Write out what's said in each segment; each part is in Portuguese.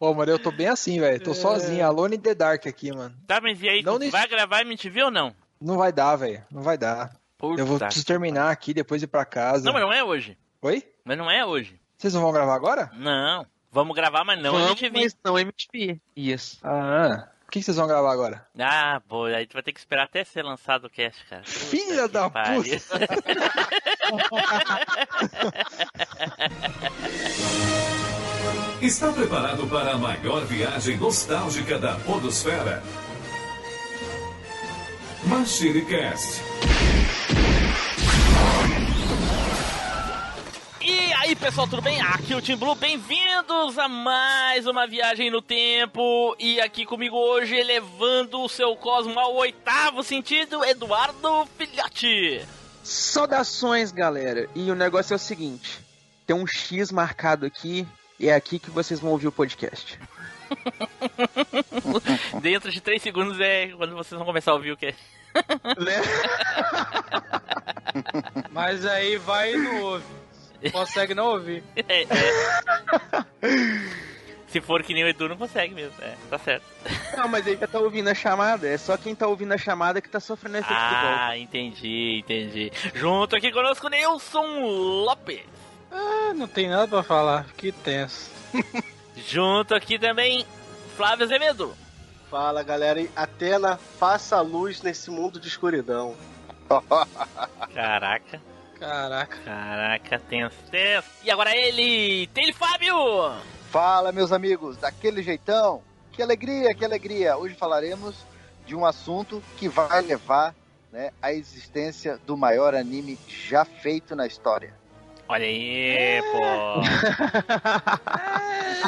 Ô, mano, eu tô bem assim, velho. Tô É. sozinho, alone in the dark aqui, mano. Tá, mas e aí, Não vai gravar MTV ou não? Não vai dar, velho. Não vai dar. Puta. Eu vou preciso terminar aqui, depois ir pra casa. Não, mas não é hoje. Oi? Mas não é hoje. Vocês não vão gravar agora? Não. Vamos gravar, mas não Vamos, MTV. mas não MTV. Isso. Ah. O que vocês vão gravar agora? Ah, pô, aí tu vai ter que esperar até ser lançado o cast, cara. Puta Filha da pariu. Está preparado para a maior viagem nostálgica da Podosfera? MachineCast. E aí, pessoal, tudo bem? Aqui é o Team Blue, bem-vindos a mais uma viagem no tempo. E aqui comigo hoje, elevando o seu cosmo ao oitavo sentido, Eduardo Filhote. Saudações, galera. E o negócio é o seguinte: tem um X marcado aqui e é aqui que vocês vão ouvir o podcast. Dentro de três segundos é quando vocês vão começar a ouvir o que? Né? Mas aí vai e não ouve. Consegue não ouvir. É, é. Se for que nem o Edu, não consegue mesmo. É, tá certo. Não, mas ele já tá ouvindo a chamada. É só quem tá ouvindo a chamada que tá sofrendo efeito do golpe. Ah, entendi, entendi. Junto aqui conosco, Nilson Lopes. Ah, não tem nada pra falar. Que tenso. Junto aqui também, Flávio Azevedo. Fala galera, e Atena, faça a luz nesse mundo de escuridão. Caraca, Caraca. caraca, tenso, tenso. E agora ele, tem ele, Fábio. Fala, meus amigos, daquele jeitão. Que alegria, que alegria. Hoje falaremos de um assunto que vai levar né, à existência do maior anime já feito na história. Olha aí, pô.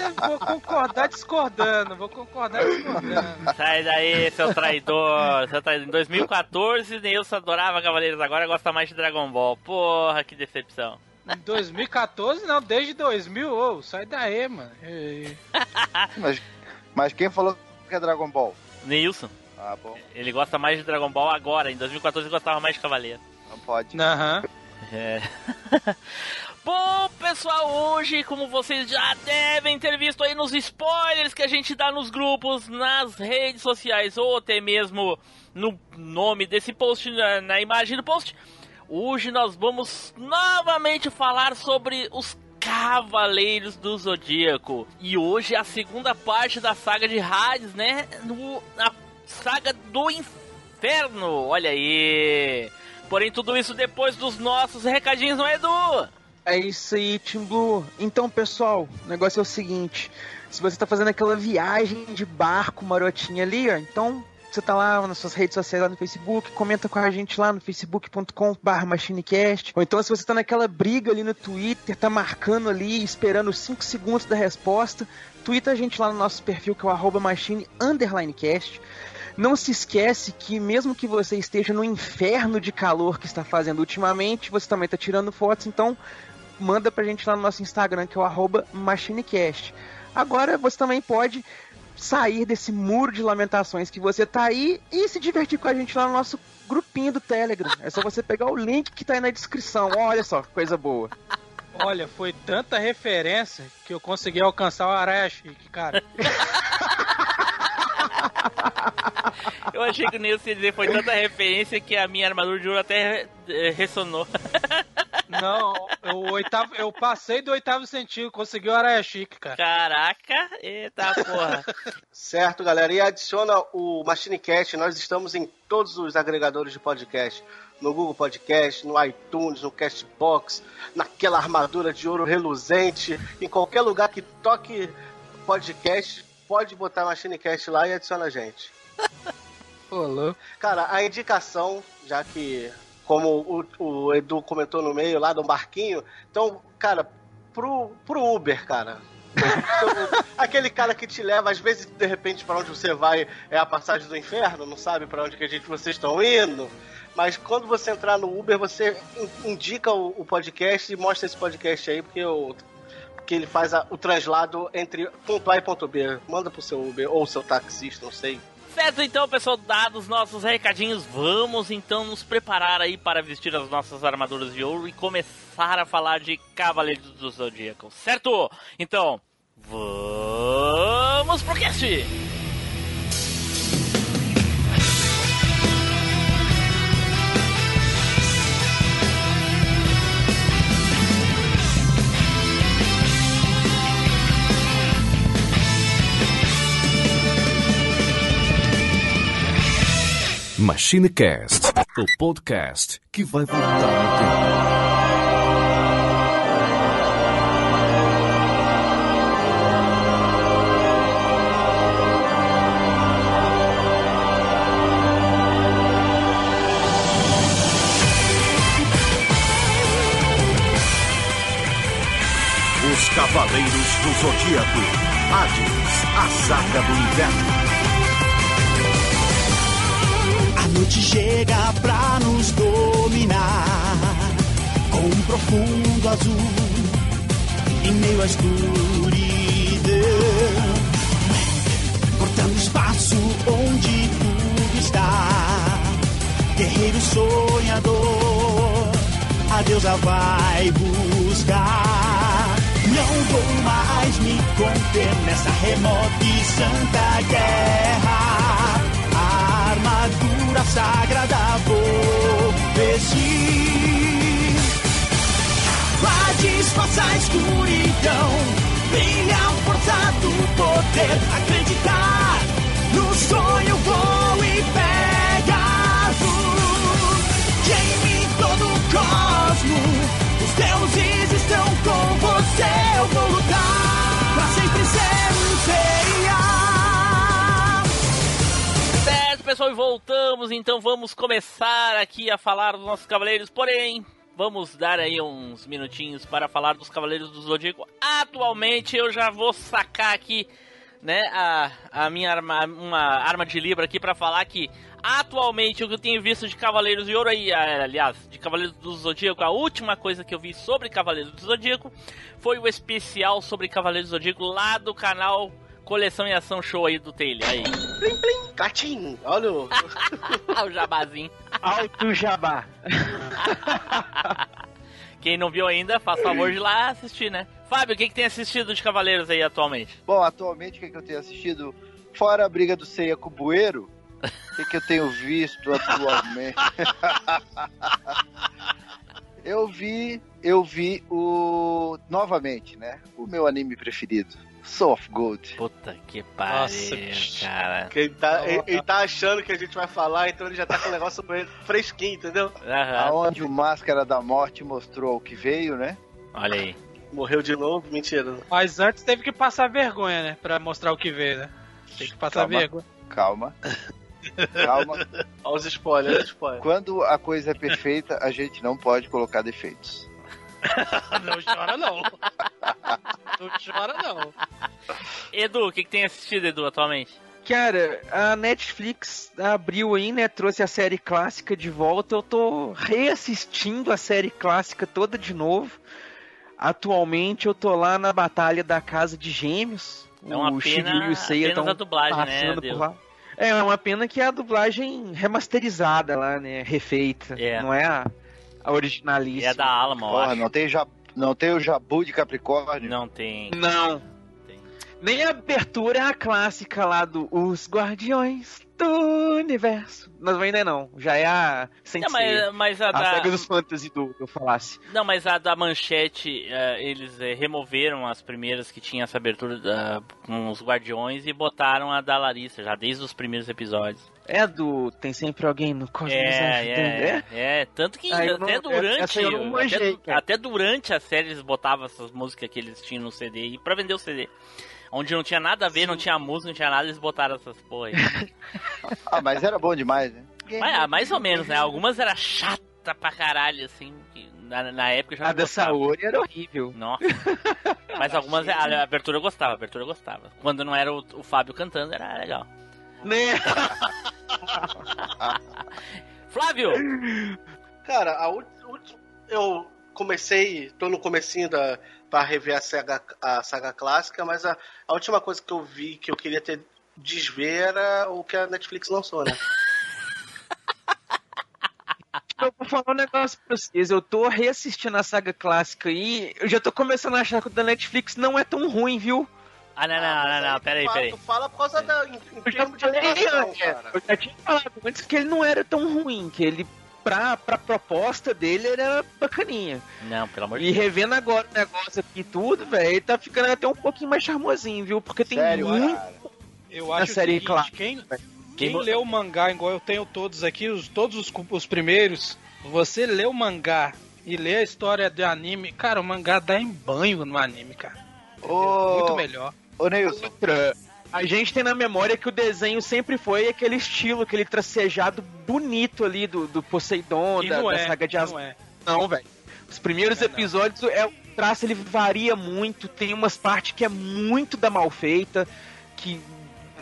É, vou concordar discordando. Vou concordar discordando. Sai daí, seu traidor. Seu traidor. Em 2014, Nilson adorava Cavaleiros, agora gosta mais de Dragon Ball. Porra, que decepção. Em 2014, não, desde 2000. Ô, sai daí, mano. Mas, mas quem falou que é Dragon Ball? Nilson, Ah, bom, ele gosta mais de Dragon Ball agora. Em 2014 ele gostava mais de Cavaleiro. não pode. Aham. É. Bom, pessoal, hoje, como vocês já devem ter visto aí nos spoilers que a gente dá nos grupos, nas redes sociais ou até mesmo no nome desse post, na, na imagem do post, hoje nós vamos novamente falar sobre os Cavaleiros do Zodíaco. E hoje é a segunda parte da saga de Hades, né? No, a saga do inferno. Olha aí. Porém, tudo isso depois dos nossos recadinhos, não é, Edu? É isso aí, Team Blue. Então, pessoal, o negócio é o seguinte: se você tá fazendo aquela viagem de barco marotinha ali, ó, então você tá lá nas suas redes sociais, lá no Facebook, comenta com a gente lá no facebook.com.br machinecast. Ou então, se você tá naquela briga ali no Twitter, tá marcando ali, esperando 5 segundos da resposta, twitta a gente lá no nosso perfil, que é o arroba machine underline cast. Não se esquece que mesmo que você esteja no inferno de calor que está fazendo ultimamente, você também está tirando fotos, então manda pra gente lá no nosso Instagram, que é o arroba MachineCast. Agora você também pode sair desse muro de lamentações que você tá aí e se divertir com a gente lá no nosso grupinho do Telegram. É só você pegar o link que tá aí na descrição. Olha só, que coisa boa. Olha, foi tanta referência que eu consegui alcançar o Araia Chique, cara. Eu achei que o Nilson ia dizer foi tanta referência que a minha armadura de ouro até eh, ressonou. Não, o oitavo, eu passei do oitavo sentido, consegui o Araia Chique, cara. Caraca, eita porra. Certo, galera, e adiciona o MachineCast, nós estamos em todos os agregadores de podcast. No Google Podcast, no iTunes, no Castbox, naquela armadura de ouro reluzente, em qualquer lugar que toque podcast, pode botar MachineCast lá e adiciona a gente. Ô, louco. Cara, a indicação, já que, como o, o Edu comentou no meio lá do barquinho, então, cara, pro, pro Uber, cara. Então, Aquele cara que te leva, às vezes, de repente, pra onde você vai é a passagem do inferno, não sabe pra onde que a gente, vocês estão indo. Mas quando você entrar no Uber, você in- indica o, o podcast e mostra esse podcast aí, porque o que ele faz a- o translado entre ponto A e ponto B. Manda pro seu Uber ou seu taxista, não sei. Certo, então, pessoal, dados nossos recadinhos, vamos então nos preparar aí para vestir as nossas armaduras de ouro e começar a falar de Cavaleiros do Zodíaco, certo? Então, vamos Cast. MachineCast, o podcast que vai voltar no tempo. Os Cavaleiros do Zodíaco. Hades, a saga do inverno. Noite chega pra nos dominar com um profundo azul em meio à escuridão, cortando espaço onde tudo está. Guerreiro sonhador, a deusa vai buscar. Não vou mais me conter nessa remota e santa guerra armadura sagrada vou vestir. Vá disfarçar a escuridão, brilha a força do poder, acreditar no sonho vou e Pegasus. Queime todo o cosmo, os deuses estão com você, eu vou lutar pra sempre ser um Seiya. Pessoal, e voltamos, então vamos começar aqui a falar dos nossos cavaleiros, porém, vamos dar aí uns minutinhos para falar dos cavaleiros do Zodíaco. Atualmente eu já vou sacar aqui, né, a, a minha arma, uma arma de libra aqui para falar que atualmente o que eu tenho visto de Cavaleiros de Ouro aí, aliás, de Cavaleiros do Zodíaco, a última coisa que eu vi sobre Cavaleiros do Zodíaco foi o especial sobre Cavaleiros do Zodíaco lá do canal Coleção e Ação Show aí do Taylor. Aí, Plim, plim, catim. Olha o... o jabazinho. Alto jabá. Quem não viu ainda, faz favor de ir lá assistir, né? Fábio, o que, que tem assistido de Cavaleiros aí atualmente? Bom, atualmente o que, que eu tenho assistido? Fora a briga do Ceia com o Bueiro, o que, que eu tenho visto atualmente? eu vi, eu vi o novamente, né? O meu anime preferido, Soul of Gold. Puta que pariu, cara. Que ele, tá, ele, ele tá achando que a gente vai falar, então ele já tá com o negócio fresquinho, entendeu? Aham, Aonde o Máscara da Morte mostrou o que veio, né? olha aí. Morreu de novo? Mentira. Mas antes teve que passar vergonha, né? Pra mostrar o que veio, né? Tem que passar Calma. vergonha. Calma. Calma. Olha os spoilers, olha os spoilers. Quando a coisa é perfeita, a gente não pode colocar defeitos. Não chora, não. Não chora, não. Edu, o que, que tem assistido, Edu, atualmente? Cara, a Netflix abriu aí, né? Trouxe a série clássica de volta. Eu tô reassistindo a série clássica toda de novo. Atualmente eu tô lá na Batalha da Casa de Gêmeos. É uma o pena e o Seiya apenas a dublagem, né, por lá. É uma pena que é a dublagem remasterizada lá, né? Refeita. É. Não é a originalíssima. É da Alma, eu Porra, acho. não tem, ja... não tem o Jabu de Capricórnio? Não tem. Não. Nem a abertura é a clássica lá do Os Guardiões do Universo. Não, ainda não. Já é a. Sem Não, mas, mas a A da. saga dos fantasy do que eu falasse. Não, mas a da manchete, eh, eles eh, removeram as primeiras que tinha essa abertura da- com os Guardiões e botaram a da Larissa, já desde os primeiros episódios. É a do Tem Sempre Alguém no Cosmos É, ajudando. é, é. Tanto que Ah, eu não- até durante. eu manjei, até, até durante a série eles botavam essas músicas que eles tinham no CD e pra vender o CD. Onde não tinha nada a ver, não tinha música, não tinha nada, eles botaram essas porra aí. Ah, mas era bom demais, né? Mas, ah, mais ou menos, né? Algumas era chata pra caralho, assim. na, na época eu já A da. Saori era horrível. Nossa. Mas algumas, a, a abertura eu gostava, a abertura eu gostava. Quando não era o, o Fábio cantando, era legal. Né? Flávio! Cara, a ult- eu comecei, tô no comecinho da para rever a saga, a saga clássica, mas a, a última coisa que eu vi que eu queria ter desver era o que a Netflix lançou, né? Eu vou falar um negócio pra vocês. Eu tô reassistindo a saga clássica e eu já tô começando a achar que o da Netflix não é tão ruim, viu? Ah, não, não, não, não, peraí, Tu peraí. fala- Tu fala por causa da. Em, em Eu já de animação, cara. eu já tinha falado antes que ele não era tão ruim, que ele, pra, pra proposta dele, ele era bacaninha. Não, pelo amor de E revendo agora o negócio aqui e tudo, velho, ele tá ficando até um pouquinho mais charmosinho, viu? Porque tem Sério, muito. cara. Eu acho o série seguinte, clássica. quem, Quem leu o mangá, igual eu tenho todos aqui, os, todos os, os primeiros, você lê o mangá e lê a história do anime, cara, o mangá dá em banho no anime, cara. Ô, Muito melhor. Ô, Neilson, Outra, a gente tem na memória que o desenho sempre foi aquele estilo, aquele tracejado bonito ali do, do Poseidon, da, não da é, saga de não Asgard. é. Não, velho. Os primeiros é, episódios, é, o traço ele varia muito, tem umas partes que é muito da mal feita, que.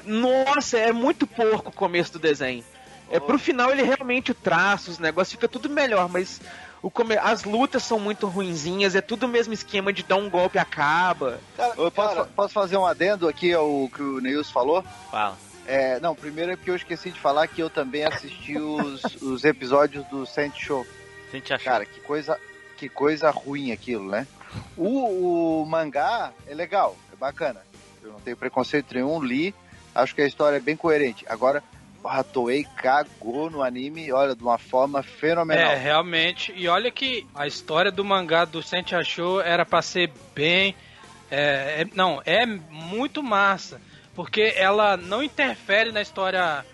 Nossa, é muito porco o começo do desenho. É pro final ele realmente o traço, os negócios fica tudo melhor, mas come... as lutas são muito ruinzinhas, é tudo o mesmo esquema de dar um golpe e acaba. Cara, eu posso, cara, posso fazer um adendo aqui ao que o Neilson falou? Fala. É, não, primeiro é porque eu esqueci de falar que eu também assisti os, os episódios do Saint Show. Você achou? Cara, que coisa, que coisa ruim aquilo, né? O, o mangá é legal, é bacana. Eu não tenho preconceito nenhum, li, acho que a história é bem coerente. Agora, a Toei cagou no anime, olha, de uma forma fenomenal. É, realmente. E olha que a história do mangá do Sente Achou era pra ser bem. é, é- não, é muito massa. Porque ela não interfere na história.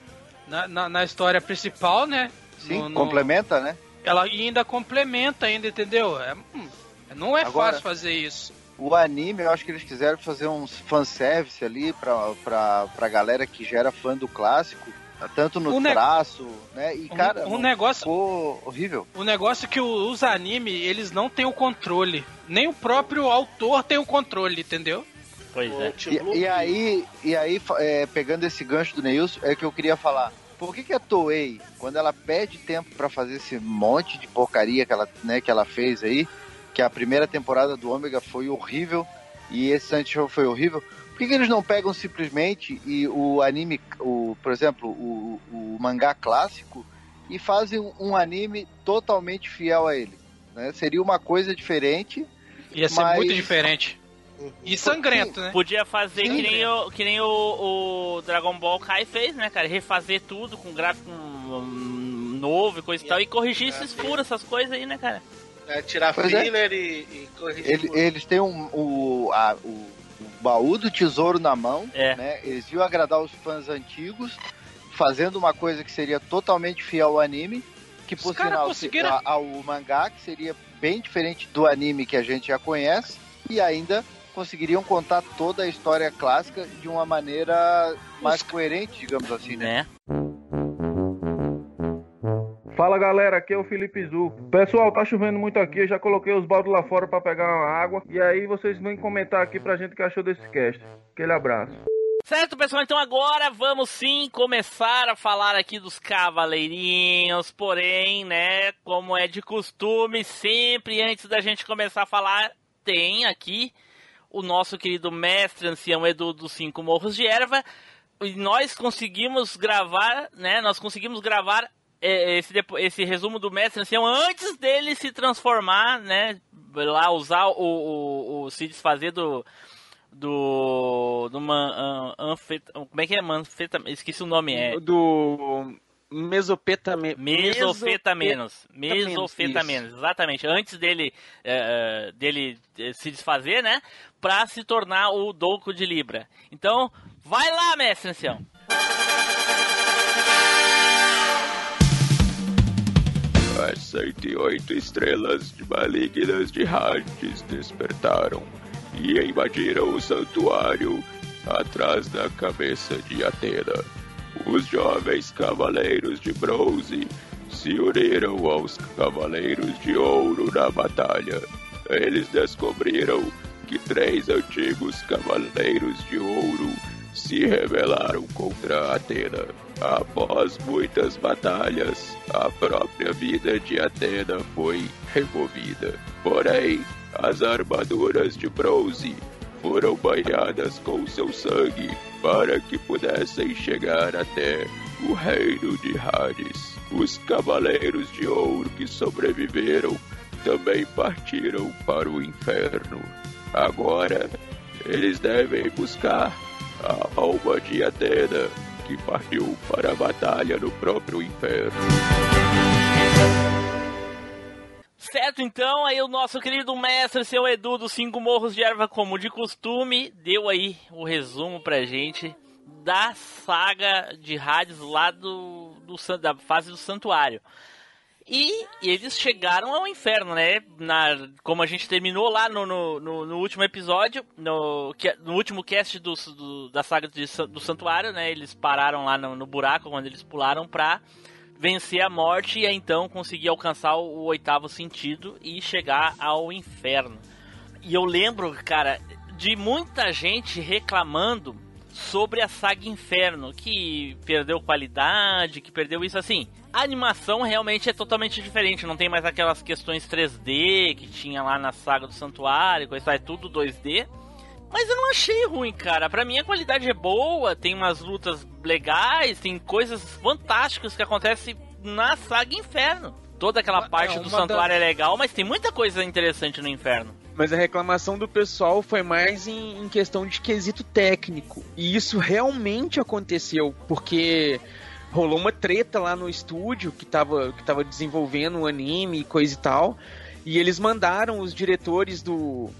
Na, na- na história principal, né? Sim, No- no- complementa, né? Ela ainda complementa, ainda, entendeu? É, hum, não é Agora- fácil fazer isso. O anime, eu acho que eles quiseram fazer uns fanservice ali pra, pra, pra galera que já era fã do clássico, tanto no ne- traço, né? E, Um- cara, um negócio- ficou horrível. O negócio é que os anime, eles não têm o controle. Nem o próprio autor tem o controle, entendeu? Pois é. E, e aí, e aí é, pegando esse gancho do Neilson, é que eu queria falar. Por que, que a Toei, quando ela perde tempo pra fazer esse monte de porcaria que ela, né, que ela fez aí, que a primeira temporada do Ômega foi horrível e esse Santi Show foi horrível, por que, que eles não pegam simplesmente e o anime, o, por exemplo, o, o mangá clássico e fazem um anime totalmente fiel a ele? Né? Seria uma coisa diferente. Ia ser Mas- muito diferente. Uhum. E sangrento, né? Podia fazer que nem, o, que nem o, o Dragon Ball Kai fez, né, cara? Refazer tudo com gráfico hum, novo e coisa e tal. E corrigir esses furos, essas coisas aí, né, cara? É, tirar Pois é. filler e, e corrigir. Ele- eles têm um, o, a- o, o baú do tesouro na mão, É. né? Eles viram agradar os fãs antigos, fazendo uma coisa que seria totalmente fiel ao anime, que Os por cara sinal conseguiram- se- a- ao mangá, que seria bem diferente do anime que a gente já conhece, e ainda conseguiriam contar toda a história clássica de uma maneira mais coerente, digamos assim, né? Né? Fala galera, aqui é o Felipe Zu. Pessoal, tá chovendo muito aqui, eu já coloquei os baldos lá fora pra pegar uma água. E aí vocês vêm comentar aqui pra gente o que achou desse cast. Aquele abraço. Certo, pessoal, então agora vamos sim começar a falar aqui dos cavaleirinhos, porém, né, como é de costume, sempre antes da gente começar a falar, tem aqui o nosso querido mestre ancião Edu dos Cinco Morros de Erva, e nós conseguimos gravar, né, nós conseguimos gravar esse, depo- esse resumo do mestre ancião antes dele se transformar, né, lá usar o, o, o se desfazer do do do man, an- anfeta, como é que é? Manfeta, esqueci o nome é. Do mesopetame... mesofetamenos mesofetamenos, exatamente. Antes dele dele se desfazer né pra se tornar o Douco de Libra. Então vai lá mestre ancião As 108 estrelas de malignas de Hades despertaram e invadiram o santuário atrás da cabeça de Atena. Os jovens cavaleiros de bronze se uniram aos cavaleiros de ouro na batalha. Eles descobriram que três antigos cavaleiros de ouro se rebelaram contra Atena. Após muitas batalhas, a própria vida de Atena foi removida. Porém, as armaduras de bronze foram banhadas com seu sangue para que pudessem chegar até o reino de Hades. Os cavaleiros de ouro que sobreviveram também partiram para o inferno. Agora, eles devem buscar a alma de Atena, que partiu para a batalha no próprio inferno. Certo, então, aí o nosso querido mestre, seu Edu, dos Cinco Morros de Erva Comum de Costume, deu aí o resumo pra gente da saga de rádios lá do, do da fase do santuário. E eles chegaram ao inferno, né? Na, como a gente terminou lá no, no, no- no último episódio, no, no último cast do, do- da saga de do santuário, né? Eles pararam lá no, no buraco quando eles pularam pra vencer a morte e então conseguir alcançar o oitavo sentido e chegar ao inferno. E eu lembro, cara, de muita gente reclamando sobre a saga Inferno, que perdeu qualidade, que perdeu isso assim. A animação realmente é totalmente diferente, não tem mais aquelas questões 3D que tinha lá na saga do Santuário, coisa é tudo 2D. Mas eu não achei ruim, cara. Pra mim a qualidade é boa, tem umas lutas legais, tem coisas fantásticas que acontecem na saga Inferno. Toda aquela parte é do santuário das- é legal, mas tem muita coisa interessante no Inferno. Mas a reclamação do pessoal foi mais em, em questão de quesito técnico. E isso realmente aconteceu, porque rolou uma treta lá no estúdio que tava, que tava desenvolvendo o anime e coisa e tal. E eles mandaram os diretores do,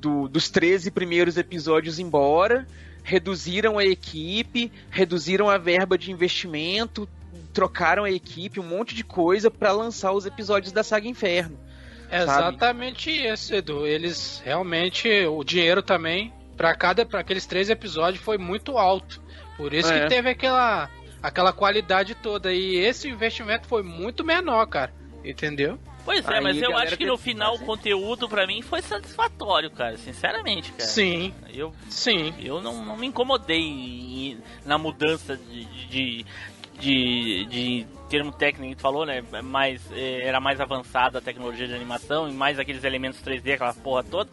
do- dos 13 primeiros episódios embora, reduziram a equipe, reduziram a verba de investimento, trocaram a equipe, um monte de coisa pra lançar os episódios da saga Inferno. É exatamente isso, Edu. Eles realmente, o dinheiro também, pra cada, para aqueles três episódios, foi muito alto. Por isso É. que teve aquela, aquela qualidade toda. E esse investimento foi muito menor, cara. Entendeu? Pois é, Aí mas eu acho que no final o fazer. conteúdo pra mim foi satisfatório, cara, sinceramente, cara. Sim, Eu, sim. eu não, não me incomodei em- na mudança de, de, de, de termo técnico que tu falou, né? Mais, eh, era mais avançada a tecnologia de animação e mais aqueles elementos 3D, aquela porra toda.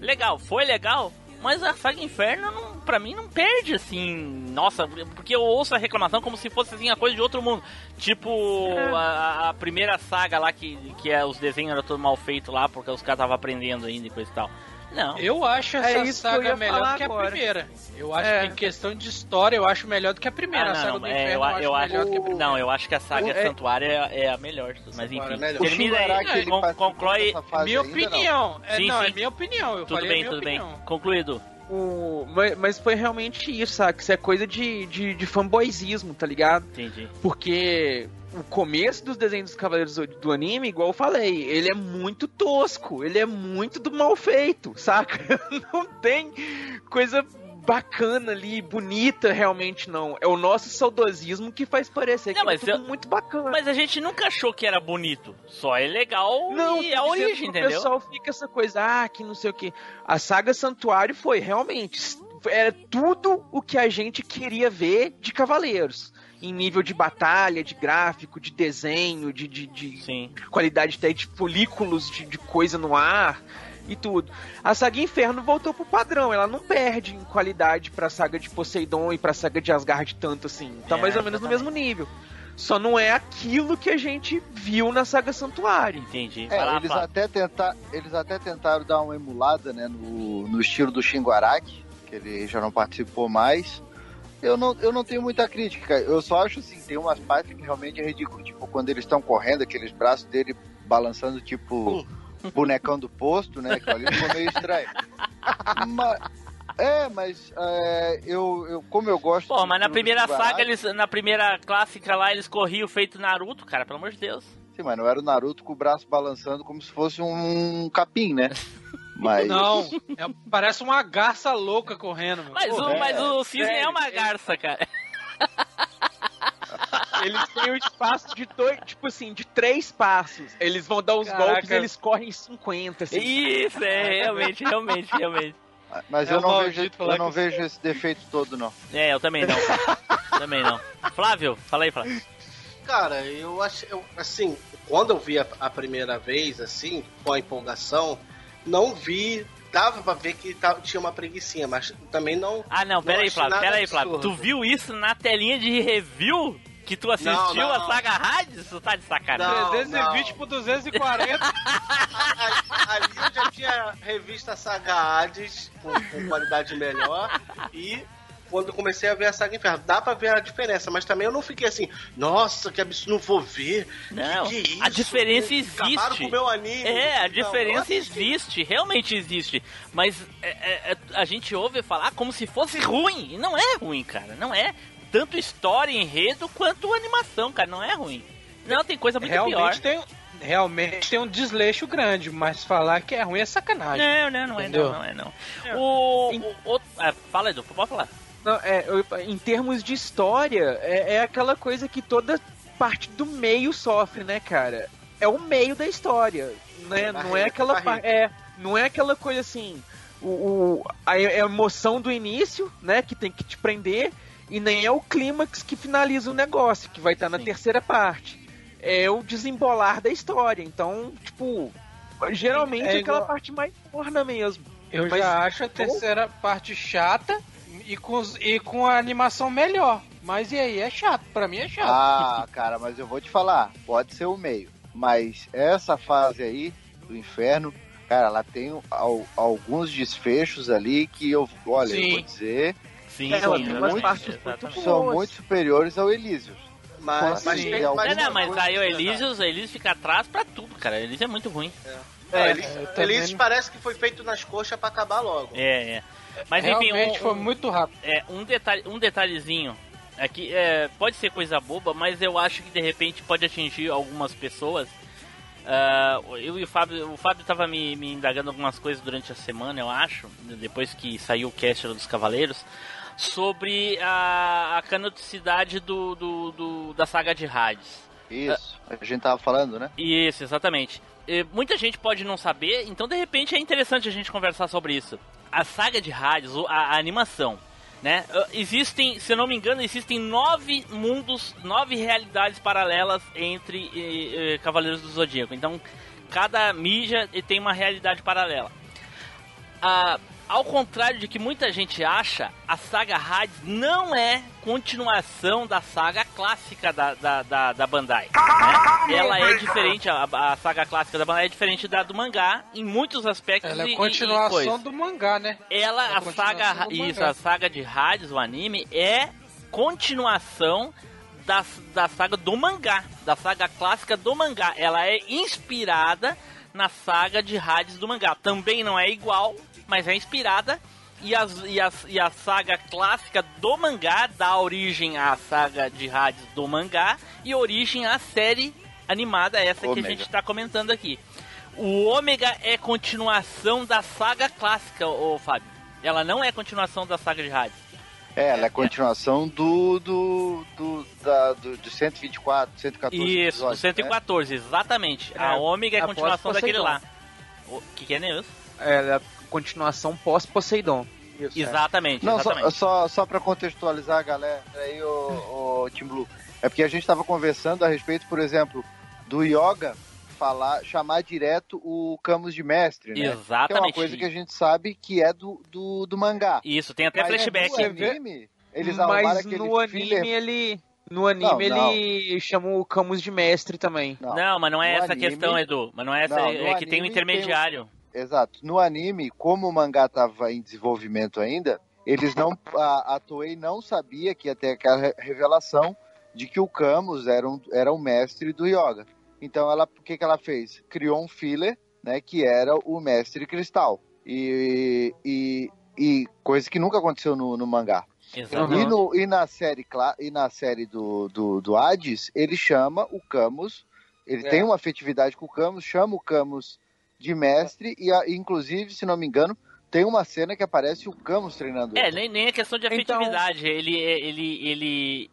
Legal, foi legal, mas a saga Inferno, não, pra mim, não perde, assim, nossa, porque eu ouço a reclamação como se fosse, assim, a coisa de outro mundo. Tipo, a, a primeira saga lá, que, que é, os desenhos eram todos mal feitos lá, porque os caras estavam aprendendo ainda e coisa e tal. Não. Eu acho É essa isso que eu saga ia melhor que a agora. primeira. Eu acho É. que em questão de história, eu acho melhor do que a primeira. Ah, a saga não, do é, Inferno eu, eu, eu acho melhor do que a primeira. não, eu acho que a saga O- é- Santuário é, é a melhor, mas enfim. é. O Termina aí, con- conclui. Minha não? opinião. É, Sim, não, sim. é minha opinião. Eu Tudo falei bem, tudo opinião. bem. Concluído. O, mas, mas foi realmente isso, sabe? Isso é coisa de, de, de fanboyzismo, tá ligado? Entendi. Porque o começo dos desenhos dos Cavaleiros do, anime, igual eu falei, ele é muito tosco, ele é muito do mal feito, saca? Não tem coisa bacana ali, bonita realmente não. É o nosso saudosismo que faz parecer Não, que é tudo eu- muito bacana. Mas a gente nunca achou que era bonito. Só é legal Não, e é a origem, entendeu? O pessoal fica essa coisa, ah, que não sei o que. A saga Santuário foi realmente. Era tudo o que a gente queria ver de Cavaleiros. Em nível de batalha, de gráfico, de desenho, de, de, de Sim. qualidade até de folículos de, de coisa no ar e tudo. A saga Inferno voltou pro padrão, ela não perde em qualidade pra saga de Poseidon e pra saga de Asgard tanto assim. Tá É, mais ou menos no exatamente. mesmo nível. Só não é aquilo que a gente viu na saga Santuário. Entendi. É, lá, eles, até tentar, eles até tentaram dar uma emulada né, no, no estilo do Shinguaraki, que ele já não participou mais. Eu não, eu não tenho muita crítica, eu só acho assim, tem umas partes que realmente é ridículo, tipo quando eles estão correndo, aqueles braços dele balançando tipo bonecão do posto, né? Aquilo ali ficou meio estranho. Mas- é, mas é, eu, eu, como eu gosto. Pô, mas na primeira saga, eles, na primeira clássica lá, eles corriam feito Naruto, cara, pelo amor de Deus. Sim, mano, era o Naruto com o braço balançando como se fosse um capim, né? Mas. Não, é- parece uma garça louca correndo. Mano. Mas, Pô, o, é, mas o cisne é sério, uma é- garça, cara. Eles têm o espaço de dois, tipo assim, de três passos. Eles vão dar os Caraca. golpes, eles correm 50, assim. Isso, é, realmente, realmente, realmente. Mas É eu não, vejo, eu não vejo esse defeito todo, não. É, eu também não. também não. Flávio, fala aí, Flávio. Cara, eu acho, eu, assim, quando eu vi a, a primeira vez, assim, com a empolgação, não vi, dava pra ver que tava- tinha uma preguiçinha, mas também não. Ah, não, pera aí, Flávio, pera aí, Flávio. Tu viu isso na telinha de review? Que tu assistiu Não, não, a saga Hades? Tu tá de sacanagem. Não, 320 não. por 240. Ali eu já tinha revista Saga Hades com, com qualidade melhor e quando eu comecei a ver a Saga Inferno, dá pra ver a diferença, mas também eu não fiquei assim, nossa, que absurdo, não vou ver. Não, que, que é isso? a diferença Acabaram existe. com o meu anime. É, a Não, diferença eu existe, realmente existe. Mas é, é, é, a gente ouve falar como se fosse ruim. E não é ruim, cara. Não é. Tanto história, enredo, quanto animação, cara. Não é ruim. Não, tem coisa muito pior. realmente tem, realmente tem um desleixo grande, mas falar que é ruim é sacanagem. Não, não, não é não, não é não. O, o, o- ah, fala, Edu, pode falar. Não, é, em termos de história, é, é aquela coisa que toda parte do meio sofre, né, cara? É o meio da história, né? Não é Barriga, aquela é, não é aquela coisa assim, o, o- a, emoção do início, né, que tem que te prender, e nem é o clímax que finaliza o negócio, que vai estar na Sim. terceira parte. É o desembolar da história. Então, tipo, geralmente É é aquela igual- parte mais morna mesmo. Eu Mas- já acho a terceira parte chata e com, os- e com a animação melhor. Mas e aí? É chato. Pra mim é chato. Ah, cara, mas eu vou te falar, pode ser o meio. Mas essa fase aí do inferno, cara, ela tem al- alguns desfechos ali que eu, olha, eu Sim. vou dizer, Sim, É, ela sim, muito são muito superiores ao Elísios. Mas, mas, Sim, tem- é mas Não, mas coisa aí o Elísios, o Elísios fica atrás pra tudo, cara. O Elísios é muito ruim. Não, É, não- parece que foi feito nas coxas pra acabar logo. É, é. Mas enfim, Realmente um, foi muito rápido. É, um, detalhe, um detalhezinho. Aqui, é, pode ser coisa boba, mas eu acho que de repente pode atingir algumas pessoas. Ah, eu e o Fábio, o Fábio tava me, me indagando algumas coisas durante a semana, eu acho, depois que saiu o cast dos Cavaleiros, sobre a, a canonicidade do, do, do- da saga de Hades. Isso, a gente tava falando, né? Isso, exatamente. E muita gente pode não saber, então de repente é interessante a gente conversar sobre isso. A saga de o- a, a animação, né? Uh, Existem, se eu não me engano, existem nove mundos, nove realidades paralelas entre eh, eh, Cavaleiros do Zodíaco. Então, cada mídia tem uma realidade paralela. Ah, ao contrário de que muita gente acha, a saga Hades não é continuação da saga clássica da, da, da, da Bandai. né? Ela é diferente, a, a saga clássica da Bandai é diferente da do mangá em muitos aspectos Ela e- é e- e continuação coisa. do mangá, né? Ela, É a saga, isso, a saga de Hades, o anime, é continuação da, da saga do mangá, da saga clássica do mangá. Ela é inspirada na saga de Hades do mangá. Também não é igual, mas é inspirada. E, as, e, as, e a saga clássica do mangá dá origem à saga de Hades do mangá e origem à série animada, essa que a gente está comentando aqui. O Ômega é continuação da saga clássica, ô Fábio. Ela não é continuação da saga de Hades. É, ela é continuação do, do, do, da, do, de 124, 114 Isso, do episódios, né? 114, exatamente. É, a Ômega é continuação daquele lá. O que, que é Neus? É a continuação pós-Poseidon. Isso, é. Exatamente, Não, só, exatamente. só, só pra contextualizar a galera aí, o, o Team Blue. É porque a gente tava conversando a respeito, por exemplo, do Yoga falar, chamar direto o Camus de mestre, né? Que é uma Exatamente. coisa que a gente sabe que é do, do, do mangá. Isso, tem até Mas flashback. no anime, eles Mas no anime filler... ele. No anime Não, ele chama o Camus de mestre também. Não, Não, mas não é no essa a anime- questão, Edu. Mas não é essa, Não, é que tem um intermediário. Exato. No anime, como o mangá estava em desenvolvimento ainda, eles não. A, a Toei não sabia que ia ter aquela re- revelação de que o Camus era, um, era o mestre do Yoga. Então ela, o que, que ela fez? Criou um filler, né, que era o mestre cristal. E, e, e coisa que nunca aconteceu no, no mangá. Exatamente. E, no, e na série, e na série do, do, do Hades, ele chama o Camus, ele É. tem uma afetividade com o Camus, chama o Camus de mestre, e a- inclusive, se não me engano, tem uma cena que aparece o Camus treinando É, nem, nem é questão de Então- afetividade. Ele, ele, ele,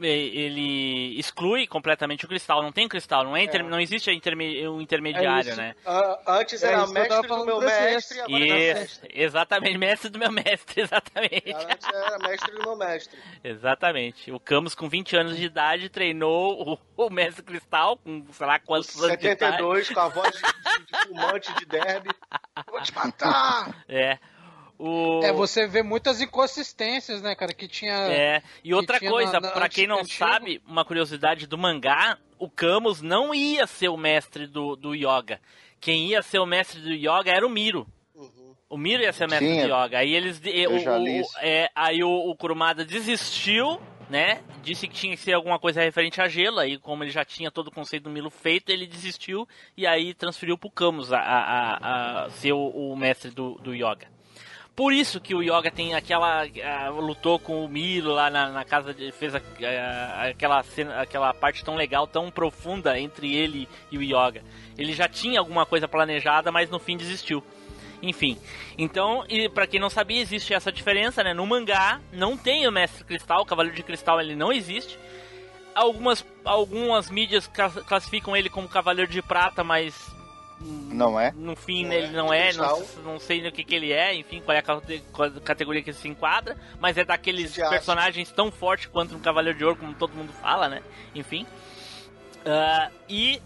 ele exclui completamente o cristal. Não tem cristal, não, é inter- não existe interme- um intermediário, É isso. né? Ah, antes É era isso eu tava mestre do meu mestre, agora é Isso, mestre. exatamente, mestre do meu mestre, exatamente. Antes era mestre do meu mestre. Exatamente. O Camus, com 20 anos de idade, treinou o, o Mestre Cristal, com sei lá quantos anos de idade. 72, com a voz de, de- de fumante de derby. Vou te matar! É. O... É, você vê muitas inconsistências, né, cara? Que tinha. É, e outra coisa, pra quem não sabe, uma curiosidade do mangá, o Camus não ia ser o mestre do, do Yoga. Quem ia ser o mestre do Yoga era o Miro. O Miro ia ser o mestre Sim, do Yoga. Aí eles. eu o, já o- li isso. é, aí o, o Kurumada desistiu, né? Disse que tinha que ser alguma coisa referente a gelo. Aí, como ele já tinha todo o conceito do Milo feito, ele desistiu e aí transferiu pro Camus a, a, a- a ser o, o mestre do, do Yoga. Por isso que o Yoga tem aquela. ah, lutou com o Milo lá na, na casa de. fez a- a- aquela, cena, aquela parte tão legal, tão profunda entre ele e o Yoga. Ele já tinha alguma coisa planejada, mas no fim desistiu. Enfim, então, e para quem não sabia, existe essa diferença, né? No mangá não tem o Mestre Cristal, o Cavaleiro de Cristal ele não existe. Algumas, algumas mídias cla- classificam ele como Cavaleiro de Prata, mas Não é? no fim Não ele é. não é, não, não sei no que, que ele é, enfim, qual é a categoria que ele se enquadra, mas é daqueles personagens tão fortes quanto um Cavaleiro de Ouro, como todo mundo fala, né? Enfim. Ah, e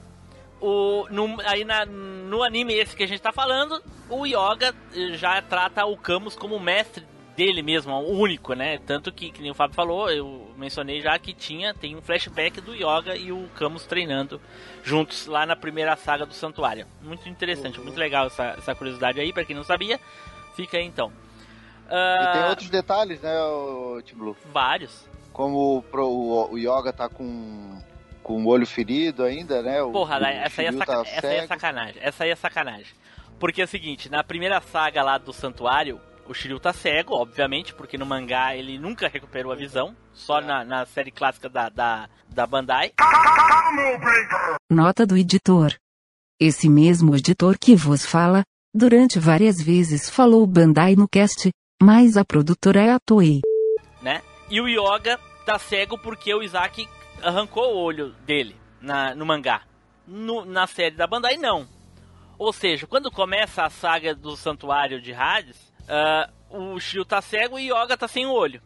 o, no, aí na- no anime esse que a gente tá falando, o Yoga já trata o Camus como mestre dele mesmo, o único, né? Tanto que, que nem o Fábio falou, eu mencionei já que tinha, tem um flashback do Yoga e o Camus treinando juntos lá na primeira saga do Santuário. Muito interessante, muito legal essa, essa curiosidade aí, pra quem não sabia, fica aí então. E tem Ah, outros detalhes, né, o Tim Blue? Vários. Como o, pro- o, o Yoga tá com, com o olho ferido ainda, né? O, Porra, o essa, aí é tá essa aí é sacanagem. Essa aí é sacanagem. Porque é o seguinte, na primeira saga lá do Santuário, o Shiryu tá cego, obviamente, porque no mangá ele nunca recuperou a visão. Só na, na série clássica da, da, da Bandai. Nota do editor. Esse mesmo editor que vos fala, durante várias vezes falou Bandai no cast, mas a produtora é a Toei. né? E o Yoga tá cego porque o Isaac arrancou o olho dele na, no mangá. No- na série da Bandai, não. Ou seja, quando começa a saga do Santuário de Hades, ah, o Shiryu tá cego e o Yoga tá sem o olho.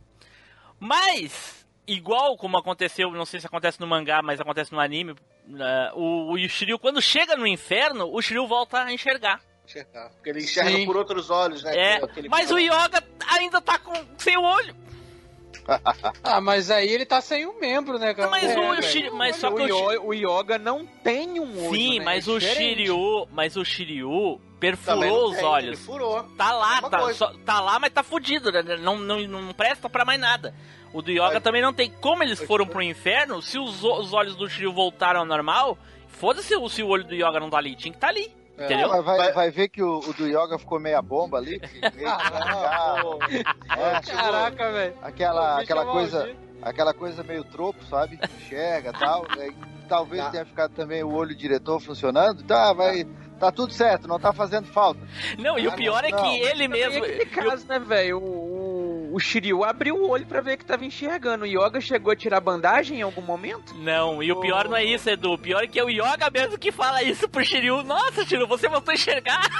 Mas, igual como aconteceu, não sei se acontece no mangá, mas acontece no anime, ah, o, o Shiryu, quando chega no inferno, o Shiryu volta a enxergar. Enxergar. Porque ele enxerga Sim. por outros olhos, né? É, Aquele- mas o Yoga ainda tá com, sem o olho. Ah, mas aí ele tá sem um membro, né, cara? Mas É, o. Shiryu, mas só que o Shiryu- o Yoga não tem um olho. Sim, né? mas É o. Shiryu, mas o Shiryu perfurou os tem, olhos. furou. Tá lá, Mesma tá, só- tá lá, mas tá fudido, né? Não, não, não presta pra mais nada. O do Yoga Vai- também não tem. Como eles foram pro inferno, se os, os olhos do Shiryu voltaram ao normal, foda-se se o olho do Yoga não tá ali. Tinha que tá ali. É. Entendeu? Vai, Vai- vai ver que o, o do Yoga ficou meia bomba ali. que meio Ah, é, Caraca, velho. aquela, O aquela é coisa, maldito. aquela coisa meio tropo, sabe? Enxerga e tal. É, talvez Tá. tenha ficado também o olho diretor funcionando. Tá, vai. Tá tudo certo, não tá fazendo falta. Não, e o Ah, pior é não. que ele Também mesmo. aquele caso, né, velho? O, o, o Shiryu abriu o olho pra ver que tava enxergando. O Yoga chegou a tirar a bandagem em algum momento? Não, e o pior não é isso, Edu. O pior é que é o Yoga mesmo que fala isso pro Shiryu. Nossa, Shiryu, você voltou a enxergar.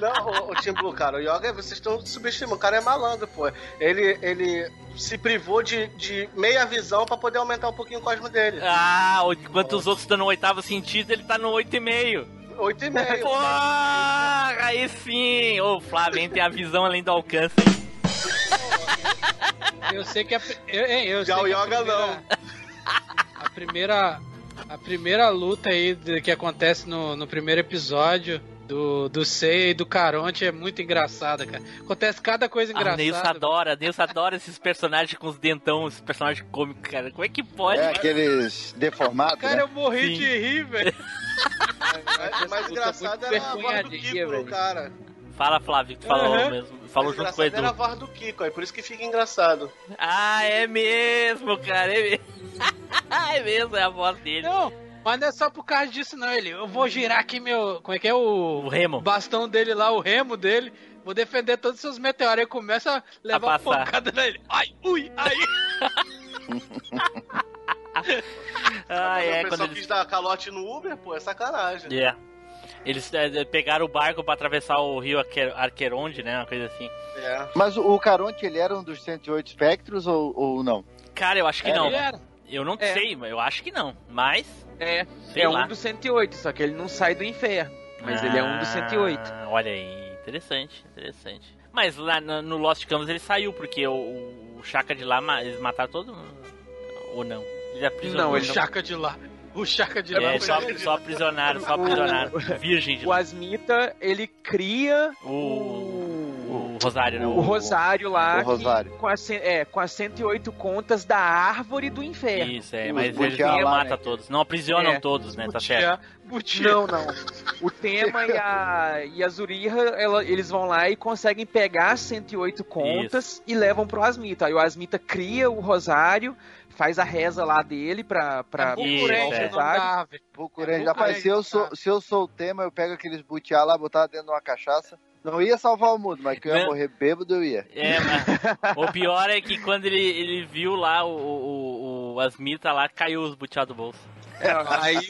Não, o, o Tim Blue, cara, o Yoga, vocês estão subestimando. O cara é malandro, pô. Ele, ele se privou de, de meia visão pra poder aumentar um pouquinho o cosmo dele. Ah, enquanto os outros estão no oitavo sentido, ele tá no oito e meio. Oito e meio. Porra, aí sim! Ô, Flávio, hein, tem a visão além do alcance. Eu sei que a, eu, eu Já sei o Yoga primeira- não. A primeira a primeira luta aí que acontece no, no primeiro episódio do, do Seiya e do Caronte é muito engraçada, cara. Acontece cada coisa A Nilson engraçada. adora, a Nilson adora esses personagens com os dentão, esses personagens cômicos, cara. Como é que pode? É aqueles deformados, Cara, né? eu morri Sim. de rir, velho. O mais engraçado era a voz do Kiko cara. Fala, Flávio, que tu falou Uhum. mesmo. O Falou junto com o engraçado era a Edu. voz do Kiko, aí por isso que fica engraçado. Ah, é mesmo, cara. É mesmo. é mesmo, é a voz dele. Não, mas não é só por causa disso, não. Ele, eu vou girar aqui meu. Como é que é o. O Remo. bastão dele lá, o remo dele. Vou defender todos os seus meteoros. Aí começa a levar A pancada nele. Ai, ui, ai. Ah, é, o quando pessoal eles quis dar calote no Uber, pô, é sacanagem. É. Eles é, pegaram o barco pra atravessar o rio Arque- Arqueronde, né? Uma coisa assim. É. Mas o, Caronte, ele era um dos 108 espectros ou, ou não? Cara, eu acho que É, não. Ele era. Eu não É. sei, mas eu acho que não. Mas, É, sei é lá. um dos 108, só que ele não sai do inferno. Mas ele é um dos 108. Ah, Olha aí. interessante, interessante. Mas lá no, Lost Canvas ele saiu, porque o, o Chaka de lá, eles mataram todo mundo. Ou não? Ele aprisionou. Não, ele chaca de lá. O chaca de lá É, só, só aprisionaram, só aprisionaram. Virgem de O Asmita, ele cria o, o Rosário, né? o Rosário lá. O Rosário. que- com, as, cen- é, com as 108 contas da árvore do inferno. Isso, é, mas eles não lá, matam né? todos. Não aprisionam É. todos, né? Tá certo. Não, não. O Tema e a, e a Zuriha, ela- eles vão lá e conseguem pegar as 108 contas e levam pro Asmita. Aí o Asmita cria o Rosário, faz a reza lá dele pra, pra Isso, pegar o é. Rosário. Procurei. Rapaz, se eu, sou, se eu sou o tema, eu pego aqueles butiá lá, botar dentro de uma cachaça. Não ia salvar o mundo, mas que eu ia morrer bêbado, eu ia. É, mas o pior é que quando ele, ele viu lá o, o, o Asmita lá, caiu os butiá do bolso. É, aí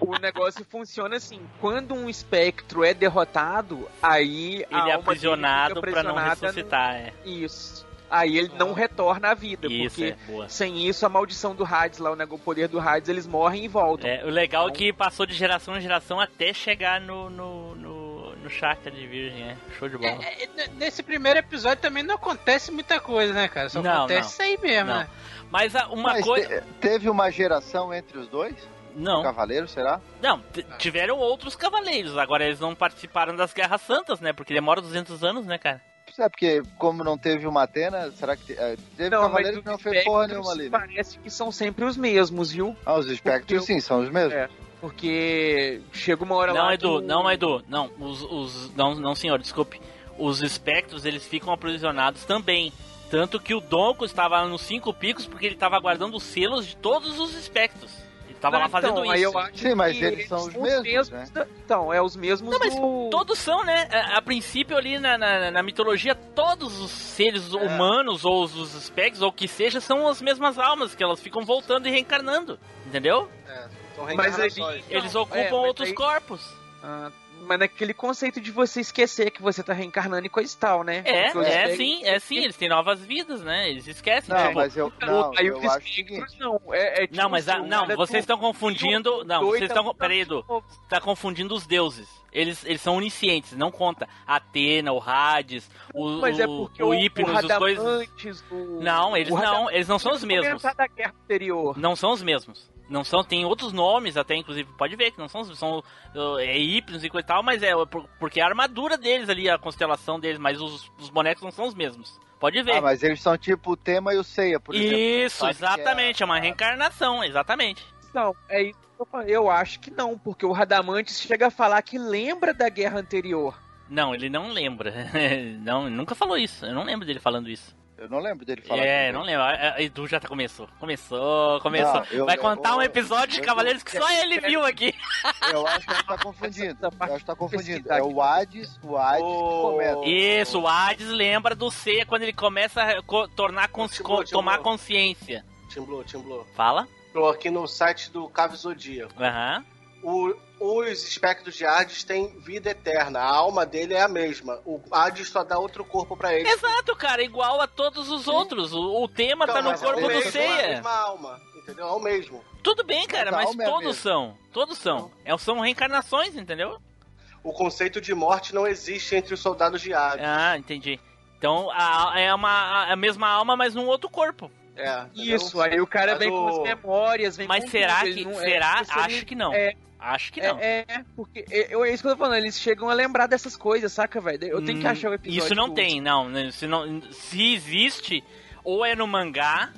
o, o negócio funciona assim: quando um espectro é derrotado, aí Ele é aprisionado pra não ressuscitar, é. Isso. Aí ele não retorna à vida, Isso, porque é, boa. sem isso a maldição do Hades lá, o nego- o poder do Hades, eles morrem e voltam. É, o legal é que passou de geração em geração até chegar no, no, no, no chakra de virgem, é. Show de bola. É, n- Nesse primeiro episódio também não acontece muita coisa, né, cara? Só Não, acontece não. isso aí mesmo, Não. né? Mas uma Mas coisa. te- teve uma geração entre os dois? Não. Cavaleiro, será? Não, t- tiveram outros cavaleiros, agora eles não participaram das Guerras Santas, né? Porque demora 200 anos, né, cara? É porque, como não teve uma Atena, será que te- eh, teve Não, cavaleiro que não fez porra nenhuma ali? né? Parece que são sempre os mesmos, viu? Ah, os espectros sim, são os mesmos. É, porque chega uma hora Não, lá. Edu, que não, Edu, não, os, os não, não, senhor, desculpe. Os espectros, eles ficam aprisionados também. Tanto que o Donko estava nos cinco picos porque ele estava guardando os selos de todos os espectros. Ele estava lá fazendo então, aí isso. eu acho Sim, mas eles são os mesmos, né? da- Então, é os mesmos Não, mas do... todos são, né? A, a princípio ali na, na, na mitologia, todos os seres humanos ou os, os espectros ou o que seja são as mesmas almas que elas ficam voltando e reencarnando, entendeu? São Mas reencarnações. Eles ocupam é, outros aí- corpos. Ah, mas naquele conceito de você esquecer que você tá reencarnando e coisa e tal, né? É, é sim, é sim, eles têm novas vidas, né? Eles esquecem. Não, tipo, mas eu, não, aí eu os acho não. É, é tipo Não, mas a- não, vocês estão confundindo. Não, vocês tá estão. Peraí, Edu. Tá confundindo os deuses. Eles, eles são oniscientes, não conta. Atena, o Hades, o, Mas é o, porque o o, Hypnos, o os dois. O- Não, eles o não, eles não são os mesmos. comentar da guerra anterior. Não são os mesmos. Não são, tem outros nomes até, inclusive, pode ver que não são, são uh, é hipnos e coisa e tal, mas é por- porque a armadura deles ali, a constelação deles, mas os, os bonecos não são os mesmos. Pode ver. Ah, mas eles são tipo o tema e o ceia, por exemplo. Isso, que exatamente, é... uma reencarnação, exatamente. Não, é isso que eu falei. Eu acho que não, porque o Radamantes chega a falar que lembra da guerra anterior. Não, ele não lembra. não, ele nunca falou isso. Eu não lembro dele falando isso. Eu não lembro dele falar. É, não lembro. A- a Edu já tá- começou. Começou, começou. Não, eu- Vai contar um eu- episódio de eu- Cavaleiros que só ele viu aqui. Eu acho que ele tá confundindo. Eu acho que tá confundindo. É o Hades, o Hades que começa. Isso, o Hades lembra do C quando ele começa a co- tornar cons- Timbu, co- Timbu. tomar consciência. Tim Blue, Tim Blue. Fala? Tô aqui no site do Cave Zodíaco. Aham. O- os espectros de Hades têm vida eterna. A alma dele é a mesma. O Hades só dá outro corpo pra ele. Exato, cara, igual a todos os outros. O, o tema tá no mas é corpo o do mesmo, É a mesma alma. Entendeu? É o mesmo. Tudo bem, cara, Mas é todos mesma. são. Todos são. É, são reencarnações, entendeu? O conceito de morte não existe entre os soldados de Hades. Ah, entendi. Então a- é uma, a mesma alma, mas num outro corpo. É, Isso, aí o cara Mas vem o- com as memórias, vem Mas com será tudo, que. não- é, será? ele- Acho que não. É, Acho que é, não. é, porque é, é isso que eu tô falando, eles chegam a lembrar dessas coisas, saca, velho? Eu tenho que Hum, achar o episódio. Isso não tem, não. né, Se, não. se existe, ou é no mangá,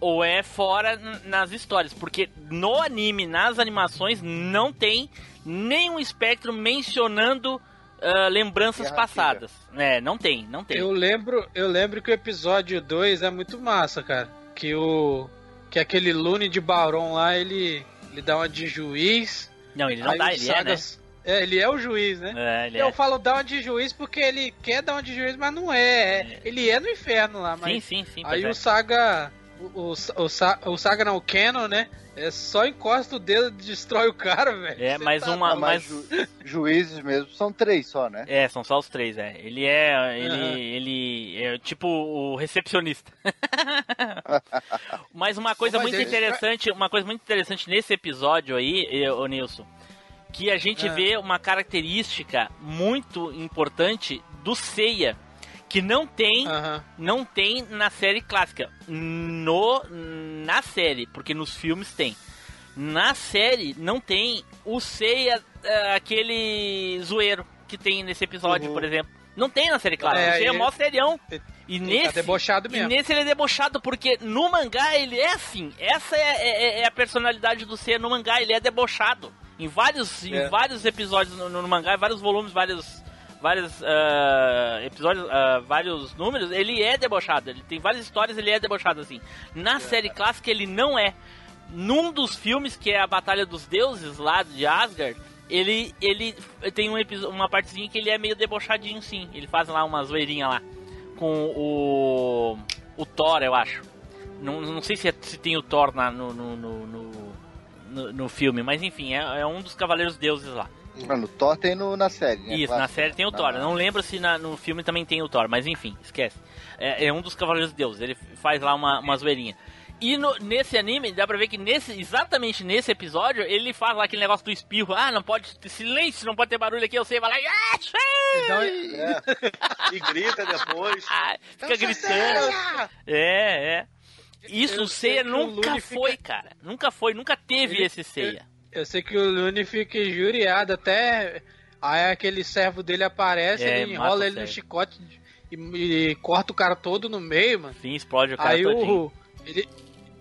ou é fora nas histórias. Porque no anime, nas animações, não tem nenhum espectro mencionando ah, lembranças Guerra passadas. É, não tem, não tem. Eu lembro, eu lembro que o episódio 2 é muito massa, cara. Que o. Que aquele Lune de Baron lá, ele. Ele dá uma de juiz. Não, ele não aí dá, ele é, né? Sagas- é, ele é o juiz, né? É, ele eu é. falo uma de juiz porque ele quer dar uma de juiz, mas não é. É- Ele é no inferno lá, mas. Sim, sim, sim. Aí o é. Saga. O, o, o, Sa- o Saga não, o Canon, né? É só encosta o dedo e destrói o cara, velho. É, Você mas tá uma. Mas... Ju- juízes mesmo são três só, né? É, são só os três, é. Ele é. Ele. Aham. Ele é tipo o recepcionista. Mas uma coisa Mas muito ele- interessante, uma coisa muito interessante nesse episódio aí, ô Nilson, que a gente É. vê uma característica muito importante do Seiya, que não tem, não tem na série clássica. No na série, porque nos filmes tem. Na série não tem o Seiya, é, aquele zoeiro que tem nesse episódio, por exemplo. Não tem na série clássica. É, o Seiya é ele- mó serião. E ele nesse, tá debochado mesmo. E nesse ele é debochado, porque no mangá ele é assim. Essa é, é- é a personalidade do Seiya no mangá, ele é debochado. Em vários, em É. vários episódios no, no mangá, em vários volumes, vários, vários ah, episódios, ah, vários números, ele é debochado. Ele tem várias histórias, ele é debochado assim. Na série clássica ele não é. Num dos filmes, que é a Batalha dos Deuses lá de Asgard, ele, ele tem um uma partezinha que ele é meio debochadinho sim. Ele faz lá uma zoeirinha lá. Com o. O Thor, eu acho. Não, não sei se, é- se tem o Thor na- no, no, no, no, no- no filme, mas enfim, é, é um dos Cavaleiros Deuses lá. Mano, o Thor tem no, na série, né? Isso, na série tem o Thor. Não lembro se na- no filme também tem o Thor, mas enfim, esquece. É, é um dos Cavaleiros de Deus, ele faz lá uma, uma zoeirinha. E no- nesse anime, dá pra ver que nesse, exatamente nesse episódio, ele faz lá aquele negócio do espirro. Ah, não pode ter silêncio, não pode ter barulho aqui. Eu sei, vai lá e... "Ah, sim!" E grita depois. Fica gritando. É, é. Isso, o Seiya nunca foi, cara. Nunca foi, nunca teve Ele- esse Seiya. Eu sei que o Lune fica injuriado até. Aí aquele servo dele aparece, É, ele enrola ele no chicote e, e corta o cara todo no meio, mano. Sim, explode o cara Aí todinho. o. Ele,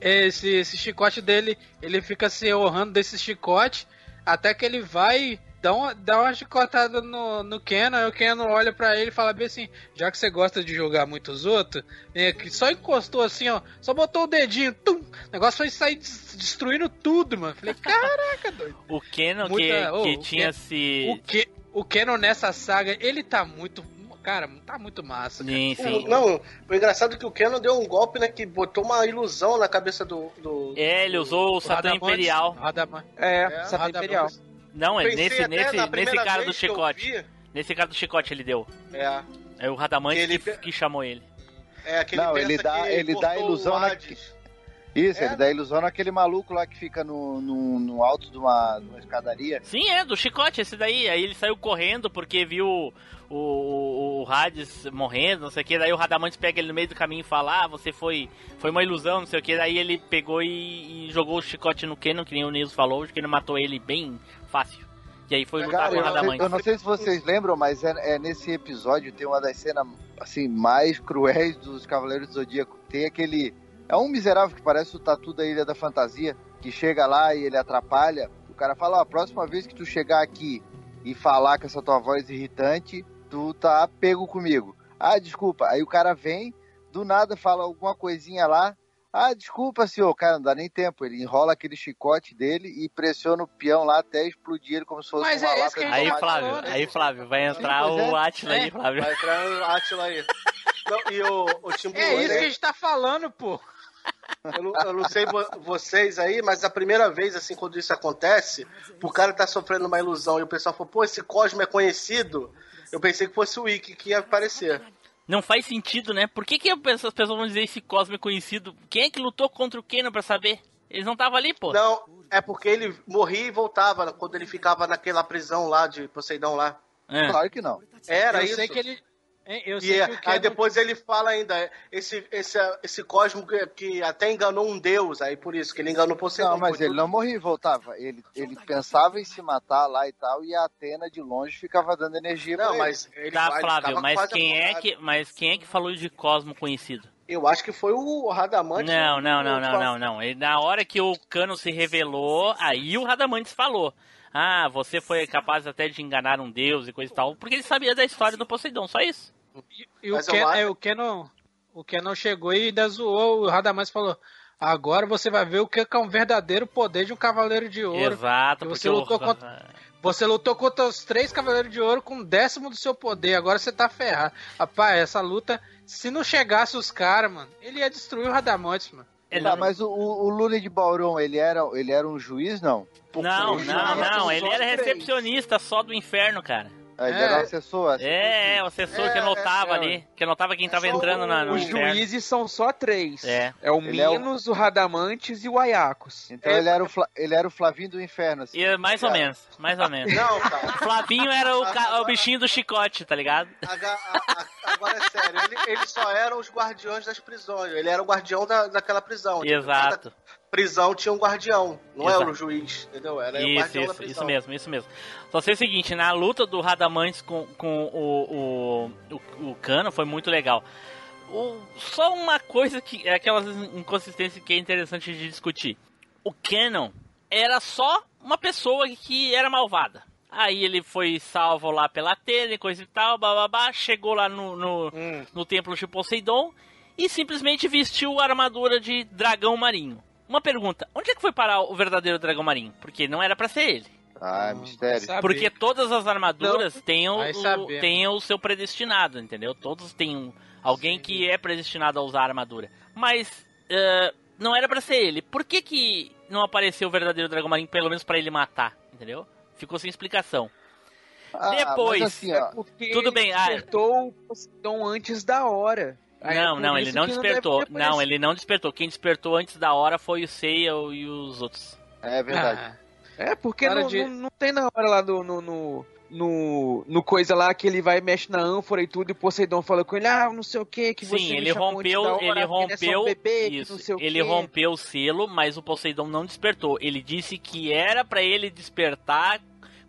esse, esse chicote dele, ele fica se honrando desse chicote até que ele vai dar uma, dar uma chicotada no, no Kenan. Aí o Kenan olha pra ele e fala bem assim: Já que você gosta de jogar muitos outros, vem aqui. Só encostou assim, ó. Só botou o dedinho, tum, o negócio foi sair des- destruindo tudo, mano. Falei, caraca, doido. O Kenan Muita- que, ô, que o tinha Ken- se... O, que, o Kenan nessa saga, ele tá muito. Cara, tá muito massa. cara. Sim, sim. Não, o engraçado é que o Kenan deu um golpe, né, que botou uma ilusão na cabeça do... do É, ele usou o Satã Imperial. Radaman- É, É, Satã Imperial. Não, é nesse, nesse, nesse cara do chicote. vi. Nesse cara do chicote ele deu. É, É o Radamante Ele que, que chamou ele. é aquele Não, ele dá- que ele dá ilusão na-. Isso, É. ele dá ilusão naquele maluco lá que fica no, no, no alto de uma, de uma escadaria. Sim, é, do chicote, esse daí. Aí ele saiu correndo porque viu o, o, o Hades morrendo, não sei o que. Daí o Radamantes pega ele no meio do caminho e fala: Ah, você foi, foi uma ilusão, não sei o que. Daí ele pegou e, e jogou o chicote no Kenan, que nem o Nils falou, que ele matou ele bem fácil. E aí foi lutar Cara, com sei, Radamantes. eu não sei se vocês lembram, mas é, é nesse episódio tem uma das cenas assim mais cruéis dos Cavaleiros do Zodíaco. Tem aquele é um miserável que parece o Tatu da Ilha da Fantasia que chega lá e ele atrapalha. O cara fala: ó, a próxima vez que tu chegar aqui e falar com essa tua voz irritante, tu tá pego comigo. Ah, desculpa. Aí o cara vem, do nada fala alguma coisinha lá. Ah, desculpa, senhor. Cara, não dá nem tempo. Ele enrola aquele chicote dele e pressiona o peão lá até explodir ele como se fosse Mas uma é lata isso que Aí, tomate. Flávio, falou, né? aí, Flávio, vai entrar é. o Atila aí, É. Flávio. Vai entrar o Atila aí. Não, e o, o Timbu, É isso né, que a gente tá falando, pô. eu, não, eu não sei vo- vocês aí, mas a primeira vez, assim, quando isso acontece, o cara tá sofrendo uma ilusão e o pessoal falou, pô, esse Cosmo é conhecido. Eu pensei que fosse o Wiki que ia aparecer. Não faz sentido, né? Por que, que as pessoas vão dizer esse Cosmo é conhecido? Quem é que lutou contra o Kenan pra saber? Eles não estavam ali, pô. Não, é porque ele morria e voltava quando ele ficava naquela prisão lá de Poseidon lá. É. Claro que não. Era eu isso. sei que ele. Eu E sei é- que o aí depois ele fala ainda, esse, esse, esse Cosmo que, que até enganou um deus, aí por isso, que ele enganou Poseidon. Não, mas ele não morria e voltava. Ele, ele pensava em se matar lá e tal, e a Atena de longe ficava dando energia pra Não, ele. mas ele Tá, ele Flávio, mas quem é que, mas quem é que falou de Cosmo conhecido? Eu acho que foi o Radamante. Não, não, não, não, não, não. Ele, na hora que o Cano se revelou, aí o Radamantes falou. Ah, você foi capaz até de enganar um deus e coisa e tal, porque ele sabia da história do Poseidon, só isso. E o Ken, é, o Kenan, o chegou e ainda zoou, o Radamais falou, agora você vai ver o que é um verdadeiro poder de um Cavaleiro de Ouro. Exato, porque você lutou o... contra- Você lutou contra os três Cavaleiros de Ouro com um décimo do seu poder, agora você tá ferrado. Rapaz, essa luta, se não chegasse os caras, mano, ele ia destruir o Radamantes, mano. Ele Tá, não- mas o, o Lune de Bauron, ele era, ele era um juiz, não? Não, Porque não, não, só ele era recepcionista só do inferno, cara. Ah, ele era o assessor. assessor. É, é, o assessor que É, anotava é, é. ali, que anotava quem tava entrando na, no Os inferno. juízes são só três. É. É o Ele é o- Minos, o Radamantes e o Ayacos. Então ele, era o Fla- ele era o Flavinho do inferno. Assim, E mais ou cara. menos, mais ou menos. Não, cara. Flavinho era o, ca- o bichinho do chicote, tá ligado? Agora é sério, ele, ele só era os guardiões das prisões. Ele era o guardião da, daquela prisão. Tipo, Exato. cada prisão tinha um guardião, não Exato. era o juiz, entendeu? Era o Isso, guardião da isso, prisão. isso mesmo, isso mesmo. Só sei o seguinte, na luta do Radamantes com, com o, o, o, o Cano foi muito legal. O- só uma coisa que é aquelas inconsistências que é interessante de discutir. O Canon era só uma pessoa que era malvada. Aí ele foi salvo lá pela Atena e coisa e tal, bababá, chegou lá no, no, Hum. no templo de Poseidon e simplesmente vestiu a armadura de dragão marinho. Uma pergunta, onde é que foi parar o verdadeiro dragão marinho? Porque não era pra ser ele. Ah, mistério. Saber. Porque todas as armaduras têm, o, têm o seu predestinado, entendeu? Todos têm um- alguém que é predestinado a usar a armadura. Mas eh, não era pra ser ele. Por que, que não apareceu o verdadeiro dragão marinho, pelo menos pra ele matar, entendeu? Ficou sem explicação. Ah, Depois, mas assim, É ó, porque Tudo ele bem, ah, despertou o Poseidon antes da hora. Aí é não, por não, ele não despertou. Não, aparecido. ele não despertou. Quem despertou antes da hora foi o Seiya e os outros. é verdade. Ah, É, porque Para não, de- não, não tem na hora lá do, no, no, no, no coisa lá que ele vai mexe na ânfora e tudo, e o Poseidon fala com ele, ah, não sei o que, que você Sim, ele rompeu, hora, ele é só um rompeu bebê, que isso. não Ele quê." rompeu o selo, mas o Poseidon não despertou. Ele disse que era pra ele despertar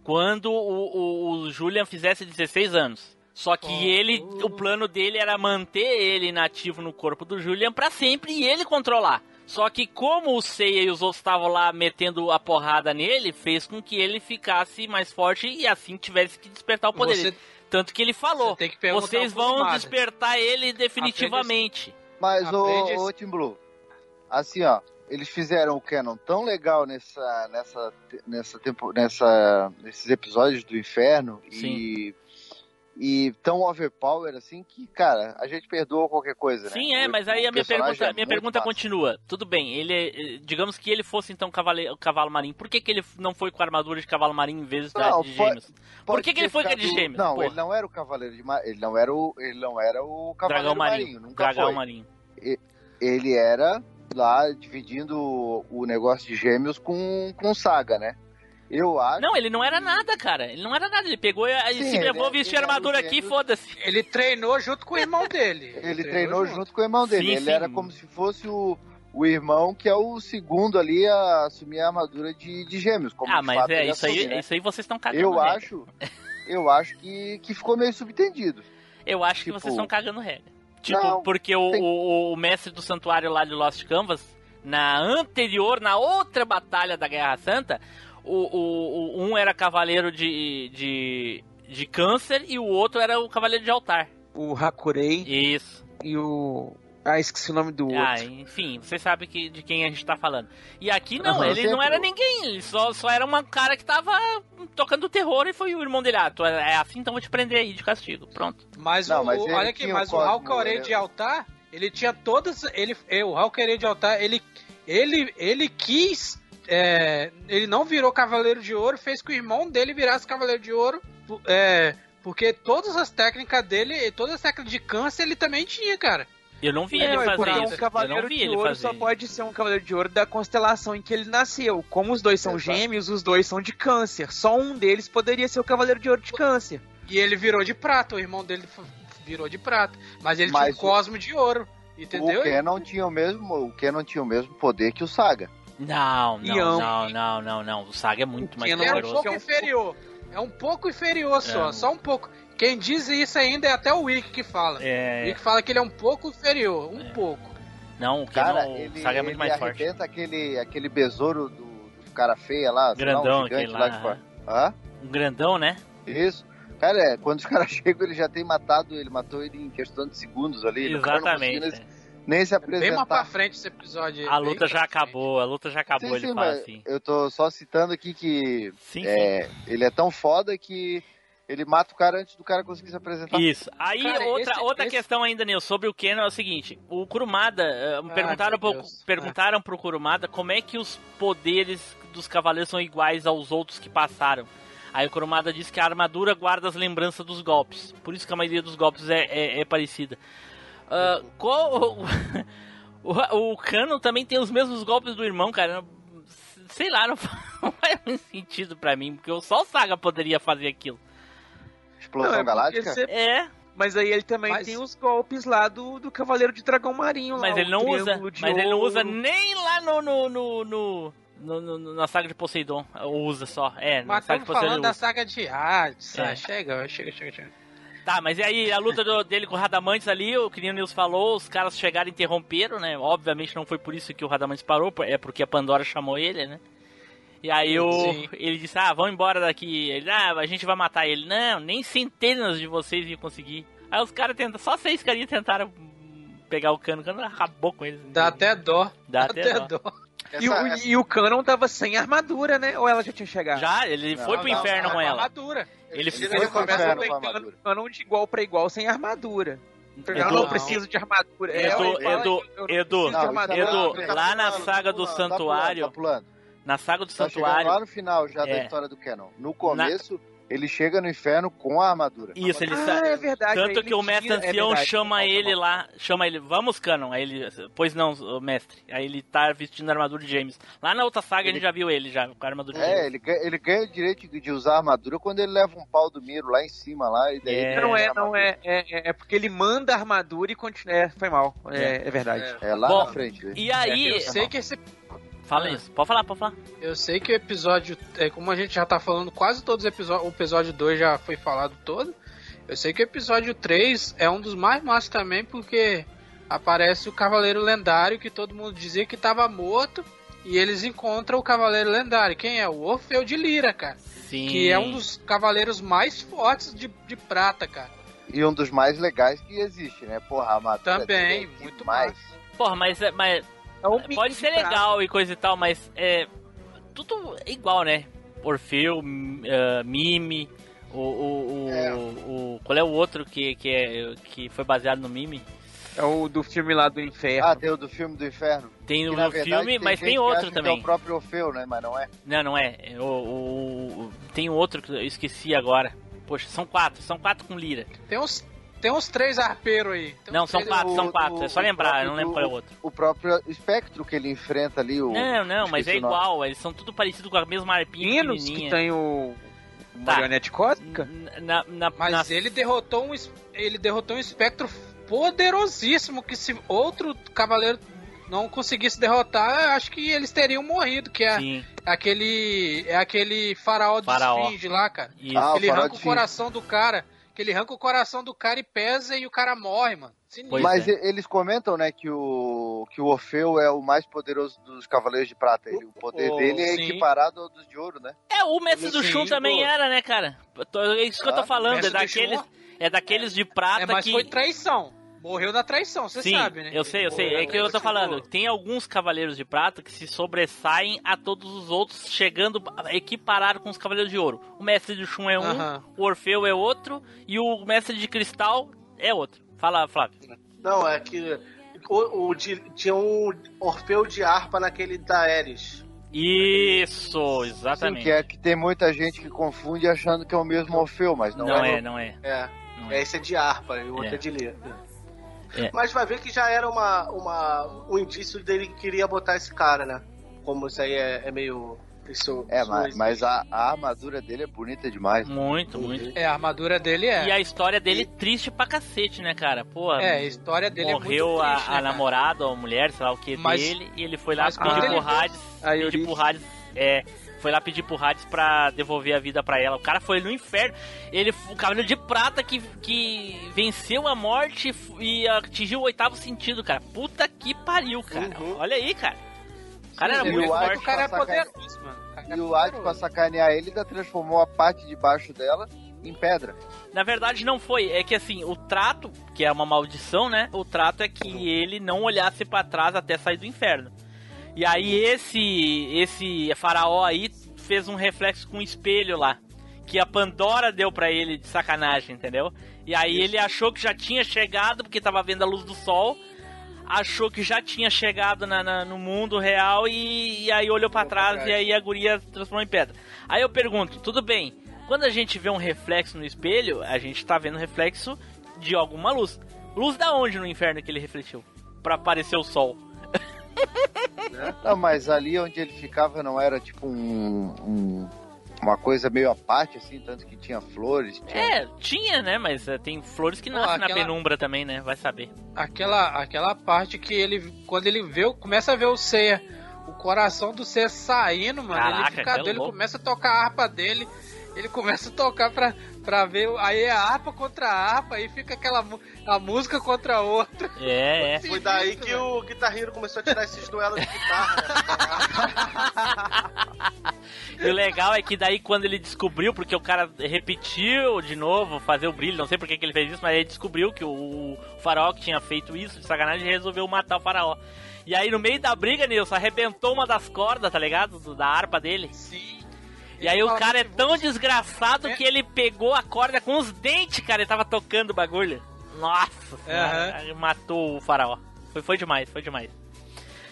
quando o, o, o Julian fizesse 16 anos. Só que Oh. ele, o plano dele era manter ele inativo no corpo do Julian pra sempre e ele controlar. Só que como o Seiya e os outros estavam lá metendo a porrada nele, fez com que ele ficasse mais forte e assim tivesse que despertar o poder. Você- Tanto que ele falou, Você tem que vocês vão despertar ele definitivamente. Mas, Aprende ô Tim Blue, assim, ó, eles fizeram o canon tão legal nessa, nessa, nessa tempo, nessa, nesses episódios do inferno e, e tão overpower assim que, cara, a gente perdoa qualquer coisa, né? Sim, é, O- mas aí a minha pergunta, é minha pergunta continua. Tudo bem, ele digamos que ele fosse então cavale, o cavalo marinho. Por que, que ele não foi com a armadura de cavalo marinho em vez Não, de pode- gêmeos? Por Pode que, que ter ele foi com a de gêmeos? Não, porra? ele não era o cavaleiro de ele não era o ele não era o cavaleiro Dragão marinho, marinho. nunca Dragão foi. marinho. Ele era lá dividindo o, o negócio de gêmeos com com Saga, né? Eu acho Não, ele não era nada, cara. Ele não era nada. Ele pegou e e Sim, se ele levou é- vestir ele a armadura era o aqui, foda-se. Ele treinou junto com o irmão dele. Ele treinou junto com o irmão dele. Sim, ele sim. era como se fosse o, o irmão que é o segundo ali a assumir a armadura de, de gêmeos. Como Ah, mas fato é ele isso aí, né? isso aí vocês estão cagando. Eu regra. acho, eu acho que, que ficou meio subtendido. Eu acho Tipo, que vocês estão cagando regra. Tipo, não, porque o, tem- o, o mestre do santuário lá de Lost Canvas, na anterior, na outra batalha da Guerra Santa, o, o, o- um era cavaleiro de, de, de câncer e o outro era o cavaleiro de altar. O Hakurei Isso. e o... Ah, esqueci o nome do outro. Ah, enfim, você sabe que, de quem a gente tá falando. E aqui não, Aham, ele não sempre- era ninguém, ele só, só era um cara que tava tocando terror e foi o irmão dele. Ah, tu é é assim, então vou te prender aí de castigo. Pronto. Mas, Não, o, mas olha aqui, mas o ele- de altar, ele tinha todas. Ele, é, o Halcarei de altar, ele, ele, ele quis. É, ele não virou Cavaleiro de Ouro, fez que o irmão dele virasse Cavaleiro de Ouro. é, porque todas as técnicas dele, todas as técnicas de câncer, ele também tinha, cara. Eu não vi É, ele fazer porque isso. um Eu não cavaleiro vi de ele ouro fazer só pode ser um cavaleiro de ouro da constelação em que ele nasceu. Como os dois são Exato. gêmeos, os dois são de câncer. Só um deles poderia ser o cavaleiro de ouro de câncer. E ele virou de prata, o irmão dele virou de prata. Mas ele Mas tinha o Cosmo de Ouro. Entendeu? O Canon tinha o mesmo, o Canon tinha o mesmo poder que o Saga. Não, não, amo. não, não, não, não. O Saga é muito mais Ele é um poderoso. pouco é um inferior. É um pouco inferior só, É. só um pouco. Quem diz isso ainda é até o Wiki que fala. O É, Wiki fala que ele é um pouco inferior, um É. pouco. não, o Cara, Keanu, ele, o Saga é muito ele mais forte. aquele, aquele besouro do, do cara feia lá, sei lá, um Grandão, gigante aquele lá. lá? Um grandão, né? Isso. Cara, é, quando os caras chegam, ele já tem matado, ele matou ele em questão de segundos ali. o não Exatamente. nem, nem se É Bem mais pra apresentar. frente esse episódio. A luta já acabou, a luta já acabou, Sim, ele sim, fala mas assim. eu tô só citando aqui que Sim, é, ele é tão foda que ele mata o cara antes do cara conseguir se apresentar. Isso. Aí Cara, outra, esse- outra esse- questão ainda, Nil, sobre o Kenan é o seguinte: o Kurumada, eh, perguntaram, pro, perguntaram pro Kurumada como é que os poderes dos cavaleiros são iguais aos outros que passaram. Aí o Kurumada diz que a armadura guarda as lembranças dos golpes. Por isso que a maioria dos golpes é, é, é parecida. Ah, qual. O, o Cano também tem os mesmos golpes do irmão, cara. Sei lá, não faz muito sentido pra mim, porque só o Saga poderia fazer aquilo. Explosão Não, é Galáctica? você- É, Mas aí ele também Mas- tem os golpes lá do, do Cavaleiro de Dragão Marinho. mas lá, ele não usa. Mas ele não usa nem lá no. no, no, no- no- no- na saga de Poseidon. Usa só. É, na Mas saga estamos de Poseidon. falando da saga de Hades. É. Ah, chega, chega, chega, chega. Tá, mas e aí a luta do- dele com o Radamantes ali, o que nem o Nils falou, os caras chegaram e interromperam, né? Obviamente não foi por isso que o Radamantes parou, é porque a Pandora chamou ele, né? E aí o, Sim. ele disse, ah, vamos embora daqui. Ele, ah, a gente vai matar ele. Não, nem centenas de vocês iam conseguir. Aí os caras tentam, só seis carinhas tentaram pegar o cano, o cano acabou com eles. Dá até dó. Dá até dó. dó. E, o, e o Canon tava sem armadura, né? Ou ela já tinha chegado? Já, ele Não, foi pro não, inferno não, com ela. Armadura. Ele Ele foi pro começa inferno com a pegando armadura. o Canon de igual pra igual sem armadura. Eu não preciso de armadura. É, Edu, ele fala Edu, Edu, armadura. Edu, tá lá na pulando, saga tá do santuário- Tá tá. Na saga do Tá santuário. lá no final já da É. história do Canon. No começo, ele chega no inferno com a armadura. Isso, ele Ah, é verdade. Tanto ele que o mestre tira- é ancião verdade. chama ele lá, chama ele, vamos, Canon. Aí ele, pois não, o mestre. Aí ele tá vestindo a armadura de James. Lá na outra saga a gente já viu ele já, com a armadura de É, James. ele ganha, ele ganha o direito de- usar a armadura quando ele leva um pau do Miro lá em cima lá e daí É. ele Não é, não é, é, é- é porque ele manda a armadura e continua. É, foi mal. É, é verdade. armadura. É lá Bom, na frente. né? E aí, Eu sei que esse fala isso, pode falar, pode falar. Eu sei que o episódio, é, como a gente já tá falando, quase todos os episódios, o episódio 2 já foi falado todo. Eu sei que o episódio 3 é um dos mais massa também, porque aparece o Cavaleiro Lendário, que todo mundo dizia que tava morto, e eles encontram o Cavaleiro Lendário. Quem é? O Orfeu de Lira, cara. Sim. Que é um dos cavaleiros mais fortes de, de prata, cara. E um dos mais legais que existe, né? Porra, a Também, é muito demais. Porra, mas, é- mas É um mix pode de ser prato. legal e coisa e tal, mas é tudo igual, né? Orfeu, M- eh, Mime, o, o, o, É. o- qual é o outro que, que, é, que foi baseado no Mime? É o do filme lá do inferno. Ah, tem o do filme do inferno. Tem o verdade, filme, mas gente tem que outro acha que É também. o próprio Orfeu, né? Mas não é. Não, não é. O, o- o- tem outro que eu esqueci agora. Poxa, são quatro. São quatro com lira. Tem uns, tem uns três arpeiros aí. Tem Não, são três- quatro, o- são quatro. o- é só lembrar, eu não lembro qual é o outro. O próprio espectro que ele enfrenta ali, o. Não, não, mas é igual. Eles são tudo parecidos com a mesma arpinha Pinos, que tem o. Tá. Marionete cósmica? Na, na, Mas na- ele derrotou um ele derrotou um espectro poderosíssimo que se outro cavaleiro não conseguisse derrotar, acho que eles teriam morrido, que é Sim, aquele é aquele faraó de Faraó. esfinge lá, cara. isso. Ah, ele arranca o coração do cara, que ele arranca o coração do cara e pesa e o cara morre, mano. Sinistro. Mas é. eles comentam, né, que o, que o Orfeu é o mais poderoso dos Cavaleiros de Prata. Ele- o poder Oh, dele é sim. equiparado ao dos de ouro, né? É, o mestre do Shun também pô. era, né, cara? É isso que eu tô Ah, falando. É daqueles, é daqueles de prata é, mas que. foi traição. Morreu na traição, você Sim, sabe, né? eu sei, eu sei. É que eu tô falando. Tem alguns cavaleiros de prata que se sobressaem a todos os outros, chegando equiparado com os cavaleiros de ouro. O mestre do Shun é um, Aham. o Orfeu é outro e o mestre de cristal é outro. Fala, Flávio. Não, é que o, o de- tinha um Orfeu de harpa naquele da Ares. Isso, Sim, exatamente. que é que tem muita gente que confunde achando que é o mesmo Orfeu, mas não, não é. é, não é. É. Não é. Esse é de harpa e o outro É. é, de lira. É. Mas vai ver que já era uma, uma, um indício dele que queria botar esse cara, né? Como isso aí é, é meio. Isso, É, isso mas, mas a, a armadura dele é bonita demais. Muito, muito. É, a armadura dele é. E a história dele triste pra cacete, né, cara? Porra. É, a história dele morreu é muito triste, a, né, a namorada ou a mulher, sei lá o que Mas- dele, e ele foi lá pedir pro Hades, pedir pro Hades, é, foi lá pedir pro Hades pra devolver a vida pra ela. O cara foi no inferno, ele, o cavaleiro de prata que, que venceu a morte e atingiu o oitavo sentido, cara. Puta que pariu, cara. Uhum. Olha aí, cara. O cara era E muito forte. O cara é poderoso, mano. É E o Hades, pra sacanear ele, ainda transformou a parte de baixo dela em pedra. Na verdade, não foi. É que assim, o trato, que é uma maldição, né? O trato é que ele não olhasse pra trás até sair do inferno. E aí esse esse faraó aí fez um reflexo com um espelho lá, que a Pandora deu pra ele de sacanagem, entendeu? E aí ele achou que já tinha chegado porque tava vendo a luz do sol, achou que já tinha chegado na- na- no mundo real e, e aí olhou pra pra trás trás. e aí a guria se transformou em pedra. Aí eu pergunto, tudo bem? Quando a gente vê um reflexo no espelho, a gente tá vendo reflexo de alguma luz. Luz da onde no inferno que ele refletiu? Pra aparecer o sol. Não, mas ali onde ele ficava não era tipo um, um- uma coisa meio à parte, assim, tanto que tinha flores. Tinha... É, tinha, né? Mas é, tem flores que nascem na aquela- penumbra também, né? Vai saber. Aquela, aquela parte que ele, quando ele vê, começa a ver o Ceia, o coração do Ceia saindo, mano. Caraca, ele fica é doido, ele começa a tocar a harpa dele, ele começa a tocar pra, pra ver, aí é a harpa contra a harpa, aí fica aquela a música contra a outra. É, é. Foi daí que o guitarreiro começou a tirar esses duelos de guitarra. né? E o legal é que daí quando ele descobriu, porque o cara repetiu de novo fazer o brilho, não sei por que, que ele fez isso, mas ele descobriu que o faraó que tinha feito isso de sacanagem resolveu matar o faraó. E aí no meio da briga, Nilson, arrebentou uma das cordas, tá ligado? Do- Da harpa dele. Sim. E aí o cara é tão desgraçado que ele pegou a corda com os dentes, cara, ele tava tocando o bagulho. Nossa, senhora, aí matou o faraó. Foi, foi demais, foi demais.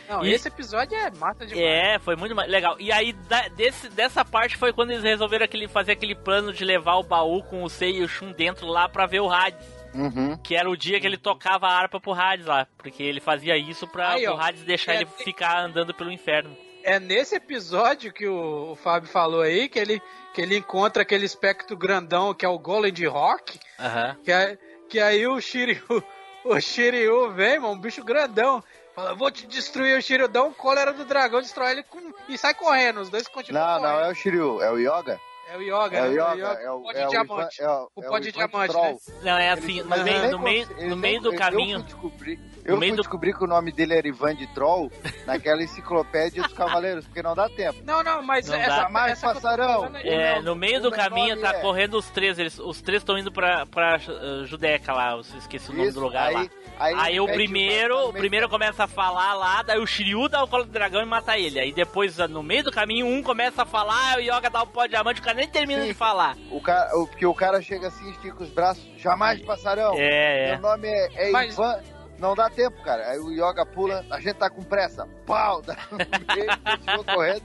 Não, E- esse episódio é mata demais. É, foi muito mais legal. E aí, da- desse, dessa parte foi quando eles resolveram aquele, fazer aquele plano de levar o baú com o Sei e o Shun dentro lá pra ver o Hades. Uhum. Que era o dia que ele tocava a harpa pro Hades lá. Porque ele fazia isso pra Aí, ó, o Hades deixar é- ele ficar andando pelo inferno. É nesse episódio que o, o Fábio falou aí, que ele, que ele encontra aquele espectro grandão que é o Golem de Rock, Aham. que, é- que aí o Shiryu, o Shiryu vem, mano, um bicho grandão, fala, vou te destruir o Shiryu, dá um cólera do dragão, destrói ele com- e sai correndo, os dois continuam Não, correndo. não é o Shiryu, é o Yoga. É o Yoga, É o né? Yoga, é o, pó de é o diamante. Ivan- é o, o é pó de diamante, né? Não, é assim, no mas meio, no meio, no meio do eu- caminho. Eu fui descobrir, eu meio do- descobrir que o nome dele era Ivan de Troll naquela enciclopédia dos Cavaleiros, porque não dá tempo. Não, não, mas Não essa, dá. Mais essa passarão. É, no meio do caminho tá é- correndo os três. Eles, os três estão indo pra, pra uh, Judeca lá. Eu esqueci o nome Isso, do lugar aí- lá. aí Aí, o primeiro, o- o primeiro começa a falar lá, daí o Shiryu dá o colo do dragão e mata ele. Aí depois, no meio do caminho, um começa a falar, o Yoga dá o pó de diamante, o cara nem termina Sim. de falar. O cara, o, porque o cara chega assim, estica os braços, jamais passarão. É, é. Meu nome é, é Mas- Ivan. Não dá tempo, cara. Aí o Yoga pula, a gente tá com pressa. Pau! Dá no meio, continua correndo.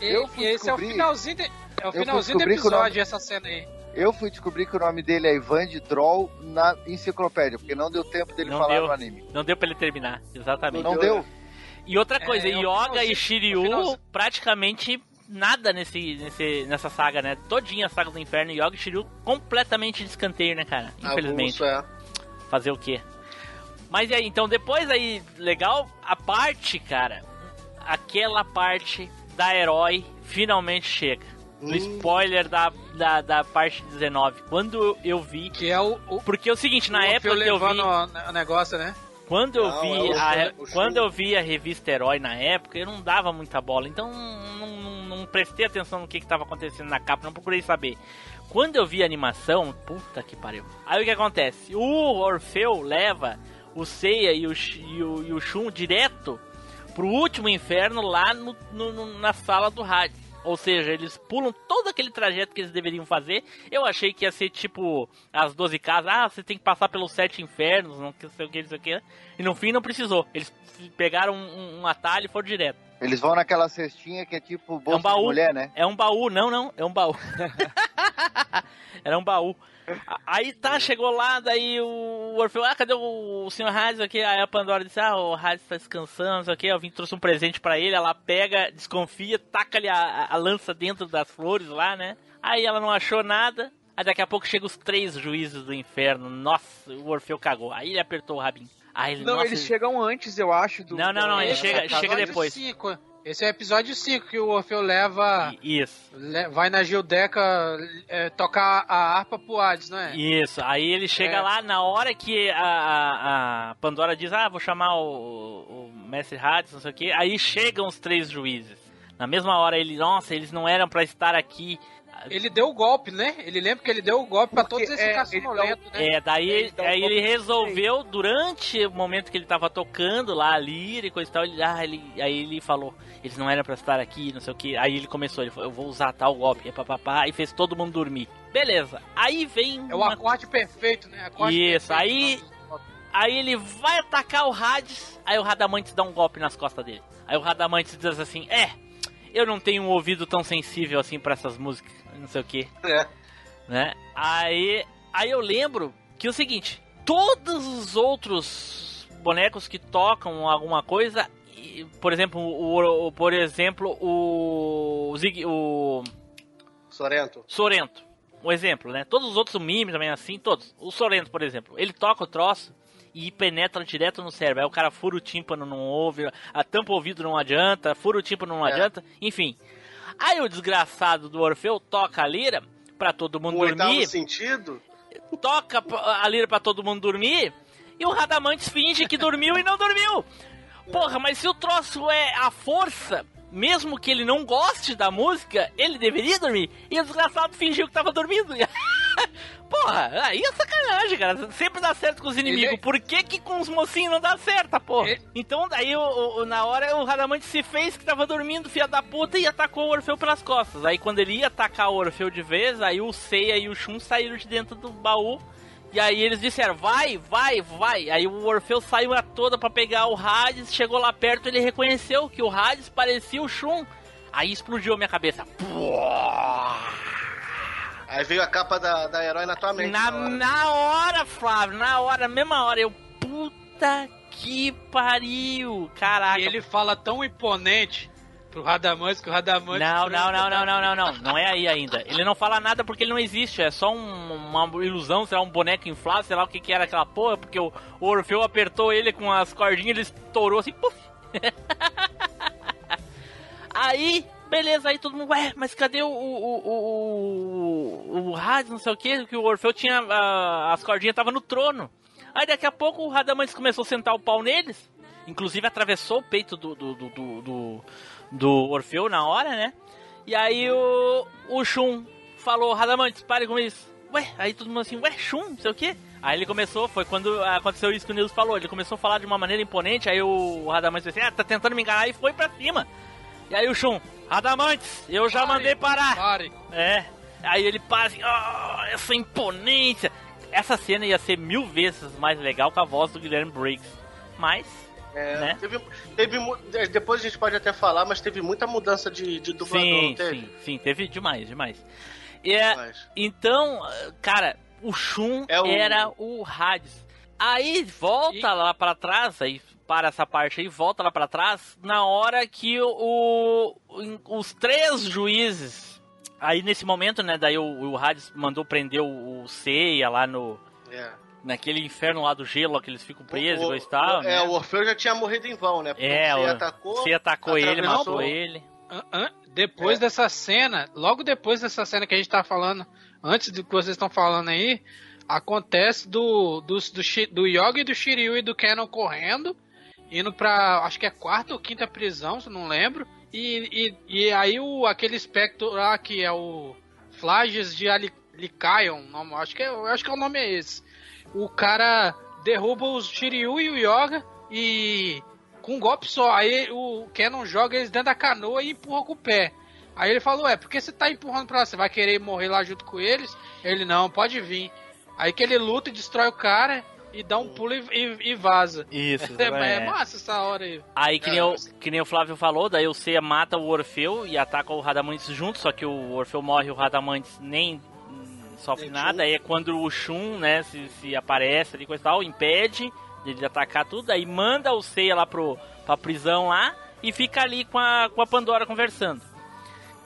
E, Eu fui e esse é o finalzinho, de, é o finalzinho do descobrir que o nome- episódio, essa cena aí. Eu fui descobrir que o nome dele é Ivan de Troll na enciclopédia, porque não deu tempo dele Não falar deu. no anime. Não deu pra ele terminar, exatamente. Não deu? E outra É, coisa, é Yoga e o Shiryu praticamente nada nesse, nesse, nessa saga, né? Todinha a saga do inferno, e Shiryu completamente de escanteio, né, cara? Infelizmente. Avulso, é. Fazer o quê? Mas e aí, então depois aí, legal, a parte, cara, aquela parte da herói finalmente chega. No Hum. spoiler da, da, da parte 19. Quando eu vi. Que é o. o Porque é o seguinte, na o época que eu vi. o- negócio, né? Quando eu Não, vi é o a, Shun. quando eu vi a revista Herói na época, eu não dava muita bola, então não, não- prestei atenção no que estava acontecendo na capa, não procurei saber. Quando eu vi a animação, puta que pariu. Aí o que acontece? O Orfeu leva o Seiya e o, e o, e o Shun direto pro último inferno lá no- no- na sala do rádio. Ou seja, eles pulam todo aquele trajeto que eles deveriam fazer. Eu achei que ia ser tipo as 12 casas. Ah, você tem que passar pelos sete infernos, não sei o que, não sei o que. E no fim não precisou. Eles pegaram um, um atalho e foram direto. Eles vão naquela cestinha que é tipo bolsa É um baú. de mulher, né? É um baú, não, não, é um baú. Era um baú. Aí tá, chegou lá, daí o Orfeu, ah, cadê o, Sr. Hades aqui? Aí a Pandora disse, ah, o Hades tá descansando, não sei o que, eu vim trouxe um presente pra ele, ela pega, desconfia, taca-lhe a, a- a lança dentro das flores lá, né? Aí ela não achou nada, aí daqui a pouco chegam os três juízes do inferno, nossa, o Orfeu cagou, aí ele apertou o rabinho. Aí ele, Não, nossa, eles chegam antes, eu acho. Do, Não, não, não, ele chega- chega depois. Cinco. Esse é o episódio 5 que o Orfeu leva. Isso. le- vai na Gildeca é, tocar a harpa pro Hades, não é? Isso, aí ele chega É. lá na hora que a, a, a Pandora diz, ah, vou chamar o, o Mestre Hades, não sei o que, aí chegam os três juízes. Na mesma hora ele, nossa, eles não eram pra estar aqui. Ele deu o golpe, né? Ele lembra que ele deu o golpe pra todos esses é, né? É, daí, Ele dá um aí ele resolveu, durante o momento que ele tava tocando lá a lira e coisa e tal, ele, ah, ele, aí ele falou, eles não eram pra estar aqui, não sei o que. Aí ele começou, ele falou, eu vou usar tal golpe, papapá, e fez todo mundo dormir. Beleza, aí vem É o uma acorde perfeito, né? Acorde Isso, perfeito. aí- Aí ele vai atacar o Hades, aí o Radamantes dá um golpe nas costas dele. Aí o Radamantes diz assim: É, eu não tenho um ouvido tão sensível assim pra essas músicas, não sei o que, É. né? Aí, aí eu lembro que é o seguinte, todos os outros bonecos que tocam alguma coisa, por exemplo, o, o- por exemplo, o Zig, o Sorento. Sorento. Um exemplo, né? Todos os outros, o Mime também é assim, todos. O Sorento, por exemplo, ele toca o troço e penetra direto no cérebro. Aí o cara fura o tímpano, não ouve, a tampa o ouvido não adianta, fura o tímpano não É. adianta, enfim. Aí o desgraçado do Orfeu toca a lira pra todo mundo O dormir, sentido. toca a lira pra todo mundo dormir, e o Radamantes finge que dormiu e não dormiu. Porra, mas se o troço é a força, mesmo que ele não goste da música, ele deveria dormir. E o desgraçado fingiu que tava dormindo. porra, aí é sacanagem, cara. Sempre dá certo com os inimigos. Ele- Por que que com os mocinhos não dá certo, porra? Então daí, o, o- na hora, o Radamante se fez que tava dormindo, filha da puta, e atacou o Orfeu pelas costas. Aí quando ele ia atacar o Orfeu de vez, aí o Seiya e o Shun saíram de dentro do baú. E aí eles disseram, vai, vai, vai. Aí o Orfeu saiu a toda pra pegar o Hades, chegou lá perto, ele reconheceu que o Hades parecia o Shun. Aí explodiu a minha cabeça. Aí veio a capa da, da herói na tua mente. Na, na hora, Flávio, na hora, mesma hora, eu, puta que pariu, caraca. E ele fala tão imponente pro Radamantes que o Radamantes. Não, não, não, não, não, não, não, não é aí ainda. Ele não fala nada porque ele não existe, é só um- uma ilusão, sei lá, um boneco inflado, sei lá o que que era aquela porra, porque o, o Orfeu apertou ele com as cordinhas, ele estourou assim, puf. aí, beleza, aí todo mundo, ué, mas cadê o, o, o, o, o Hades, não sei o que, que o Orfeu tinha, as cordinhas estavam no trono. Aí daqui a pouco o Radamantes começou a sentar o pau neles, inclusive atravessou o peito do, do, do, do, Orfeu na hora, né? E aí o, o Shun falou, Radamantes, pare com isso. Ué, aí todo mundo assim, ué, Shun, não sei o que. Aí ele começou, foi quando aconteceu isso que o Nils falou, ele começou a falar de uma maneira imponente, aí o Radamantes disse, ah, tá tentando me enganar, e foi pra cima. E aí o Shun, Radamantes, eu já mandei parar. Pare. É. Aí ele para assim, oh, essa imponência. Essa cena ia ser mil vezes mais legal com a voz do Guilherme Briggs. Mas, É, né? teve, teve, é, depois a gente pode até falar, mas teve muita mudança de, de dublador, Sim, teve? sim, sim, teve demais, demais. E, é, Mas- então, cara, o Shun É o- era o Hades. Aí volta lá pra trás, aí para essa parte aí, volta lá pra trás, na hora que o, o- os três juízes, aí nesse momento, né, daí o, o Hades mandou prender o, o Seiya lá no É. naquele inferno lá do gelo, que eles ficam presos O- e tal, o- né? É, o Orfeu já tinha morrido em vão, né? Porque É, o atacou, Você atacou ele, matou ele. Depois dessa cena, logo depois dessa cena que a gente tá falando, antes do que vocês estão falando aí, acontece do, do, do, do Yogi, do Shiryu e do Canon correndo, indo pra, acho que é quarta ou quinta prisão, se não lembro, e, e, e aí o, aquele espectro lá, que é o Flages de Ali- Lycaon, nome- acho que, é, acho que é o nome é esse, o cara derruba os Shiryu e o Yoga e com um golpe só. Aí o Canon joga eles dentro da canoa e empurra com o pé. Aí ele falou, é, por que você tá empurrando pra lá? Você vai querer morrer lá junto com eles? Ele, não, pode vir. Aí que ele luta e destrói o cara e dá um pulo e, e- e vaza. Isso, É, é. é massa essa hora aí. Aí, que nem, É, o, que nem o Flávio falou, daí o Seiya mata o Orfeu e ataca o Radamantes junto, só que o Orfeu morre e o Radamantes nem sofre nada. Aí é quando o Shun, né, se, se aparece ali, coisa e tal, impede ele de atacar tudo, aí manda o Seiya lá pro, pra prisão lá e fica ali com a, com a Pandora conversando.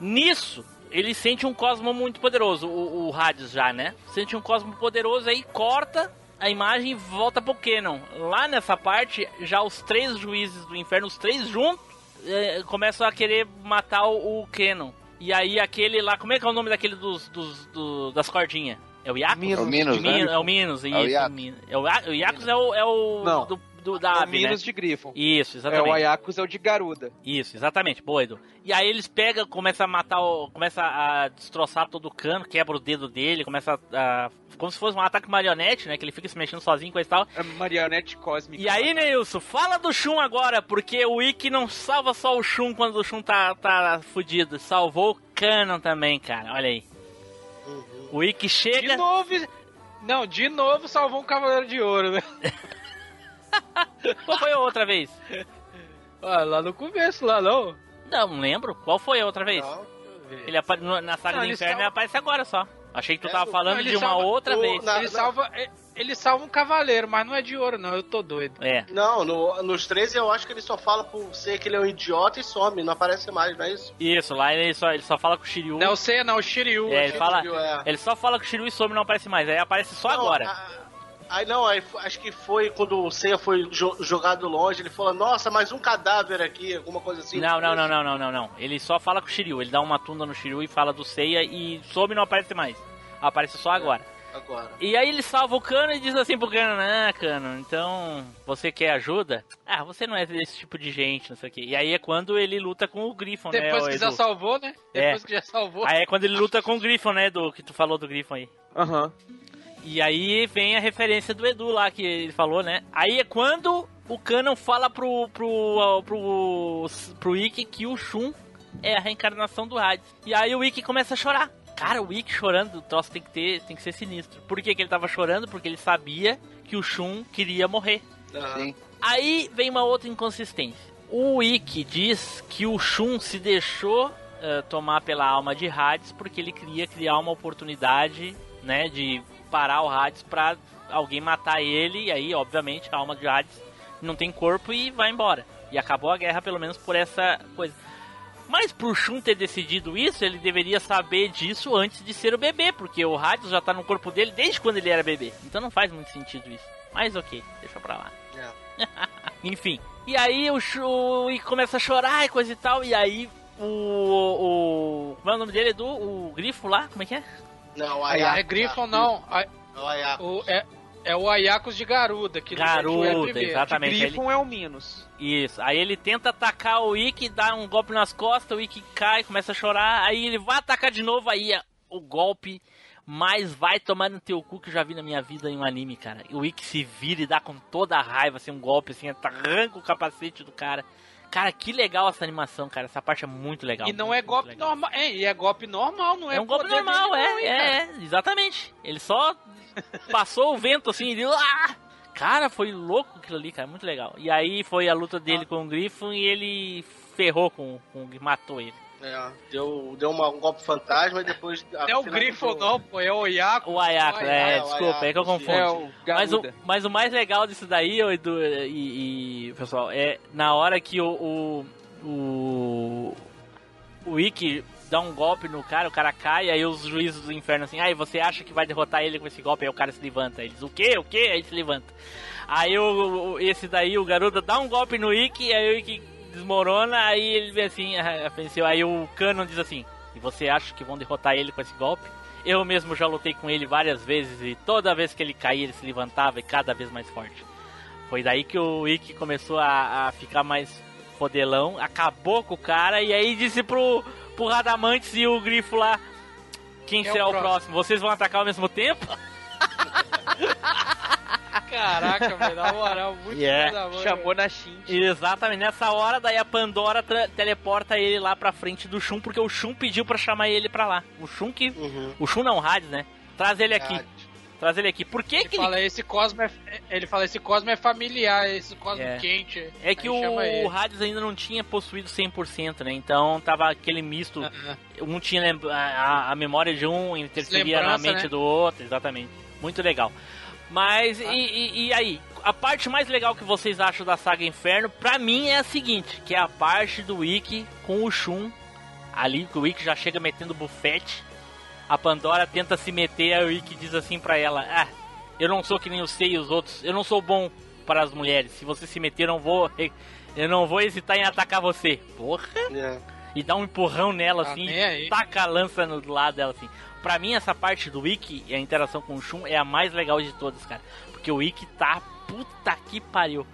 Nisso, ele sente um cosmo muito poderoso, o, o Hades já, né? Sente um cosmo poderoso, aí corta a imagem volta pro Canon. Lá nessa parte, já os três juízes do inferno, os três juntos, eh, começam a querer matar o, o Canon. E aí aquele lá, como é que é o nome daquele dos, dos, do- das cordinhas? É o Iacos? Minos. É o Minos, né? É o Minos, isso. É Iacos. Minos. É o Iacos é o, é o Não. do, do- da É ave, Minos né? de Grifo. Isso, É, exatamente. o Ayakus é o de Garuda. Isso, exatamente, boa, Edu. E aí eles pegam, começam a matar, o, começa a destroçar todo o cano, quebra o dedo dele, começa a. Como se fosse um ataque marionete, né? Que ele fica se mexendo sozinho, coisa e tal. É marionete cósmica. E aí, Neilson, fala do Shun agora, porque o Ikki não salva só o Shun quando o Shun tá, tá fudido, salvou o Canon também, cara, olha aí. O Ikki De chega. novo. Não, de novo salvou um Cavaleiro de Ouro, né? Qual foi a outra vez? Ah, lá no começo, lá não. Não lembro. Qual foi a outra vez? Ele apa- no- na saga Não, do ele inferno salva- ele aparece agora só. Achei que tu É, tava falando Não, ele de uma salva- outra o- vez. na- Ele salva, ele salva um cavaleiro, mas não é de ouro, não. Eu tô doido. É. Não, no- nos 13 eu acho que ele só fala por ser que ele é um idiota e some, não aparece mais, não é isso? Isso, lá ele só, ele só fala com o Shiryu. Não o Seiya, não, o Shiryu. É, ele fala. Shiryu, é. Ele só fala com o Shiryu e some e não aparece mais. Aí aparece só Não, agora. a- Aí não, aí, acho que foi quando o Seiya foi jo- jogado longe, ele falou, nossa, mais um cadáver aqui, alguma coisa assim. Não, não, não, não, não, não, não. Ele só fala com o Shiryu. Ele dá uma tunda no Shiryu e fala do Seiya e some e não aparece mais. Aparece só agora. Agora. E aí ele salva o Cano e diz assim pro Cano, ah, Cano, então você quer ajuda? Ah, você não é desse tipo de gente, não sei o quê. E aí é quando ele luta com o Griffon, né, Depois que já Edu? salvou, né? É. Depois que já salvou. Aí é quando ele luta com o Griffon, né, do que tu falou do Griffon aí. Aham. E aí vem a referência do Edu lá que ele falou, né? Aí é quando o Canon fala pro pro pro pro Ikki que o Shun é a reencarnação do Hades. E aí o Ikki começa a chorar. Cara, o Ikki chorando, o troço tem que ter, tem que ser sinistro. Por que, que ele tava chorando? Porque ele sabia que o Shun queria morrer. Sim. Aí vem uma outra inconsistência. O Ikki diz que o Shun se deixou eh, tomar pela alma de Hades porque ele queria criar uma oportunidade, né, de parar o Hades pra alguém matar ele e aí, obviamente, a alma de Hades não tem corpo e vai embora. E acabou a guerra pelo menos por essa coisa. Mas pro Shun ter decidido isso, ele deveria saber disso antes de ser o bebê, porque o Hades já tá no corpo dele desde quando ele era bebê. Então não faz muito sentido isso. Mas ok, deixa pra lá. É. Enfim. E aí o Shu e começa a chorar e coisa e tal. E aí o. o como é o nome dele, Edu? O Grifo lá? Como é que é? Não, é Griffon, não. A- É o Ayako. o- é, é o Ayakos de Garuda. Que Garuda, é exatamente. Ele- Griffon é o Minos. Isso. Aí ele tenta atacar o Ikki, dá um golpe nas costas, o Ikki cai, começa a chorar. Aí ele vai atacar de novo, aí é o golpe mais vai tomar no teu cu que eu já vi na minha vida em um anime, cara. O Ikki se vira e dá com toda a raiva, assim, um golpe, assim, arranca o capacete do cara. Cara, que legal essa animação, cara. Essa parte é muito legal. E não é golpe normal. É, e é golpe normal, não é, É um golpe normal, é, é, é, exatamente. Ele só passou o vento assim e deu. Ah! Cara, foi louco aquilo ali, cara, muito legal. E aí foi a luta dele com o Griffon e ele ferrou com, com matou ele. É, deu, deu uma- um golpe fantasma e depois... Não é o Griffon, não, pô, é o Ayako. O Ayako, O é, Ayako, desculpa, é que eu confundo. É o mas, o, mas o mais legal disso daí, ô, Edu, e, e, pessoal, é na hora que o, o, o, o Ikki dá um golpe no cara, o cara cai, aí os juízes do inferno assim, ai, você acha que vai derrotar ele com esse golpe? Aí o cara se levanta. Ele diz, o quê? O quê? Aí ele se levanta. Aí o, o- esse daí, o garoto, dá um golpe no Ikki, aí o Ikki desmorona, aí ele vê assim, venceu. Aí o Canon diz assim, e você acha que vão derrotar ele com esse golpe? Eu mesmo já lutei com ele várias vezes e toda vez que ele caía ele se levantava e cada vez mais forte. Foi daí que o Ikki começou a, a ficar mais fodelão, acabou com o cara e aí disse pro, pro Radamantes e o Grifo lá: Quem é será o o próximo? Vocês vão atacar ao mesmo tempo? Caraca, velho, na moral, muito Yeah. filho da Chamou na Shin. Exatamente, nessa hora daí a Pandora teleporta ele lá pra frente do Shun, porque o Shun pediu pra chamar ele pra lá. O Shun que. Uhum. O Shun não, o Hades, né? Traz ele aqui. Hades. Traz ele aqui. Por que Ele que ele fala, esse Cosmo é, ele fala, esse Cosmo é familiar, esse Cosmo É. quente. É que o, ele. Hades ainda não tinha possuído 100%, né? Então tava aquele misto. Aham. Um tinha lem- a, a memória de um, interferia na mente né? do outro, exatamente. Muito legal. Mas, e, e- e aí? A parte mais legal que vocês acham da saga Inferno, pra mim, é a seguinte: que é a parte do Wiki com o Shun. Ali, que o Wiki já chega metendo bufete. A Pandora tenta se meter, aí o Wiki diz assim pra ela: Ah, eu não sou que nem os sei e os outros, eu não sou bom para as mulheres. Se você se meter, eu não vou. Eu não vou hesitar em atacar você. Porra! É. e dá um empurrão nela Tá assim, aí. taca a lança no lado dela assim. Pra mim essa parte do Wiki e a interação com o Shun é a mais legal de todas, cara. Porque o Wiki tá puta que pariu.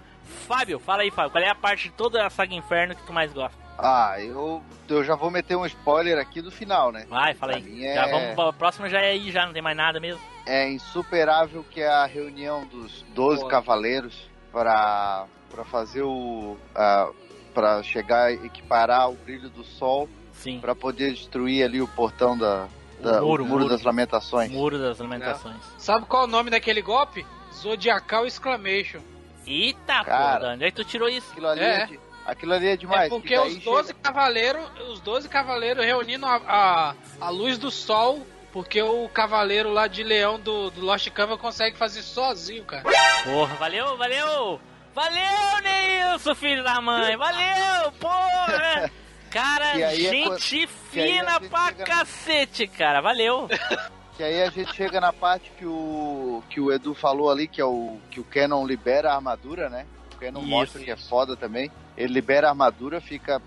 Fábio, fala aí, Fábio, qual é a parte de toda a saga Inferno que tu mais gosta? Ah, eu, eu já vou meter um spoiler aqui do final, né? Vai, fala Pra aí. é- Já vamos, a próxima já é aí, já não tem mais nada mesmo. É insuperável que é a reunião dos 12 Boa. cavaleiros para para fazer o ah, para chegar e equiparar o brilho do sol para poder destruir ali o portão da, O da- muro, o muro muro. das lamentações. Muro das Lamentações. Sabe qual é o nome daquele golpe? Zodiacal Exclamation. Eita, Cara. porra, onde é que tu tirou isso? Aquilo ali É. é de, Aquilo ali é demais. É porque os 12 cavaleiros, os 12 cavaleiros reunindo a, a, a luz do sol, porque o cavaleiro lá de leão do, do Lost Canvas consegue fazer sozinho, cara. Porra, valeu, valeu! Valeu, Neilson, filho da mãe! Valeu, porra! Cara, aí é gente a fina gente pra cacete, cara. Valeu! Que aí a gente chega na parte que o que o Edu falou ali, que é o que o Canon libera a armadura, né? O Canon Isso, mostra que é foda também. Ele libera a armadura, fica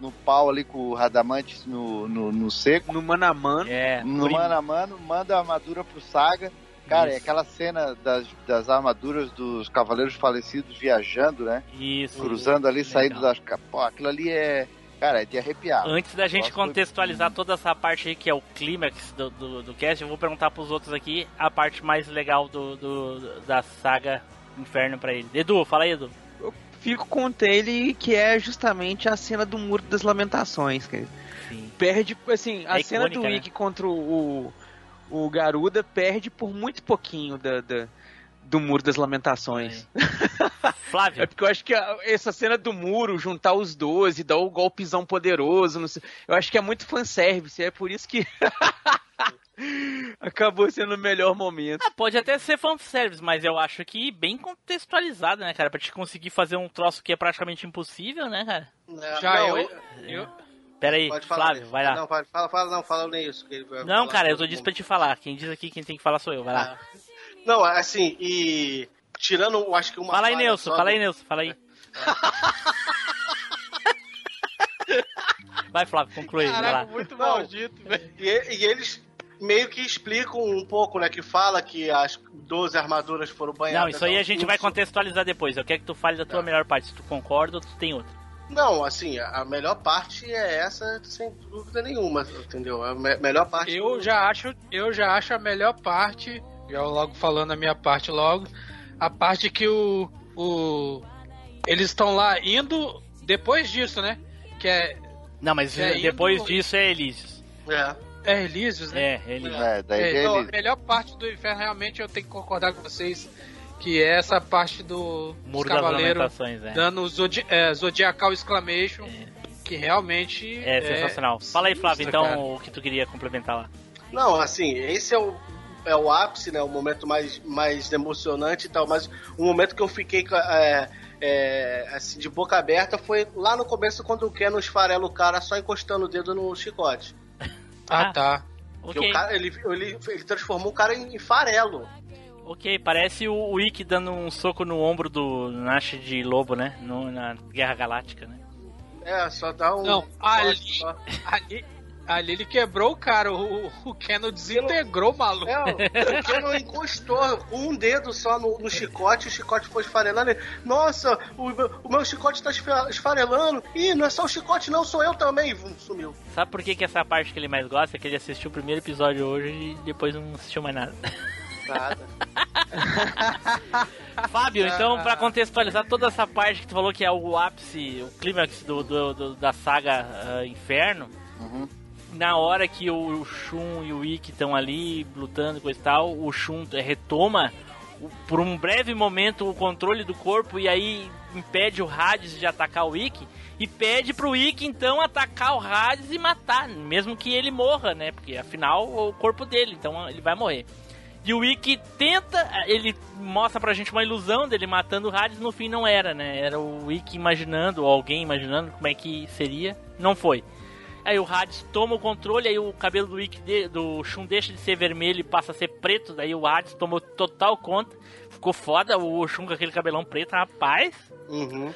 no pau ali com o Radamantes no, no, no seco. No mano a mano. É, No mano a mano, manda a armadura pro Saga. Cara, é Isso. aquela cena das, das armaduras dos cavaleiros falecidos viajando, né? Isso. Cruzando ali, Legal. saindo das. Pô, aquilo ali é. Cara, é de arrepiar. Antes da gente contextualizar toda essa parte aí que é o clímax do, do, do cast, eu vou perguntar pros outros aqui a parte mais legal do, do- da saga Inferno pra ele. Edu, fala aí, Edu. Fico com ele que é justamente a cena do Muro das Lamentações, cara. Sim. Perde, assim, a É cena icônica, do né? Ikki contra o, o Garuda perde por muito pouquinho da, da- do Muro das Lamentações. Flávio. É porque eu acho que essa cena do muro, juntar os 12, dar o golpezão poderoso, não sei, eu acho que é muito fanservice, é por isso que acabou sendo o melhor momento. Ah, pode até ser fanservice, mas eu acho que bem contextualizado, né, cara? Pra te conseguir fazer um troço que é praticamente impossível, né, cara? É, Já não, eu, eu, Pera aí, Pode falar. Flávio, vai lá. Não, fala, fala, não, fala nem isso. Que ele vai Não, cara, eu tô mundo. pra te falar. Quem diz aqui quem tem que falar sou eu, vai lá. Não, assim, e. Tirando, acho que uma. Fala aí, Nelson, só fala aí, Nelson, fala aí. Vai, Flávio, conclui, vai lá. caraca, muito Não. maldito, velho. E, e eles meio que explicam um pouco, né? Que fala que as 12 armaduras foram banhadas. Não, isso aí a gente vai contextualizar depois. Eu quero que tu fale da tua Tá. melhor parte. Se tu concorda ou tu tem outra. Não, assim, a a melhor parte é essa, sem dúvida nenhuma, entendeu? A me- melhor parte. Eu já acho, eu já acho a melhor parte, já logo falando a minha parte logo, a parte que o, o eles estão lá indo depois disso, né? Que é Não, mas É, depois indo- disso é Elísios. É. é Elísios, né? É, Elísios. É, daí É, ele- então, a melhor parte do inferno realmente eu tenho que concordar com vocês que é essa parte do dos Muro das cavaleiros Lamentações, é. dando o zodi é, Zodiacal Exclamation, que realmente É sensacional. Fala aí, Flávio, então, cara. o que tu queria complementar lá. Não, assim, esse é o, é o ápice, né? O momento mais, mais emocionante e tal, mas o momento que eu fiquei é, é, assim, de boca aberta foi lá no começo, quando o Ken esfarela o cara só encostando o dedo no chicote. Ah, tá. Porque Ok, o cara, ele, ele, ele transformou o cara em, em farelo. ok, parece o, o Ikki dando um soco no ombro do Nash de Lobo, né? No- na Guerra Galáctica, né? É, só dá um. Não, ali- só- Ali, ali ele quebrou o cara, o, o Keno desintegrou o maluco. É, o Ken não encostou um dedo só no, no chicote, o chicote foi esfarelando. Ele, Nossa, o, meu- o meu chicote tá esfa- esfarelando. Ih, não é só o chicote, não, sou eu também. Sumiu. Sabe por que, que essa parte que ele mais gosta? É que ele assistiu o primeiro episódio hoje e depois não assistiu mais nada. Nada. Fábio, então, pra contextualizar toda essa parte que tu falou que é o ápice, o clímax do, do- do- da saga ah, Inferno, Uhum. Na hora que o Shun e o Ikki estão ali lutando e coisa e tal, o Shun retoma o- por um breve momento o controle do corpo e aí impede o Hades de atacar o Ikki e pede pro Ikki então atacar o Hades e matar, mesmo que ele morra, né? Porque afinal é o corpo dele, então ele vai morrer. E o Ikki tenta, ele mostra pra gente uma ilusão dele matando o Hades, no fim não era, né? Era o Ikki imaginando, ou alguém imaginando como é que seria, não foi. Aí o Hades toma o controle, aí o cabelo do Ikki, de- do Shun deixa de ser vermelho e passa a ser preto, daí o Hades tomou total conta. Ficou foda o Shun com aquele cabelão preto, rapaz. Uhum.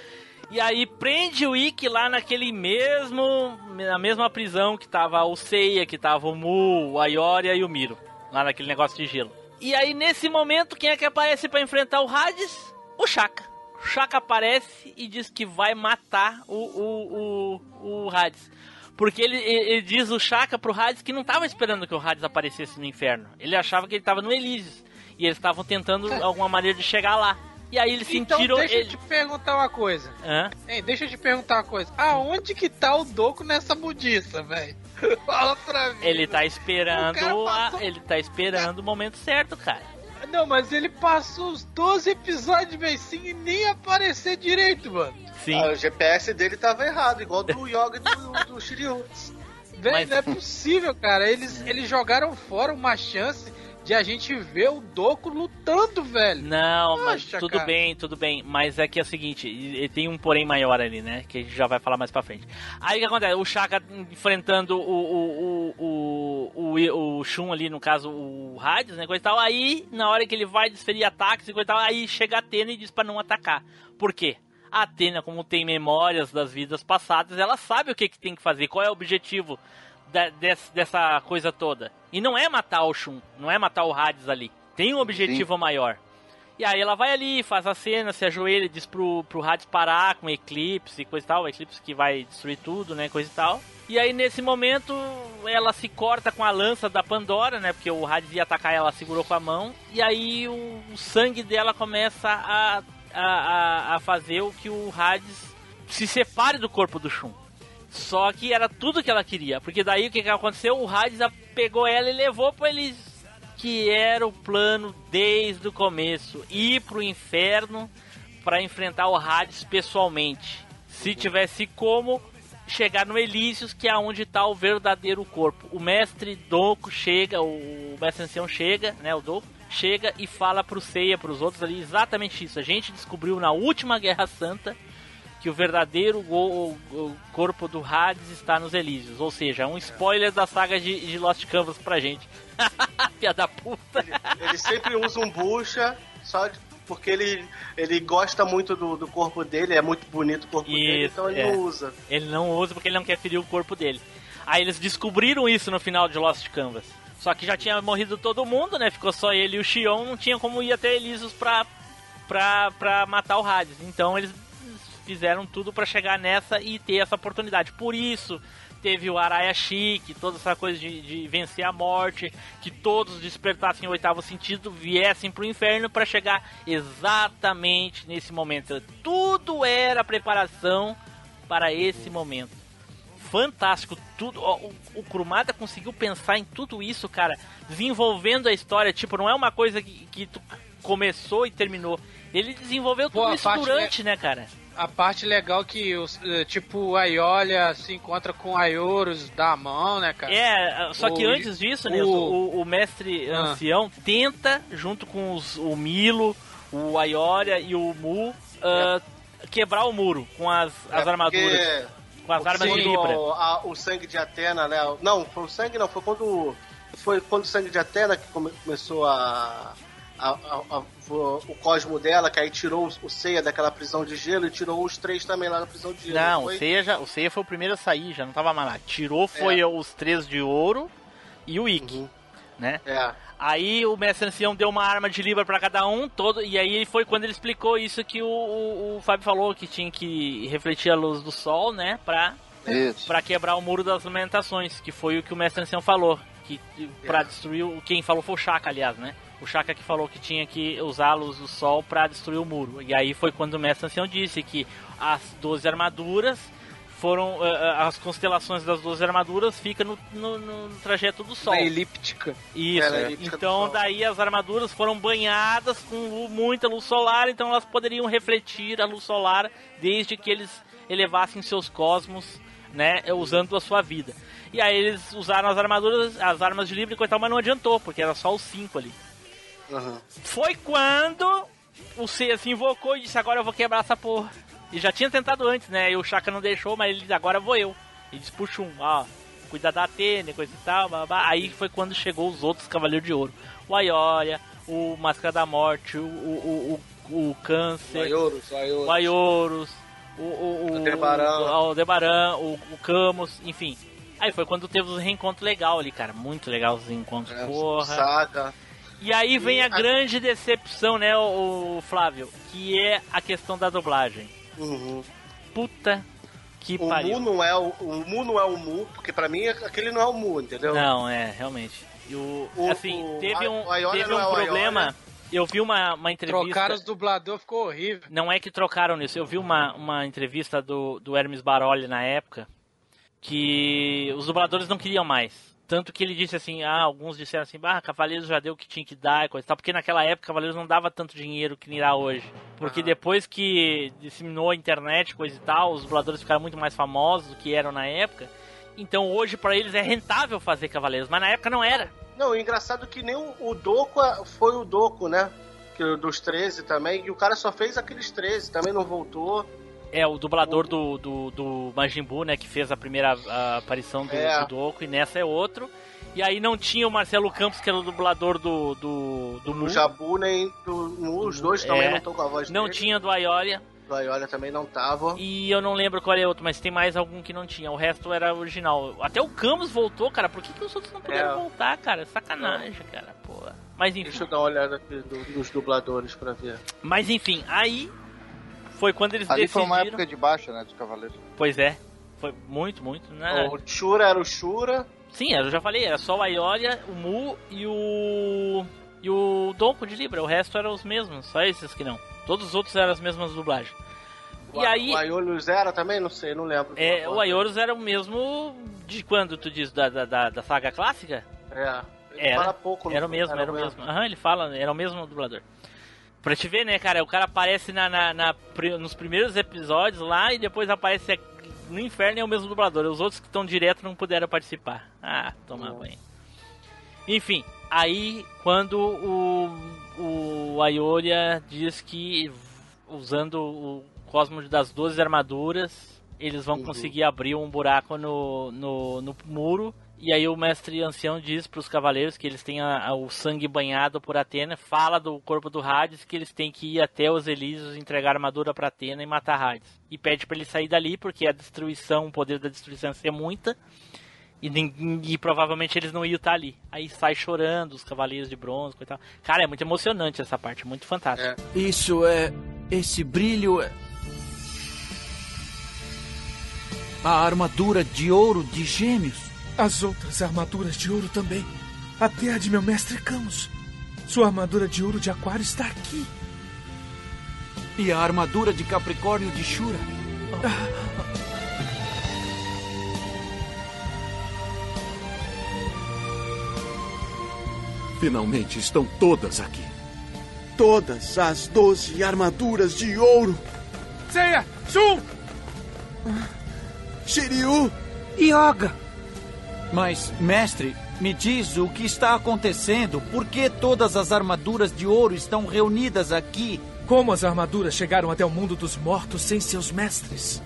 E aí prende o Ikki lá naquele mesmo. Na mesma prisão que tava o Seiya, que tava o Mu, o Ayoria e o Miro. Lá naquele negócio de gelo. E aí nesse momento, quem é que aparece pra enfrentar o Hades? O Shaka. O Shaka aparece e diz que vai matar o, o, o, o Hades. Porque ele, ele, diz o Shaka pro Hades que não tava esperando que o Hades aparecesse no inferno. Ele achava que ele tava no Elísios. E eles estavam tentando alguma maneira de chegar lá. E aí eles Então sentiram. deixa eu ele... te perguntar uma coisa. Hã? Hein, deixa eu te perguntar uma coisa. Aonde que tá o Doku nessa budiça, velho? Fala pra mim. Ele tá esperando a- ele tá esperando o momento certo, cara. Não, mas ele passou os 12 episódios bem sim e nem aparecer direito, mano. Sim. Ah, o GPS dele tava errado, igual do Yoga e do, do Shiryu. Velho, Mas- não é possível, cara. Eles, eles jogaram fora uma chance de a gente ver o Doku lutando, velho. Não, mas Poxa, tudo cara. bem, tudo bem. Mas é que é o seguinte, e- e tem um porém maior ali, né? Que a gente já vai falar mais pra frente. Aí o que acontece? O Shaka enfrentando o, o, o, o, o, Shun ali, no caso, o Hades, né? Coisa e tal. Aí, na hora que ele vai desferir ataques e coisa e tal, aí chega a Atena e diz pra não atacar. Por quê? A Atena, como tem memórias das vidas passadas, ela sabe o que, que tem que fazer, qual é o objetivo da- des- dessa coisa toda. E não é matar o Shun, não é matar o Hades ali. Tem um objetivo maior. E aí ela vai ali, faz a cena, se ajoelha diz pro, pro Hades parar com o Eclipse e coisa e tal. O Eclipse que vai destruir tudo, né, coisa e tal. E aí nesse momento ela se corta com a lança da Pandora, né, porque o Hades ia atacar ela, segurou com a mão. E aí o, o sangue dela começa a, a, a, a fazer o que o Hades se separe do corpo do Shun. Só que era tudo que ela queria, porque daí o que, que aconteceu? O Hades pegou ela e levou pra eles que era o plano desde o começo, ir pro inferno para enfrentar o Hades pessoalmente. Se tivesse como chegar no Elísios, que é onde está o verdadeiro corpo. O mestre Doku chega, o mestre ancião chega, né, o Doku chega e fala pro Seiya, pros outros ali exatamente isso. A gente descobriu na última Guerra Santa que o verdadeiro go- o corpo do Hades está nos Elísios. Ou seja, é um spoiler da saga de, de Lost Canvas pra gente. Piada puta. Ele sempre usa um bucha, só porque ele, ele gosta muito do, do corpo dele, é muito bonito o corpo dele, Isso, então ele é. não usa. Ele não usa porque ele não quer ferir o corpo dele. Aí eles descobriram isso no final de Lost Canvas. Só que já tinha morrido todo mundo, né? Ficou só ele e o Xion, não tinha como ir até Elísios pra, pra, pra matar o Hades. Então eles fizeram tudo pra chegar nessa e ter essa oportunidade. Por isso teve o Araya Chique, toda essa coisa de, de vencer a morte, que todos despertassem o oitavo sentido, viessem pro inferno pra chegar exatamente nesse momento. Tudo era preparação para esse momento. Fantástico, tudo. ó, o, o Kurumada conseguiu pensar em tudo isso, cara, desenvolvendo a história. Tipo, não é uma coisa que, que tu começou e terminou. Ele desenvolveu tudo a isso durante, né, cara? A parte legal que, os, eh, tipo, a Iolia se encontra com a Ioros da mão, né, cara? É, só que O- antes disso, né, o- o, o mestre Ah. ancião tenta, junto com os- o Milo, o Ayoria e o Mu, ah, quebrar o muro com as, as É armaduras. porque Com as armas de Libra. O, a- o sangue de Atena, né? Não, foi o sangue não, foi quando. Foi quando o sangue de Atena que come- começou a. a- a- a- o, cosmo dela, que aí tirou o, Seiya daquela prisão de gelo e tirou os três também lá na prisão de gelo. Não, foi? o Seiya, já- o Seiya foi o primeiro a sair, já não tava mais lá. Tirou foi É. os três de ouro e o Ikki, Uhum. né? É. Aí o mestre ancião deu uma arma de Libra pra cada um, todo, e aí foi quando ele explicou isso que o, o, o Fábio falou, que tinha que refletir a luz do sol, né, pra, Isso. pra quebrar o muro das lamentações, que foi o que o mestre ancião falou, que pra destruir, o quem falou foi o Chaka, aliás, né, o Chaka que falou que tinha que usar a luz do sol pra destruir o muro, e aí foi quando o mestre ancião disse que as 12 armaduras foram, eh, as constelações das 12 armaduras ficam no, no- no trajeto do sol. Na elíptica. Isso, Era a elíptica então daí as armaduras foram banhadas com muita luz solar, então elas poderiam refletir a luz solar desde que eles elevassem seus cosmos, né, usando a sua vida. E aí eles usaram as armaduras, as armas de livre e coisa e tal, mas não adiantou, porque era só os cinco ali. Uhum. Foi quando o Seiya se invocou e disse, agora eu vou quebrar essa porra. E já tinha tentado antes, né? E o Shaka não deixou, mas ele disse, agora vou eu. E disse, puxa um, ó, cuida da Atene, coisa e tal, blá, blá. Aí foi quando chegou os outros Cavaleiros de Ouro. O Ayoria, o Máscara da Morte, o, o, o, o, o Câncer, Aioros, Aioros. o Aioros, o, o, o, Aldebaran. o Aldebaran, o, o Camus, enfim. Aí foi quando teve os reencontros legal ali, cara. Muito legal os reencontros, É, porra. Saga. E aí vem a E a- grande decepção, né, o, Flávio? Que é a questão da dublagem. Uhum. Puta que O pariu. Mu não é o, o Mu não é o Mu, porque pra mim aquele não é o Mu, entendeu? Não, é, realmente. E o, O- assim, o- teve a- um, Aiolia teve é um o problema. Eu vi uma, uma entrevista. Trocaram os dublador, ficou horrível. Não é que trocaram nisso. Eu vi uma, uma entrevista do, do Hermes Baroli na época que os dubladores não queriam mais. Tanto que ele disse assim, ah, alguns disseram assim, ah, Cavaleiros já deu o que tinha que dar e coisa e tal, porque naquela época Cavaleiros não dava tanto dinheiro que nem dá hoje. Porque depois que disseminou a internet, coisa e tal, os dubladores ficaram muito mais famosos do que eram na época. Então hoje para eles é rentável fazer Cavaleiros, mas na época não era. Não, o engraçado é que nem o, o Doku foi o Doku, né? Que, dos 13 também, e o cara só fez aqueles 13, também não voltou. É, o dublador do, do, do Majin Buu, né, que fez a primeira a aparição do, É. do Doku, e nessa é outro. E aí não tinha o Marcelo Campos, que era o dublador do, do, do Mu. O Jabu nem do, Mu, os dois também É. não estão com a voz Não dele. tinha do Aiolia. Do Aiolia também não tava. E eu não lembro qual é outro, mas tem mais algum que não tinha. O resto era original. Até o Campos voltou, cara. Por que, que os outros não puderam É. voltar, cara? Sacanagem, cara, porra. Mas enfim. Deixa eu dar uma olhada aqui do- dos dubladores pra ver. Mas enfim, aí foi quando eles Ali foi decidiram. uma época de baixa, né, dos Cavaleiros. Pois é. Foi muito, muito, né? O Shura era o Shura. Sim, eu já falei, era só o Aiolia, o Mu e o. E o Donko de Libra. O resto eram os mesmos, só esses que não. Todos os outros eram as mesmas dublagens. O, E aí- o Aiolus era também? Não sei, não lembro. É, o Aioros era o mesmo de quando tu diz da, da, da, saga clássica? É. Ele Era, fala pouco. era o mesmo, era o mesmo. Aham, ele fala, era o mesmo dublador. Pra te ver, né, cara, o cara aparece na, na- na nos primeiros episódios lá e depois aparece no inferno e é o mesmo dublador. Os outros que estão direto não puderam participar. Ah, toma banho. Enfim, aí quando o, o Aiolia diz que usando o cosmo das 12 armaduras, eles vão Uhum. conseguir abrir um buraco no, no, no muro. E aí o mestre ancião diz para os cavaleiros que eles têm a- a- o sangue banhado por Atena, fala do corpo do Hades que eles têm que ir até os Elísios entregar armadura para Atena e matar Hades. E pede para ele sair dali porque a destruição, o poder da destruição ser muita. E, e provavelmente eles não iam estar ali. Aí sai chorando os cavaleiros de bronze e tal. Cara, é muito emocionante essa parte, muito fantástico. Isso é. Esse brilho é. A armadura de ouro de gêmeos. As outras armaduras de ouro também. Até a de meu mestre Camus. Sua armadura de ouro de aquário está aqui. E a armadura de Capricórnio de Shura. Finalmente estão todas aqui. Todas as doze armaduras de ouro. Seiya! Shun! Shiryu! Yoga! Mas, mestre, me diz o que está acontecendo? Por que todas as armaduras de ouro estão reunidas aqui? Como as armaduras chegaram até o mundo dos mortos sem seus mestres?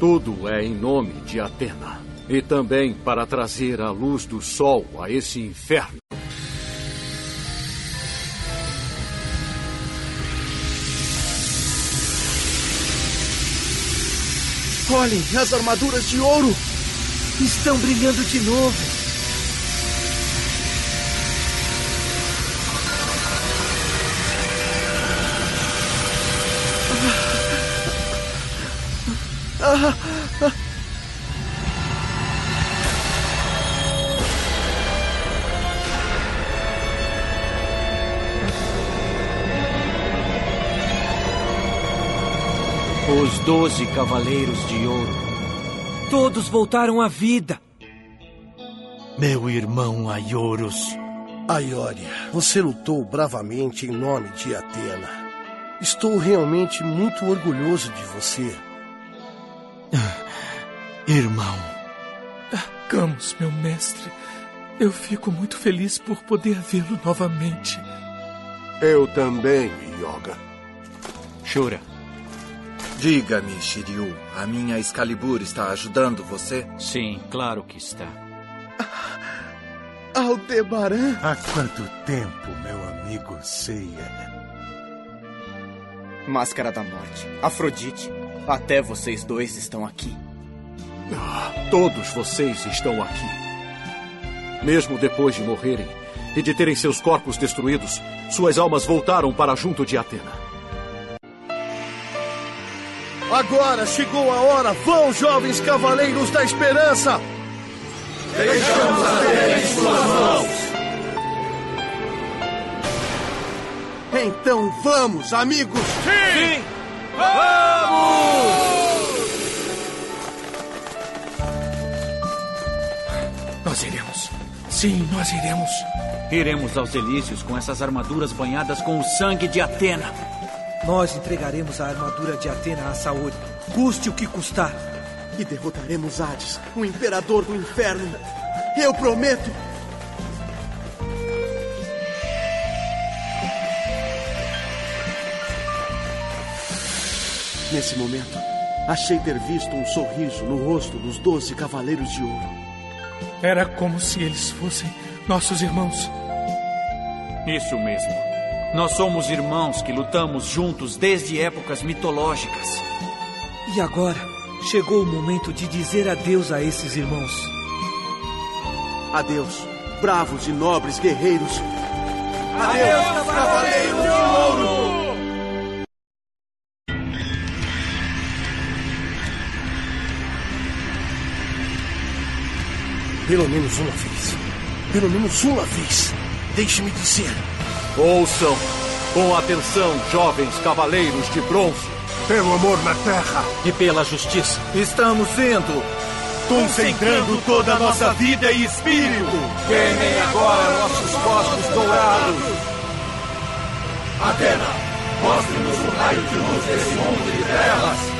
Tudo é em nome de Atena. E também para trazer a luz do sol a esse inferno. Olhem, as armaduras de ouro! Estão brilhando de novo. Os doze cavaleiros de ouro. Todos voltaram à vida. Meu irmão Aioros. Aioria, você lutou bravamente em nome de Atena. Estou realmente muito orgulhoso de você. Irmão. Camus, meu mestre. Eu fico muito feliz por poder vê-lo novamente. Eu também, Yoga. Shura. Diga-me, Shiryu, a minha Excalibur está ajudando você? Sim, claro que está. Aldebaran! Há quanto tempo, meu amigo Seiya? Máscara da Morte, Afrodite, até vocês dois estão aqui. Ah, todos vocês estão aqui. Mesmo depois de morrerem e de terem seus corpos destruídos, suas almas voltaram para junto de Atena. Agora chegou a hora! Vão, jovens cavaleiros da esperança! Deixamos a terra em suas mãos! Então vamos, amigos! Sim! Vamos! Nós iremos. Sim, nós iremos. Iremos aos Elísios com essas armaduras banhadas com o sangue de Atena. Nós entregaremos a armadura de Atena a Saori, custe o que custar. E derrotaremos Hades, o imperador do inferno. Eu prometo! Nesse momento, achei ter visto um sorriso no rosto dos doze cavaleiros de ouro. Era como se eles fossem nossos irmãos. Isso mesmo. Nós somos irmãos que lutamos juntos desde épocas mitológicas. E agora chegou o momento de dizer adeus a esses irmãos. Adeus, bravos e nobres guerreiros. Adeus, cavaleiros de ouro! Pelo menos uma vez. Pelo menos uma vez. Deixe-me dizer. Ouçam com atenção, jovens cavaleiros de bronze. Pelo amor na terra e pela justiça. Estamos sendo concentrando toda a nossa vida e espírito. Queimem agora nossos corpos dourados. Atena, mostre-nos o raio de luz desse mundo de trevas.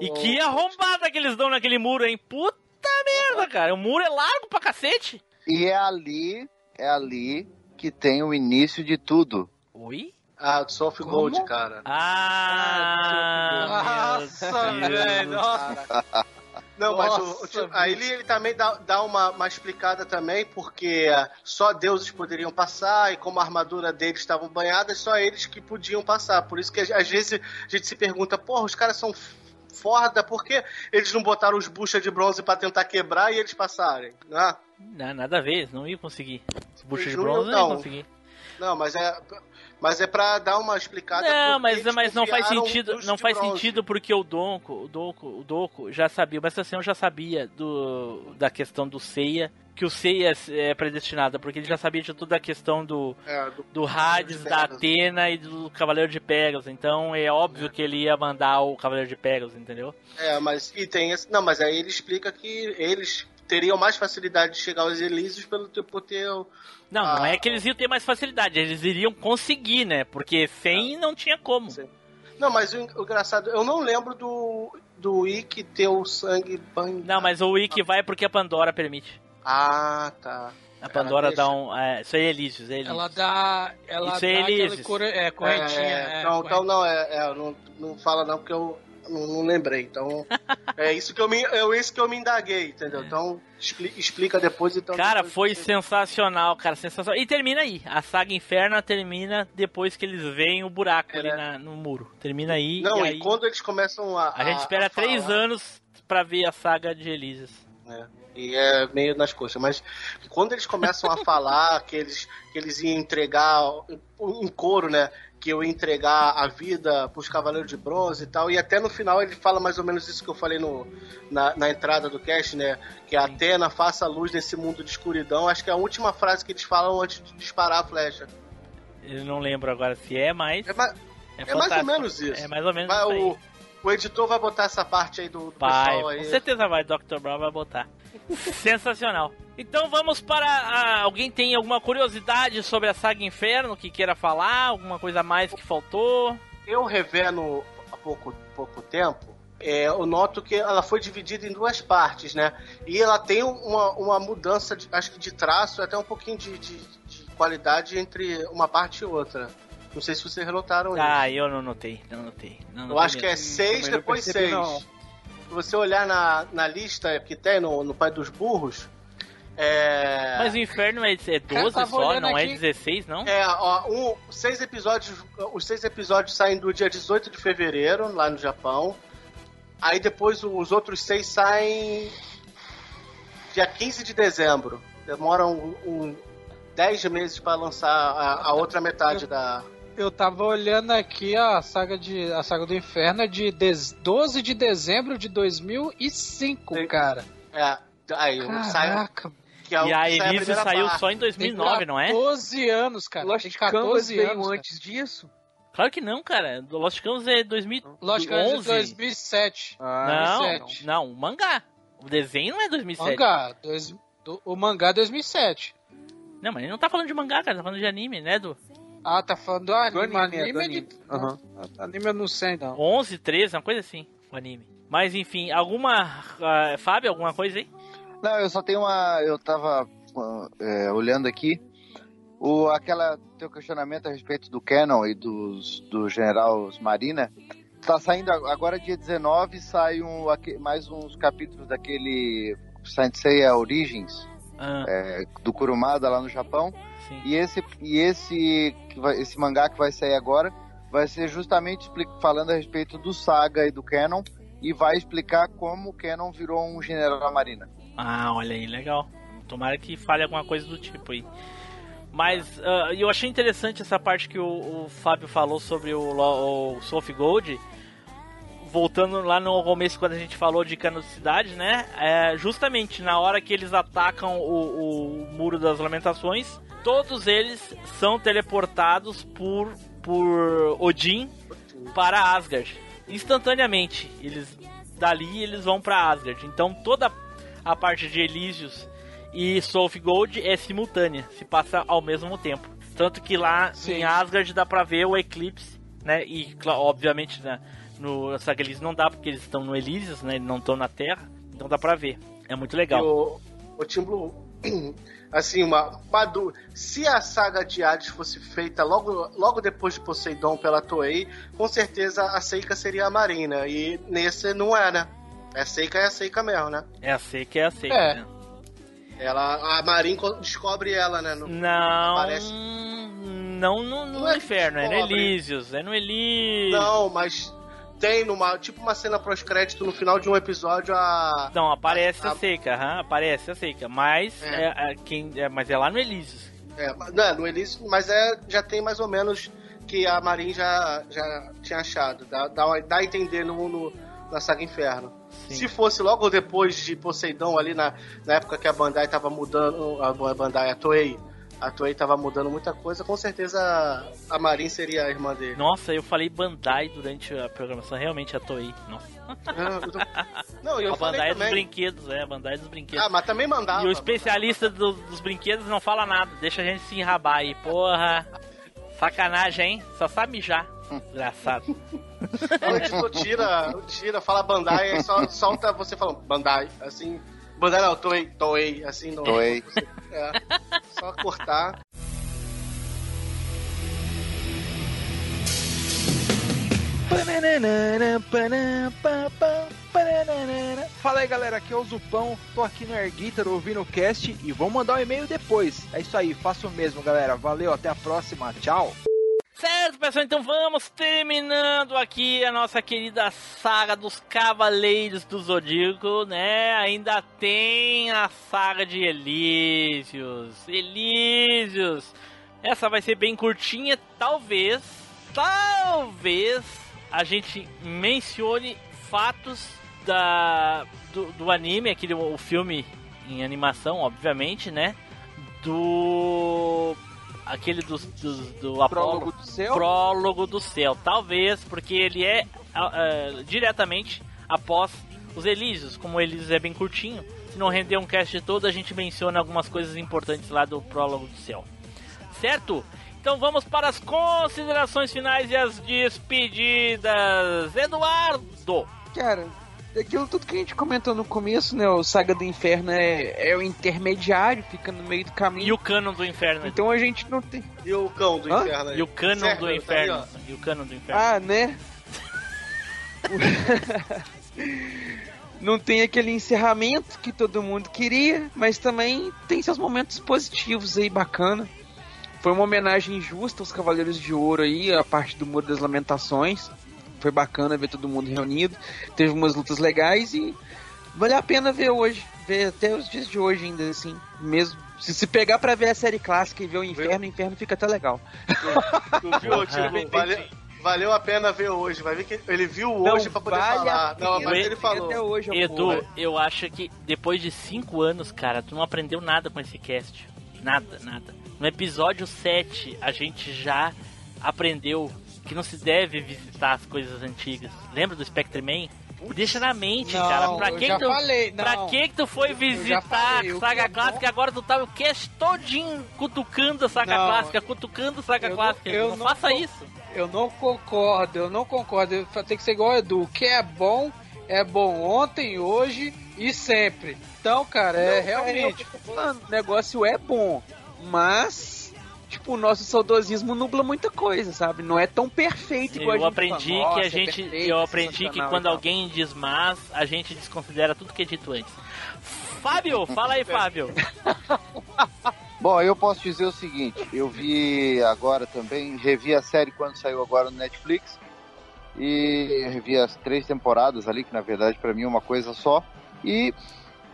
E que arrombada que eles dão naquele muro, hein? Puta merda, cara. O muro é largo pra cacete. E é ali, é ali que tem o início de tudo. Oi? Ah, do Soft Gold, cara. Ah, nossa, velho. Nossa. Não, mas o, o, tipo, aí ele, ele também dá, dá uma, uma, explicada também, porque só deuses poderiam passar, e como a armadura deles estavam banhadas, só eles que podiam passar. Por isso que às vezes a gente se pergunta, porra, os caras são foda, por que eles não botaram os buchas de bronze para tentar quebrar e eles passarem? Né? Não, nada a ver, não ia conseguir. Os buchas de bronze não, não ia conseguir. Não, mas é. Mas é pra dar uma explicada. Não, mas, mas não faz sentido. Não faz bronze. sentido porque o Donko, o Donko, o Doku já sabia, mas assim eu já sabia do, da questão do Seiya. Que o Seiya é predestinado, porque ele já sabia de toda a questão do, é, do, do Hades, da Atena e do Cavaleiro de Pegasus. Então é óbvio é. que ele ia mandar o Cavaleiro de Pegasus, entendeu? É, mas e tem esse. Não, mas aí ele explica que eles teriam mais facilidade de chegar aos Elísios pelo por ter. Não, a... não é que eles iam ter mais facilidade, eles iriam conseguir, né? Porque sem ah, não tinha como. Sim. Não, mas o, o, engraçado, eu não lembro do, do Ikki ter o sangue banhado. Não, mas o Ikki vai porque a Pandora permite. Ah, tá. A Pandora dá um. É, isso aí é Elísios, é Elísios. Ela dá. Ela isso é Elísios. Cura, é, correntinha. É, é, então, então não, é, é, não, não fala não, porque eu não, não lembrei. Então, é isso que eu me, é isso que eu me indaguei, entendeu? Então, explica depois. Então, cara, depois foi sensacional, cara, sensacional. E termina aí. A saga Inferno termina depois que eles veem o buraco é. ali na, no muro. Termina aí. Não, e, e aí, quando eles começam a. A, gente espera a três anos para ver a saga de Elises. É. E é meio nas coxas. Mas quando eles começam a falar que eles, que eles iam entregar em coro, né? que eu ia entregar a vida para os Cavaleiros de Bronze e tal. E até no final ele fala mais ou menos isso que eu falei no, na, na entrada do cast, né? Que a Atena faça a luz nesse mundo de escuridão. Acho que é a última frase que eles falam antes de disparar a flecha. Eu não lembro agora se é, mas. É, ma é, é mais ou menos isso. É mais ou menos vai, isso. O, editor vai botar essa parte aí do, do vai, pessoal aí. Com certeza vai, Dr. Brown vai botar. Sensacional. Então vamos para. A... alguém tem alguma curiosidade sobre a saga Inferno que queira falar? Alguma coisa mais que faltou? Eu revendo há pouco, pouco tempo. É, eu noto que ela foi dividida em duas partes, né? E ela tem uma, uma mudança, de, acho que de traço, até um pouquinho de, de, de qualidade entre uma parte e outra. Não sei se vocês notaram isso. Ah, eu não notei, não notei. Não eu acho mesmo. que é 6, depois 6. Se você olhar na, na lista que tem no, no Pai dos Burros, é... Mas o inferno é, é 12 só, não é aqui. é 16, não? É, ó, um, seis episódios, os seis episódios saem do dia 18 de fevereiro, lá no Japão. Aí depois os outros seis saem dia 15 de dezembro. Demoram um, um 10 meses para lançar a, a, outra metade da. Eu tava olhando aqui a saga de a saga do inferno é de 12 de dezembro de 2005, Sim. cara. É, aí Caraca. sai Que é o E a Elise saiu parte. só em 2009, não é? 12 anos, cara. Lost Tem Canvas 14 veio anos. antes disso? Claro que não, cara. Lost Canvas é 2011. Lost Canvas é 2007. não, 2007. não, o mangá. O desenho não é 2007. Mangá. Dois, do- o mangá é 2007. Não, mas ele não tá falando de mangá, cara. Tá falando de anime, né, Edu? Ah, tá falando do anime. Do anime, é, anime, do ele- anime. não, anime eu não sei, não. 11, 13, uma coisa assim, o anime. Mas enfim, alguma. ah, Fábio, alguma coisa aí? Não, eu só tenho uma. Eu tava é, olhando aqui. O, aquela teu questionamento a respeito do Canon e dos, do General Marina. Tá saindo ag- agora, dia 19, sai um, mais uns capítulos daquele Saint Seiya Origins, Ah, é, do Kurumada lá no Japão. sim. E esse, e esse, vai- esse mangá que vai sair agora vai ser justamente falando a respeito do Saga e do Canon e vai explicar como o Canon virou um General da Marina. Ah, olha aí, legal. Tomara que fale alguma coisa do tipo aí. Mas ah, eu achei interessante essa parte que o, o Fábio falou sobre o, o of Gold. Voltando lá no começo, quando a gente falou de canocidade, né? É, justamente na hora que eles atacam o, o Muro das Lamentações, todos eles são teleportados por, por Odin para Asgard. Instantaneamente. Eles dali eles vão para Asgard. Então toda a parte de Elísios e Soul of Gold é simultânea, se passa ao mesmo tempo. Tanto que lá em Asgard dá pra ver o eclipse, né? E obviamente né, no Saga Elísio não dá porque eles estão no Elísios, né? Eles não estão na Terra. Então dá pra ver. É muito legal. O, o Tim Blue, assim, uma, uma se a saga de Hades fosse feita logo, logo depois de Poseidon pela Toei, com certeza a Seika seria a Marina. E nesse não é, né? É Seika é a Seika mesmo, né? É a seca, é a seca. É. né? Ela, a Marin co- descobre ela, né? No- Não. Não no, no Não é inferno, é no. Elísios. É no Elísios. Não, mas tem numa, tipo uma cena pós-crédito no final de um episódio a. Não, aparece a, a- seca, aparece a seca. Mas É. é, é, quem, é, mas é lá no Elísios. É, não, no Elísio, mas é, já tem mais ou menos que a Marin já, já tinha achado. Dá, dá, dá a entender no, no- na saga Inferno. Se fosse logo depois de Poseidon, ali na, na época que a Bandai tava mudando, a Bandai, a Toei, a Toei tava mudando muita coisa, com certeza a, Marin seria a irmã dele. Nossa, eu falei Bandai durante a programação, realmente a Toei. Nossa. Não, eu a falei Bandai é dos brinquedos, é, a Bandai é dos brinquedos. Ah, mas também mandava. E o especialista do- dos brinquedos não fala nada, deixa a gente se enrabar aí. Porra, sacanagem, hein? Só sabe mijar. Engraçado. O editor tira, tira, fala Bandai, aí só solta você falando Bandai, assim. Bandai não, Toei, Toei, assim. No, Toei. É, só cortar. Fala aí galera, aqui é o Zupão, tô aqui no Air Guitar ouvindo o cast e vou mandar um e-mail depois. É isso aí, faço o mesmo galera, valeu, até a próxima, tchau. Certo, pessoal, então vamos terminando aqui a nossa querida saga dos Cavaleiros do Zodíaco, né? Ainda tem a saga de Elísios. Elísios! Essa vai ser bem curtinha, talvez, talvez a gente mencione fatos da, do, do anime, aquele o filme em animação, obviamente, né? Do aquele dos, dos, do Prólogo do Céu? Prólogo do Céu, talvez, porque ele é ah, diretamente após os Elísios. Como o Elísios é bem curtinho, se não render um cast todo, a gente menciona algumas coisas importantes lá do Prólogo do Céu. Certo? Então vamos para as considerações finais e as despedidas. Eduardo! Cara, aquilo tudo que a gente comentou no começo, né? O Saga do Inferno é, é o intermediário, fica no meio do caminho. E o Canon do Inferno? Então a gente não tem. E o cão do Hã? inferno aí? E o Canon Certo, do tá Inferno? aí, ó. e o Canon do Inferno? Ah, né? não tem aquele encerramento que todo mundo queria, mas também tem seus momentos positivos aí, bacana. Foi uma homenagem justa aos Cavaleiros de Ouro aí, a parte do Muro das Lamentações. Foi bacana ver todo mundo reunido. Teve umas lutas legais e vale a pena ver hoje. Ver até os dias de hoje ainda, assim. Mesmo. Se se pegar pra ver a série clássica e ver o inferno, o inferno fica até legal. Tu viu, tipo, vale, valeu a pena ver hoje. Vai ver que ele viu hoje Não pra poder vale falar. Não, mas ele falou. Até hoje, Edu, porra. eu acho que depois de 5 anos, cara, tu não aprendeu nada com esse cast. Nada, nada. No episódio 7, a gente já aprendeu que não se deve visitar as coisas antigas. Lembra do Spectre Man? Deixa na mente, Não, cara. Pra eu que, tu, falei, não. pra que que tu foi visitar falei, a saga é clássica e agora tu tá o cast todinho cutucando a saga Não. clássica, cutucando a saga Eu não- clássica. eu não, não faça isso. Eu não concordo, eu não concordo. Tem que ser igual o Edu. O que é bom, é bom ontem, hoje e sempre. Então, cara, é Não, realmente. é, falando, o negócio é bom, mas o nosso saudosismo nubla muita coisa, sabe? Não é tão perfeito igual a Eu gente aprendi fala, que a "Nossa, é gente, perfeito, eu é aprendi que quando e tal." alguém diz mas, a gente desconsidera tudo que é dito antes. Fábio, fala aí, Fábio. Bom, eu posso dizer o seguinte, eu vi agora também, revi a série quando saiu agora no Netflix e revi as três temporadas ali, que na verdade pra mim é uma coisa só. E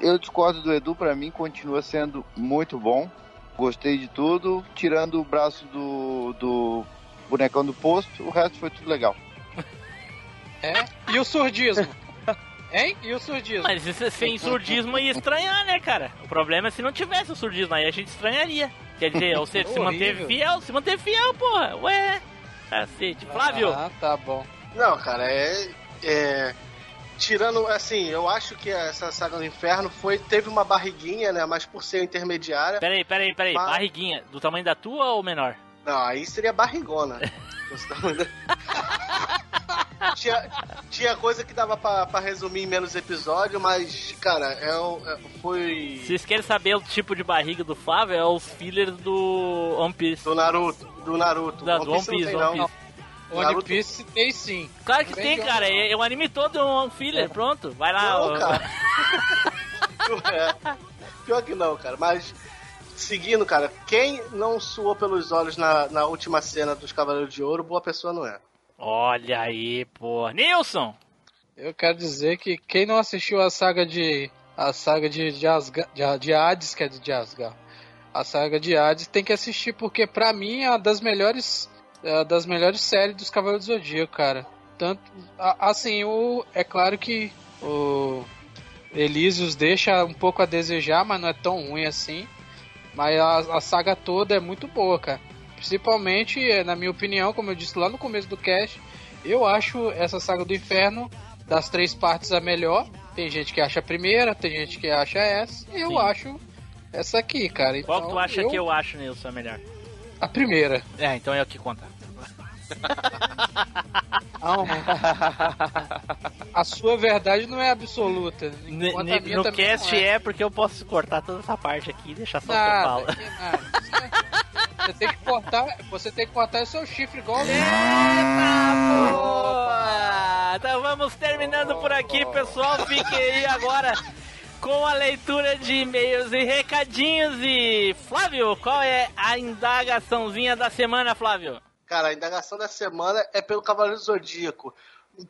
eu discordo do Edu, pra mim continua sendo muito bom. Gostei de tudo, tirando o braço do, do bonecão do posto, o resto foi tudo legal. É? E o surdismo? hein? E o surdismo? Mas isso, sem surdismo ia estranhar, né, cara? O problema é se não tivesse o surdismo, aí a gente estranharia. Quer dizer, ou seja, se manteve fiel, se manteve fiel, porra. Ué, cacete. Flávio, Ah, tá bom. Não, cara, é. é tirando, assim, eu acho que essa saga do inferno foi. Teve uma barriguinha, né? Mas por ser intermediária. peraí, peraí, peraí. Mas- Barriguinha, do tamanho da tua ou menor? Não, aí seria barrigona. Tinha, tinha coisa que dava pra, pra resumir em menos episódio, mas, cara, é, é- foi. Vocês querem saber o tipo de barriga do Flávio, é os fillers do One Piece. Do Naruto. Do Naruto. Da, do One Piece, One Piece. One Piece tem sim. Claro que tem, cara. É, é um anime todo um filler, pronto. Vai lá. Não, ó. cara. É. Pior que não, cara. Mas, seguindo, cara, quem não suou pelos olhos na, na última cena dos Cavaleiros de Ouro, boa pessoa não é. Olha aí, pô. Nilson! Eu quero dizer que quem não assistiu a saga de. A saga de, de, Asga, de, de Hades, que é de Asgard. A saga de Hades tem que assistir, porque pra mim é uma das melhores. É das melhores séries dos Cavaleiros do Zodíaco, cara. Tanto. a- assim, o, é claro que o Elísios deixa um pouco a desejar, mas não é tão ruim assim. Mas a, a saga toda é muito boa, cara. Principalmente, eh, na minha opinião, como eu disse lá no começo do cast, eu acho essa saga do inferno das três partes a melhor. Tem gente que acha a primeira, tem gente que acha essa. E eu Sim. acho essa aqui, cara. Qual Então, que tu acha eu- que eu acho, Nilson, é melhor? A primeira. É, então é o que conta. Não. a sua verdade não é absoluta. N- enquanto a n- minha no cast não é. porque eu posso cortar toda essa parte aqui e deixar só o que eu falo. Você tem que cortar, você tem que cortar o seu chifre igual Boa! Então vamos terminando por aqui, pessoal. Fiquem aí agora com a leitura de e-mails e recadinhos. E Flávio, qual é a indagaçãozinha da semana, Flávio? Cara, a indagação da semana é pelo Cavaleiro Zodíaco.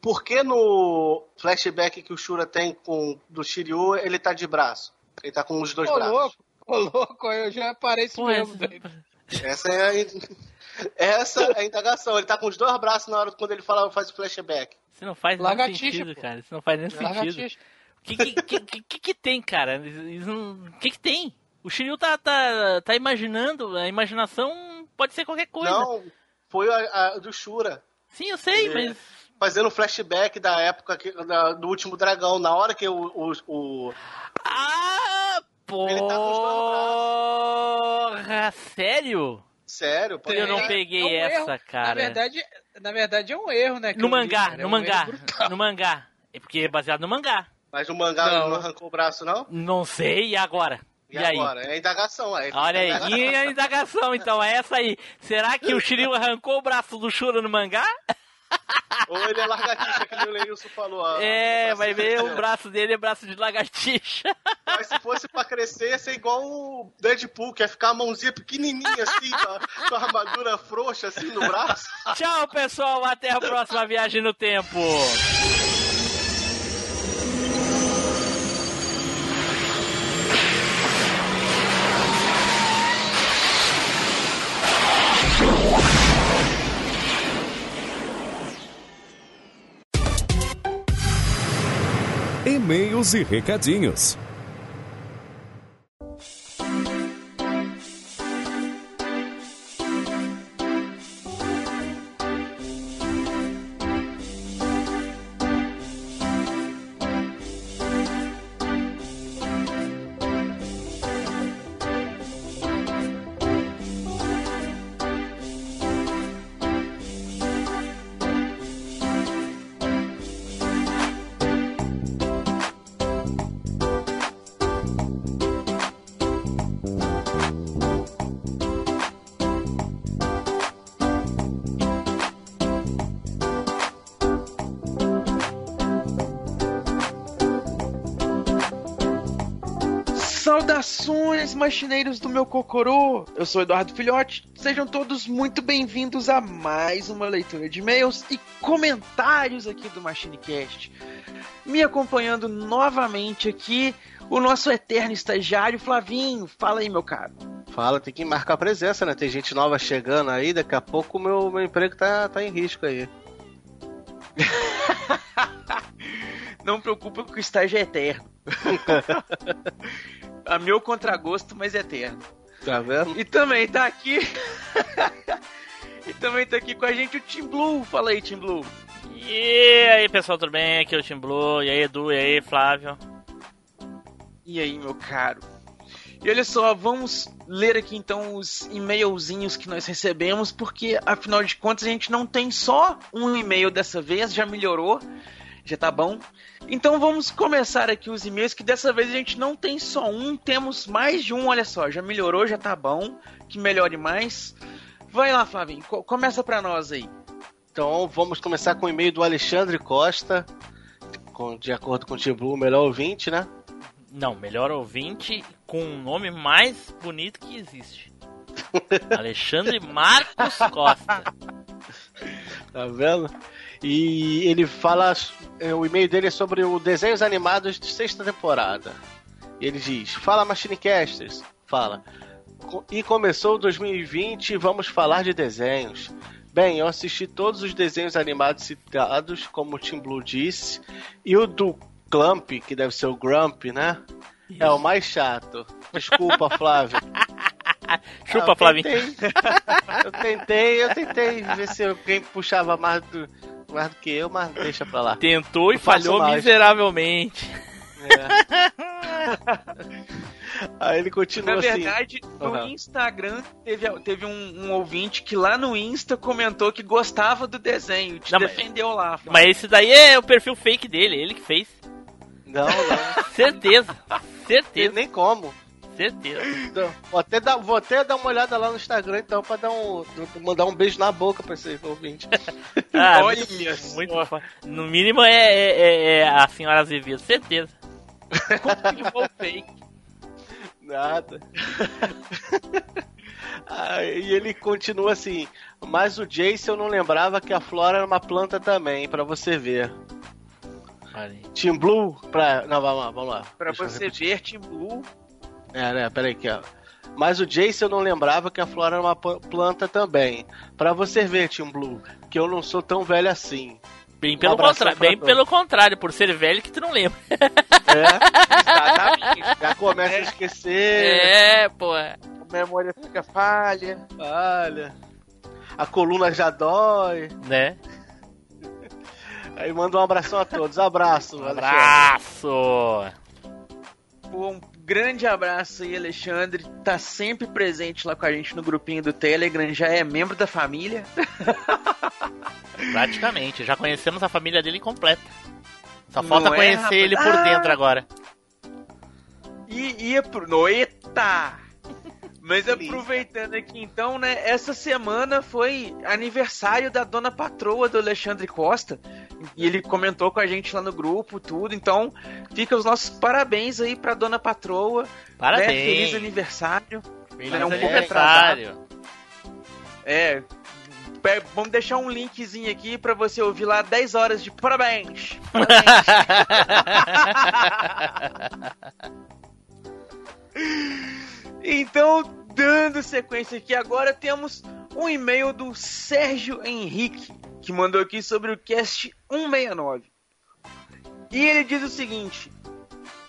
Por que no flashback que o Shura tem com do Shiryu, ele tá de braço? Ele tá com os dois Ô, braços. louco, ô louco, eu já reparei isso Pô, mesmo. essa- velho. Essa é a, essa é a indagação. Ele tá com os dois braços na hora quando ele fala, faz o flashback. Isso não faz nenhum sentido, pô. cara. Isso não faz nenhum sentido. O que que, que, que, que tem, cara? O que que tem? O Shiryu tá, tá, tá imaginando, a imaginação pode ser qualquer coisa. Não, foi a, a do Shura. Sim, eu sei, Ele- mas... Fazendo flashback da época que- da- do último dragão, na hora que o. o, o- Ah, Ele tá porra! Sério? Sério, pô. Eu não É, peguei é um essa, erro. cara. Na verdade, na verdade é um erro, né? No mangá, cara. É no um mangá, no mangá. É porque é baseado no mangá. Mas o mangá Não. não, arrancou o braço, não? Não sei, e agora? E, aí? agora? É a indagação aí. Olha aí, e a indagação então, é essa aí. Será que o Shiryu arrancou o braço do Shura no mangá? Ou ele é lagartixa, que o Leilson falou. É, vai ver, o braço dele é braço de lagartixa. Mas se fosse pra crescer, ia ser igual o Deadpool, que ia ficar a mãozinha pequenininha assim, com com a armadura frouxa assim no braço. Tchau, pessoal, até a próxima viagem no tempo. E-mails e recadinhos. Machineiros do meu cocorô! Eu sou Eduardo Filhote. Sejam todos muito bem-vindos a mais uma leitura de e-mails e comentários aqui do MachineCast. Me acompanhando novamente aqui, o nosso eterno estagiário Flavinho. Fala aí, meu caro. Fala, tem que marcar presença, né? Tem gente nova chegando aí, daqui a pouco o meu, meu emprego tá, tá em risco aí. Não preocupa que o estágio é eterno. a meu contragosto, mas eterno. Tá vendo? E também tá aqui. e também tá aqui com a gente o Team Blue. Fala aí, Team Blue. E aí, pessoal, tudo bem? Aqui é o Team Blue. E aí, Edu? E aí, Flávio? E aí, meu caro? E olha só, vamos ler aqui então os e-mailzinhos que nós recebemos, porque afinal de contas a gente não tem só um e-mail dessa vez, já melhorou, já tá bom. Então vamos começar aqui os e-mails, que dessa vez a gente não tem só um, temos mais de um, olha só, já melhorou, já tá bom, que melhore mais. Vai lá, Flavinho, co começa pra nós aí. Então vamos começar com o e-mail do Alexandre Costa, com, de acordo com o o melhor ouvinte, né? Não, melhor ouvinte com o nome mais bonito que existe. Alexandre Marcos Costa. Tá vendo? E ele fala. O e-mail dele é sobre os desenhos animados de sexta temporada. E ele diz: Fala, Machinecasters. Fala. E começou 2020 e vamos falar de desenhos. Bem, eu assisti todos os desenhos animados citados, como o Tim Blue disse, e o do Clump, que deve ser o Grump, né? É o mais chato. Desculpa, Flávio. Chupa, ah, Flávio. Eu tentei, eu tentei ver se alguém puxava mais do, mais do que eu, mas deixa pra lá. Tentou e falhou mais. miseravelmente. É. Aí ele continua Na assim. verdade, no uhum. Instagram teve, teve um, um, ouvinte que lá no Insta comentou que gostava do desenho, te não, defendeu mas, lá. Mas esse daí é o perfil fake dele, ele que fez. Não, não. Certeza. Certeza. Nem como. Certeza. Então, vou, até dar, vou até dar uma olhada lá no Instagram então pra dar um, mandar um beijo na boca pra esse ouvinte. ah, Olha muito, muito No mínimo é, é, é, é a senhora Azevedo, certeza. Confirmou fake. Nada. ah, e ele continua assim. Mas o Jace eu não lembrava que a flora era uma planta também, para você ver. Team Blue, pra. Não, vamos lá, vamos lá. Pra Deixa você ver, Team Blue é, né? Peraí aqui, ó. Mas o Jace eu não lembrava que a flora era uma planta também. Para você ver, Team Blue, que eu não sou tão velho assim. Bem pelo, um contrário, bem pelo contrário, por ser velho que tu não lembra. É, exatamente. Já começa é. a esquecer. É, pô. A memória fica falha. Falha. A coluna já dói. Né? Aí manda um abração a todos. Abraço. Um abraço. Um grande abraço aí, Alexandre. Tá sempre presente lá com a gente no grupinho do Telegram, já é membro da família. Praticamente, já conhecemos a família dele completa. Só falta Não é, conhecer é, ele por dentro ah! agora. E ia pro. No, eita! Mas aproveitando aqui então, né? Essa semana foi aniversário da dona patroa do Alexandre Costa. E ele comentou com a gente lá no grupo, tudo. Então, fica os nossos parabéns aí pra dona patroa. Parabéns. Né? Feliz aniversário. Feliz é um aniversário. É. Vamos deixar um linkzinho aqui para você ouvir lá 10 horas de parabéns. parabéns. então, dando sequência aqui, agora temos um e-mail do Sérgio Henrique que mandou aqui sobre o cast 169. E ele diz o seguinte: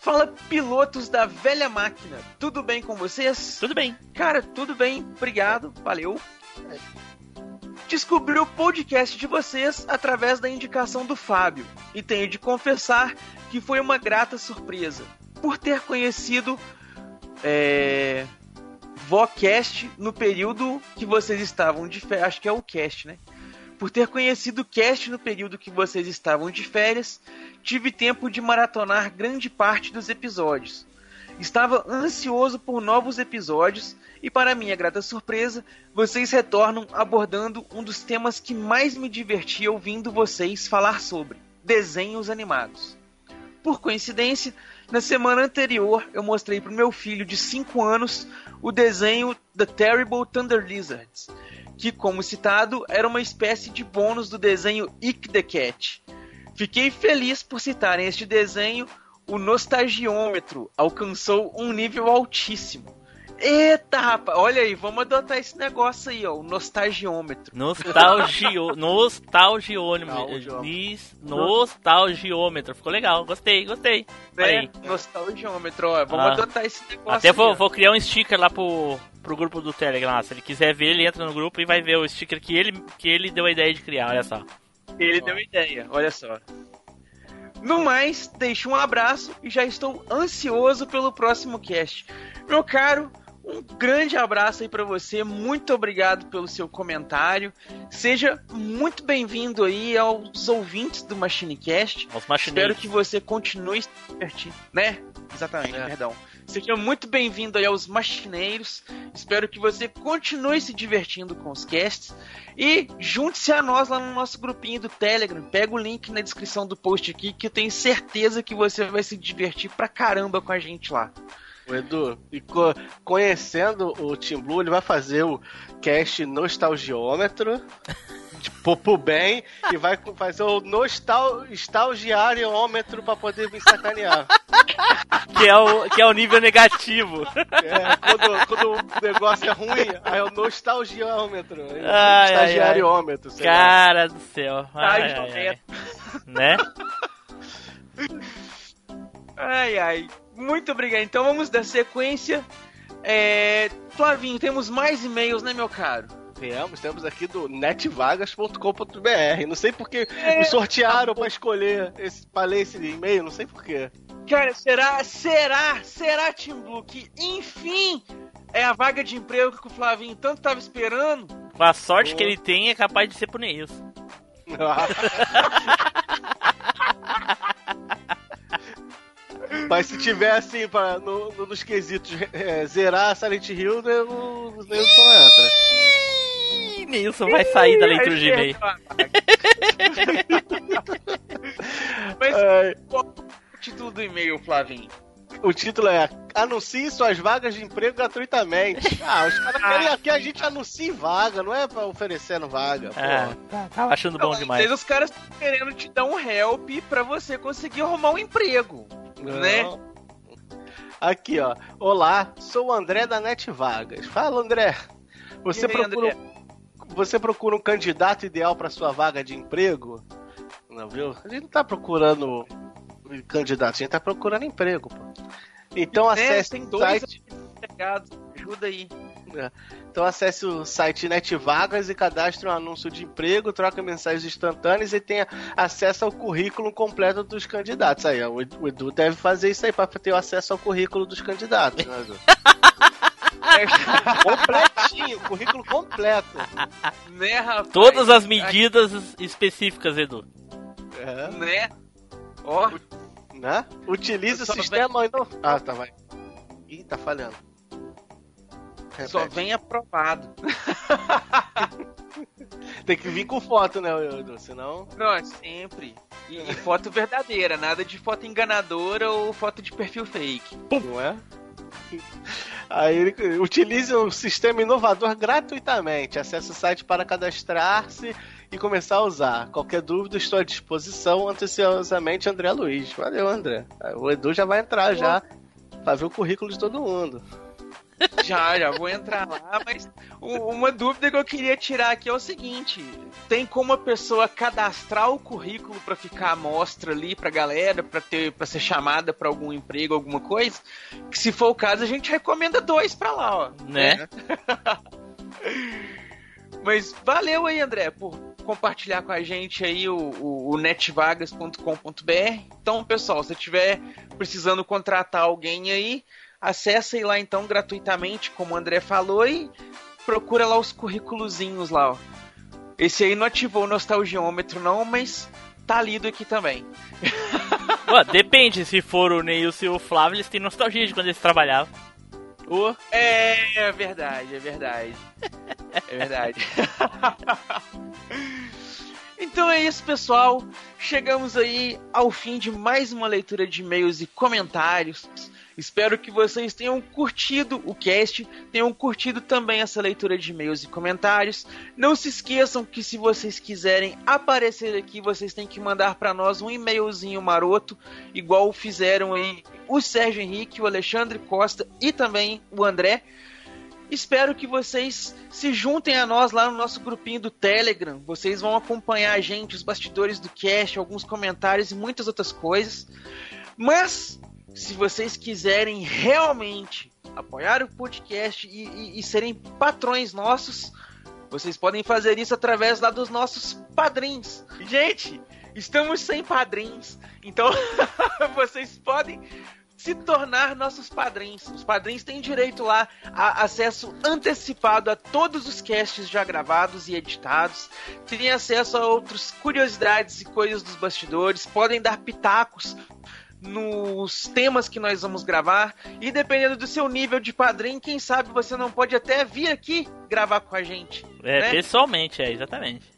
Fala pilotos da velha máquina, tudo bem com vocês? Tudo bem. Cara, tudo bem, obrigado, valeu. Descobri o podcast de vocês através da indicação do Fábio e tenho de confessar que foi uma grata surpresa por ter conhecido é, Vocast no período que vocês estavam de férias. Acho que é o cast, né? Por ter conhecido o cast no período que vocês estavam de férias, tive tempo de maratonar grande parte dos episódios. Estava ansioso por novos episódios e, para minha grata surpresa, vocês retornam abordando um dos temas que mais me divertia ouvindo vocês falar sobre: desenhos animados. Por coincidência, na semana anterior eu mostrei para o meu filho de 5 anos o desenho The Terrible Thunder Lizards, que, como citado, era uma espécie de bônus do desenho Ick the Cat. Fiquei feliz por citarem este desenho, o nostalgiômetro alcançou um nível altíssimo. Eita, rapaz, olha aí, vamos adotar esse negócio aí, ó, o nostalgiômetro. Nostalgio, nostalgiômetro. Nostalgiômetro. Ficou legal, gostei, gostei. É, nostalgiômetro, ó, vamos ah. adotar esse negócio. Até vou, vou, criar um sticker lá pro, pro grupo do Telegram. Se ele quiser ver, ele entra no grupo e vai ver o sticker que ele, que ele deu a ideia de criar, olha só. Ele deu a ideia, olha só. No mais, deixo um abraço e já estou ansioso pelo próximo cast. Meu caro, um grande abraço aí para você, muito obrigado pelo seu comentário. Seja muito bem-vindo aí aos ouvintes do MachineCast. Machineiros. Espero que você continue se divertindo, né? Exatamente, é. perdão. Seja muito bem-vindo aí aos machineiros. Espero que você continue se divertindo com os casts. E junte-se a nós lá no nosso grupinho do Telegram. Pega o link na descrição do post aqui que eu tenho certeza que você vai se divertir pra caramba com a gente lá. O Edu, e co conhecendo o Team Blue, ele vai fazer o cast nostalgiômetro. tipo, pro bem, e vai fazer o nostal nostalgiariômetro pra poder me sacanear. que, é o, que é o nível negativo. É, quando, quando o negócio é ruim, aí é o nostalgiômetro. É Estagiariômetro. Cara lá. do céu. Ai, ai, ai. Né? Ai, ai. Muito obrigado. Então vamos dar sequência. É... Flavinho, temos mais e-mails, né, meu caro? Temos, temos aqui do netvagas.com.br. Não sei porque é, me sortearam tá para escolher esse, pra ler esse e-mail, não sei porquê. Cara, será, será, será, Tim Blue, que enfim é a vaga de emprego que o Flavinho tanto tava esperando? Com a sorte oh. que ele tem, é capaz de ser por Neilson. Mas se tiver assim, pra, no, no, nos quesitos é, zerar Silent Hill, o Nilson entra. Nilson vai sair da leitura de e-mail. Mas qual o título do e-mail, Flavinho? O título é Anuncie suas vagas de emprego gratuitamente. Ah, os caras querem ah. que a gente anuncie vaga, não é pra oferecendo vaga. É, tá, achando bom demais. Os caras estão querendo te dar um help pra você conseguir arrumar um emprego. Não. Né? Aqui, ó. Olá, sou o André da Net Vagas. Fala, André. Você procura, André? você procura um candidato ideal para sua vaga de emprego? Não, viu? A gente não tá procurando candidato, a gente tá procurando emprego, pô. Então é, acesse tem dois site. Ajuda aí. Então acesse o site NetVagas e cadastre um anúncio de emprego, troca mensagens instantâneas e tenha acesso ao currículo completo dos candidatos. Aí, o Edu deve fazer isso aí para ter acesso ao currículo dos candidatos, né, Edu? completinho, currículo completo. Né, rapaz? Todas as medidas específicas, Edu. É. Né? Ó. Né? Utilize o sistema. Vem... Ah, tá, vai. Ih, tá falhando. Repete. Só vem aprovado. Tem que vir com foto, né, Edu? Senão. Não, é sempre. E, e, foto verdadeira, nada de foto enganadora ou foto de perfil fake. Não é? Aí ele utilize o sistema inovador gratuitamente. Acesse o site para cadastrar-se e começar a usar. Qualquer dúvida, estou à disposição. Anteciosamente, André Luiz. Valeu, André. O Edu já vai entrar já para ver o currículo de todo mundo. Já, já vou entrar lá, mas uma dúvida que eu queria tirar aqui é o seguinte: tem como a pessoa cadastrar o currículo para ficar à mostra ali pra galera, para ter para ser chamada para algum emprego, alguma coisa? Que se for o caso, a gente recomenda dois para lá, ó. Né? mas valeu aí, André, por compartilhar com a gente aí o, o, o netvagas.com.br. Então, pessoal, se tiver precisando contratar alguém aí, acessa lá então gratuitamente, como o André falou, e procura lá os currículozinhos lá, ó. Esse aí não ativou o nostalgiômetro não, mas tá lido aqui também. Ué, depende, se for o Neilson e o Flávio, eles têm nostalgia de quando eles trabalhavam. Oh. É, é verdade, é verdade. É verdade. Então é isso, pessoal. Chegamos aí ao fim de mais uma leitura de e-mails e comentários. Espero que vocês tenham curtido o cast, tenham curtido também essa leitura de e-mails e comentários. Não se esqueçam que se vocês quiserem aparecer aqui, vocês têm que mandar para nós um e-mailzinho maroto, igual fizeram aí o Sérgio Henrique, o Alexandre Costa e também o André. Espero que vocês se juntem a nós lá no nosso grupinho do Telegram. Vocês vão acompanhar a gente, os bastidores do cast, alguns comentários e muitas outras coisas. Mas se vocês quiserem realmente apoiar o podcast e, e, e, serem patrões nossos, vocês podem fazer isso através lá dos nossos padrinhos. Gente, estamos sem padrinhos, então vocês podem se tornar nossos padrinhos. Os padrinhos têm direito lá a acesso antecipado a todos os casts já gravados e editados, têm acesso a outras curiosidades e coisas dos bastidores, podem dar pitacos nos temas que nós vamos gravar. E dependendo do seu nível de padrinho, quem sabe você não pode até vir aqui gravar com a gente. É, né? pessoalmente, é, exatamente.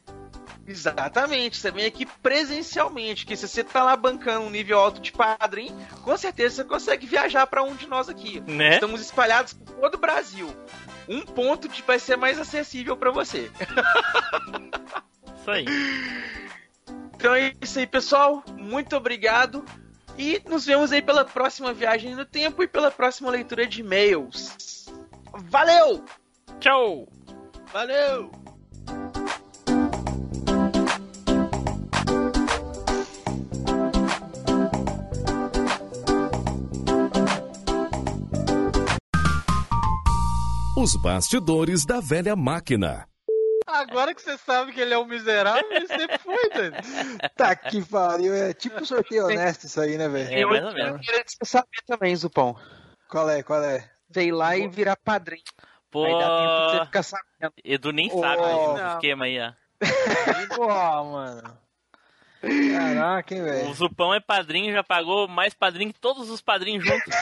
Exatamente, você vem aqui presencialmente, que se você tá lá bancando um nível alto de padrinho, com certeza você consegue viajar para um de nós aqui. Né? Estamos espalhados por todo o Brasil. Um ponto de vai ser mais acessível para você. Isso aí. Então é isso aí, pessoal. Muito obrigado. E nos vemos aí pela próxima viagem no tempo e pela próxima leitura de e-mails. Valeu! Tchau! Valeu! Os bastidores da velha máquina. Agora que você sabe que ele é um miserável, ele sempre foi, velho. Tá que pariu. É tipo sorteio honesto isso aí, né, velho? É, mais ou menos. Eu queria que você saber também, Zupão. Qual é, qual é? Sei lá e virar padrinho. Pô, Aí dá tempo de você ficar sabendo. Edu nem sabe não. esquema aí, ó. Porra, mano. Caraca, hein, O velho. Zupão é padrinho, já pagou mais padrinho que todos os padrinhos juntos.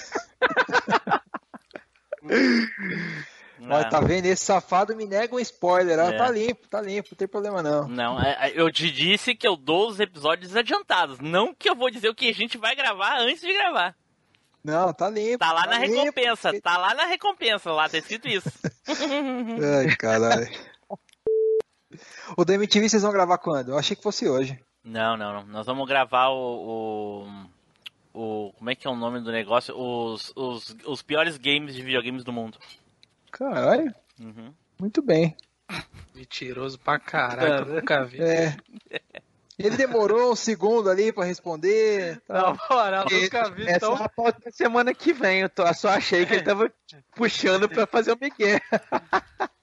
Ó, tá vendo? Esse safado me nega um spoiler. Ó, É. Tá limpo, tá limpo, não tem problema não. Não, é- é- eu te disse que eu dou os episódios adiantados. Não que eu vou dizer o que a gente vai gravar antes de gravar. Não, tá limpo. Tá lá na limpo. recompensa, tá lá na recompensa, lá tá escrito isso. Ai, caralho. O da MTV vocês vão gravar quando? Eu achei que fosse hoje. Não, não, não. Nós vamos gravar o. o, o- como é que é o nome do negócio? Os, os, os piores games de videogames do mundo. Caralho, Uhum. muito bem. Mentiroso pra caralho, eu nunca vi. É. Ele demorou um segundo ali pra responder. Na Tá. moral, nunca vi Essa tão é a pauta da semana que vem. Eu tô- só achei que ele tava puxando pra fazer o Miguel.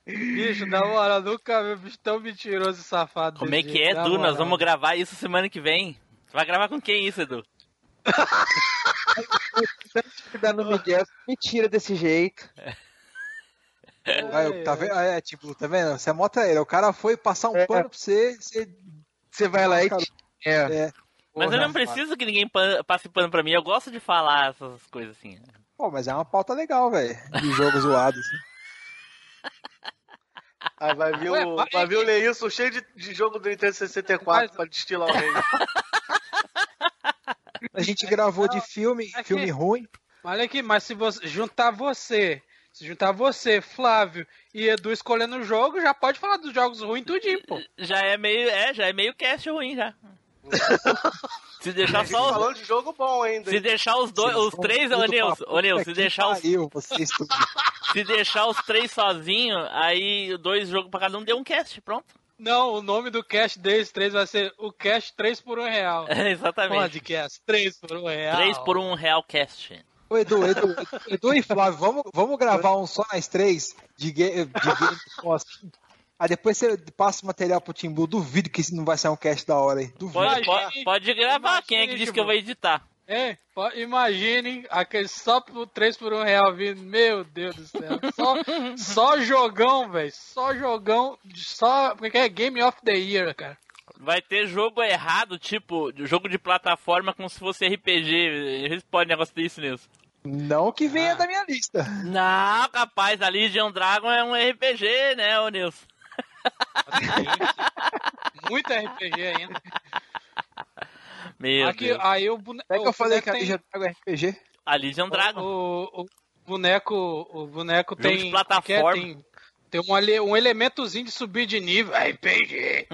Bicho, na moral, nunca vi um bicho tão mentiroso e safado. Como é que jeito, é, Edu? Nós vamos gravar isso semana que vem. Você vai gravar com quem isso, Edu? Dando no Miguel, me tira desse jeito. Aí, tá vendo? É, tipo, tá vendo? Você é mó traíra. O cara foi passar um É. pano pra você, você. Você vai lá e. Cara, É. É. Mas Porra, eu não preciso que ninguém pa- passe pano pra mim. Eu gosto de falar essas coisas assim. Pô, mas é uma pauta legal, velho. De jogo zoado. Assim. Aí vai vir Ué, o, vai- vai vir o Leilson cheio de, de jogo do Nintendo 64 Mas- pra destilar o rei. A gente gravou de filme, é que- filme ruim. Olha aqui, mas se você juntar você, se juntar você, Flávio e Edu escolhendo o jogo, já pode falar dos jogos ruins tudinho, pô. Já é meio, é, já é meio cast ruim já. Se deixar só os... falando de jogo bom ainda. Se deixar os dois, os três, ô Nilson, ô Nilson, se deixar os. Vocês. Se deixar os três sozinhos, aí dois jogos pra cada um deu um cast, pronto. Não, o nome do cast deles três vai ser o cast 3 por 1 real. É, exatamente. Podcast 3 por 1 real. 3 por 1 real cast. Ô, Edu, Edu, Edu e Flávio, vamos, vamos gravar um só nós três de game, de game assim. Aí depois você passa o material pro Tim Blue. Duvido que isso não vai ser um cast da hora, hein? Duvido. Pode, pode, pode gravar, quem é que disse que eu vou editar? É, imaginem aquele só por 3 por 1 real vindo. Meu Deus do céu. Só, só jogão, velho. Só jogão. Só. Porque é Game of the Year, cara. Vai ter jogo errado, tipo, jogo de plataforma como se fosse RPG. Eles podem negócio disso, Nilson. Não que venha ah. da minha lista. Não, capaz, a Legion Dragon é um RPG, né, ô Nilson? Muito RPG ainda. Meu Aqui, Deus. Aí o boneco. É que eu falei que a Legion Dragon é RPG? A Legion Dragon. O, o, o boneco, o boneco Jogo tem. de plataforma. é, tem, tem um, um elementozinho de subir de nível. RPG.